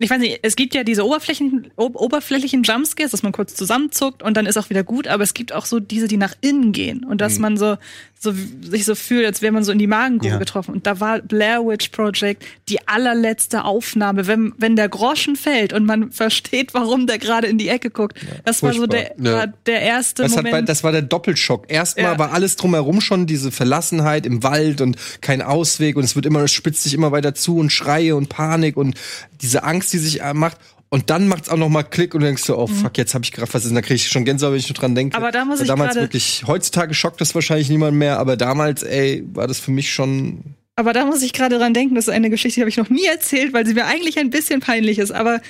Ich weiß nicht, es gibt ja diese oberflächlichen, ob, oberflächlichen Jumpscares, dass man kurz zusammenzuckt und dann ist auch wieder gut, aber es gibt auch so diese, die nach innen gehen und dass man so, so sich so fühlt, als wäre man so in die Magengrube Ja. getroffen. Und da war Blair Witch Project die allerletzte Aufnahme, wenn, wenn der Groschen fällt und man versteht, warum der gerade in die Ecke guckt. das war so der, Ja. war der erste Das, hat bei, Moment. das war der Doppelschock. Erstmal Ja. war alles drumherum schon diese Verlassenheit im Wald und kein Ausweg und es wird immer, es spitzt sich immer weiter zu und Schreie und Panik und diese Angst, die sich äh, macht. Und dann macht's auch noch mal Klick und du denkst so, oh fuck, jetzt habe ich gerade was ist. Dann kriege ich schon Gänsehaut, wenn ich nur dran denke. Aber da muss ich damals wirklich, heutzutage schockt das wahrscheinlich niemand mehr, aber damals, ey, war das für mich schon Aber da muss ich gerade dran denken, das ist eine Geschichte, die habe ich noch nie erzählt, weil sie mir eigentlich ein bisschen peinlich ist. Aber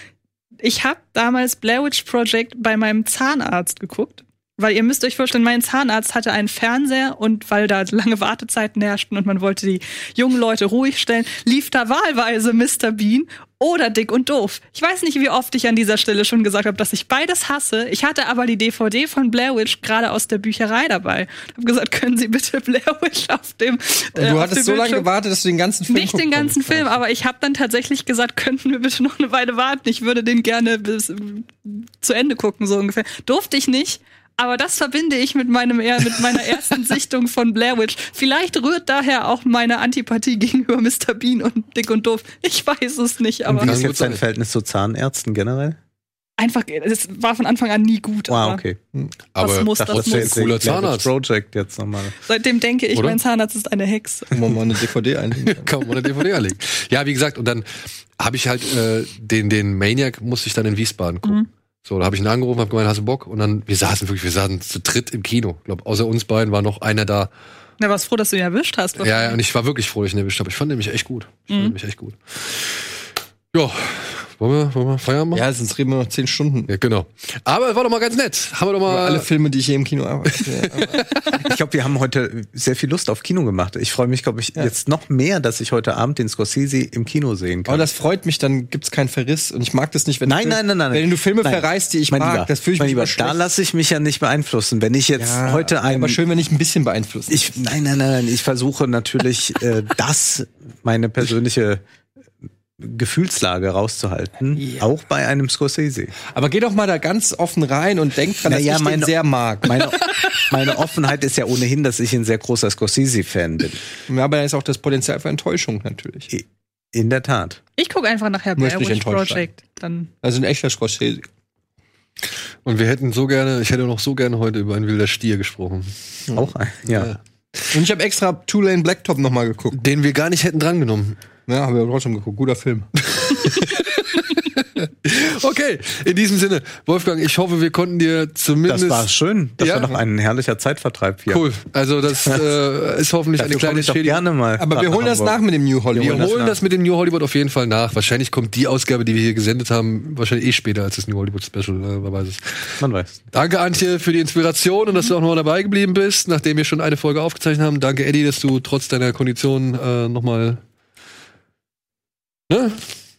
ich habe damals Blair Witch Project bei meinem Zahnarzt geguckt. Weil ihr müsst euch vorstellen, mein Zahnarzt hatte einen Fernseher und weil da lange Wartezeiten herrschten und man wollte die jungen Leute ruhig stellen, lief da wahlweise Mr. Bean oder Dick und Doof. Ich weiß nicht, wie oft ich an dieser Stelle schon gesagt habe, dass ich beides hasse. Ich hatte aber die DVD von Blair Witch gerade aus der Bücherei dabei. Hab gesagt, können Sie bitte Blair Witch auf dem Und äh, du auf hattest so lange gewartet, dass du den ganzen Film nicht den ganzen. Film, aber ich habe dann tatsächlich gesagt, könnten wir bitte noch eine Weile warten. Ich würde den gerne bis äh, zu Ende gucken, so ungefähr. Durfte ich nicht. Aber das verbinde ich mit meinem eher mit meiner ersten Sichtung von Blair Witch. Vielleicht rührt daher auch meine Antipathie gegenüber Mr. Bean und Dick und Doof. Ich weiß es nicht, aber Und wie ist Kann jetzt dein. Verhältnis zu Zahnärzten generell? einfach, es war von Anfang an nie gut. Wow, aber okay. aber das muss, das das muss. ein cooler Zahnarzt. Project jetzt nochmal. Seitdem denke ich, Oder? mein Zahnarzt ist eine Hexe. Gucken wir mal eine DVD einlegen. kann man eine DVD anlegen. Ja, wie gesagt, und dann habe ich halt äh, den, den Maniac musste ich dann in Wiesbaden gucken. So, da habe ich ihn angerufen, habe gemeint, hast du Bock? Und dann, wir saßen wirklich, wir saßen zu dritt im Kino. Ich glaube, außer uns beiden war noch einer da. Na, warst froh, dass du ihn erwischt hast. Ja, ja, und ich war wirklich froh, dass ich ihn erwischt habe. Ich fand nämlich echt gut. Ich fand nämlich echt gut. Ja, wollen wir, wollen wir Feierabend machen? Ja, sonst reden wir noch zehn Stunden. Ja, genau. Aber es war doch mal ganz nett. Haben wir doch Über mal alle Filme, die ich je im Kino arbeite. Ich glaube, wir haben heute sehr viel Lust auf Kino gemacht. Ich freue mich, glaube ich, jetzt noch mehr, dass ich heute Abend den Scorsese im Kino sehen kann. Aber das freut mich, dann gibt's keinen Verriss. Und ich mag das nicht, wenn Nein, du, nein, nein, nein. wenn du Filme Nein. verreißt, die ich mein mag. Lieber, das fühle ich mein mich Lieber, schlecht. da lasse ich mich ja nicht beeinflussen. Wenn ich jetzt Ja, heute ein aber schön, wenn ich ein bisschen beeinflussen. Ich, nein, nein, nein, nein. Ich versuche natürlich, äh, das meine persönliche Gefühlslage rauszuhalten, auch bei einem Scorsese. Aber geh doch mal da ganz offen rein und denk dran, dass Naja, ich meine- den sehr mag. Meine, meine Offenheit ist ja ohnehin, dass ich ein sehr großer Scorsese-Fan bin. Ja, aber da ist auch das Potenzial für Enttäuschung natürlich. In der Tat. Ich gucke einfach nachher ich Witch Project. Dann Also ein echter Scorsese. Und wir hätten so gerne, ich hätte noch so gerne heute über ein wilder Stier gesprochen. Auch ein, ja. Ja. Und ich habe extra Two Lane Blacktop noch mal geguckt. Den wir gar nicht hätten drangenommen. Ja, habe ich trotzdem geguckt. Guter Film. Okay, in diesem Sinne, Wolfgang, ich hoffe, wir konnten dir zumindest. Das war schön. Das Ja. war doch ein herrlicher Zeitvertreib hier. Cool. Also das äh, ist hoffentlich eine Dafür kleine komme ich doch Schädigung. gerne mal. Aber wir holen das nach mit dem New Wir Hollywood. holen das das, mit dem New Hollywood auf jeden Fall nach. Wahrscheinlich kommt die Ausgabe, die wir hier gesendet haben, wahrscheinlich eh später als das New Hollywood Special. Äh, wer weiß es. Man weiß. Danke, Antje, für die Inspiration und dass du auch nochmal dabei geblieben bist, nachdem wir schon eine Folge aufgezeichnet haben. Danke, Eddie, dass du trotz deiner Kondition äh, nochmal ne,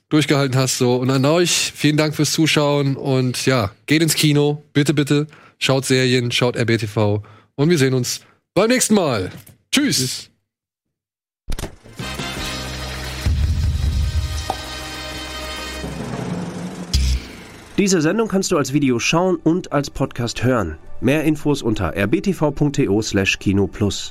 durchgehalten hast. So. Und an euch, vielen Dank fürs Zuschauen und ja, geht ins Kino, bitte, bitte. Schaut Serien, schaut RBTV und wir sehen uns beim nächsten Mal. Tschüss. Diese Sendung kannst du als Video schauen und als Podcast hören. Mehr Infos unter rbtv.to/kinoplus.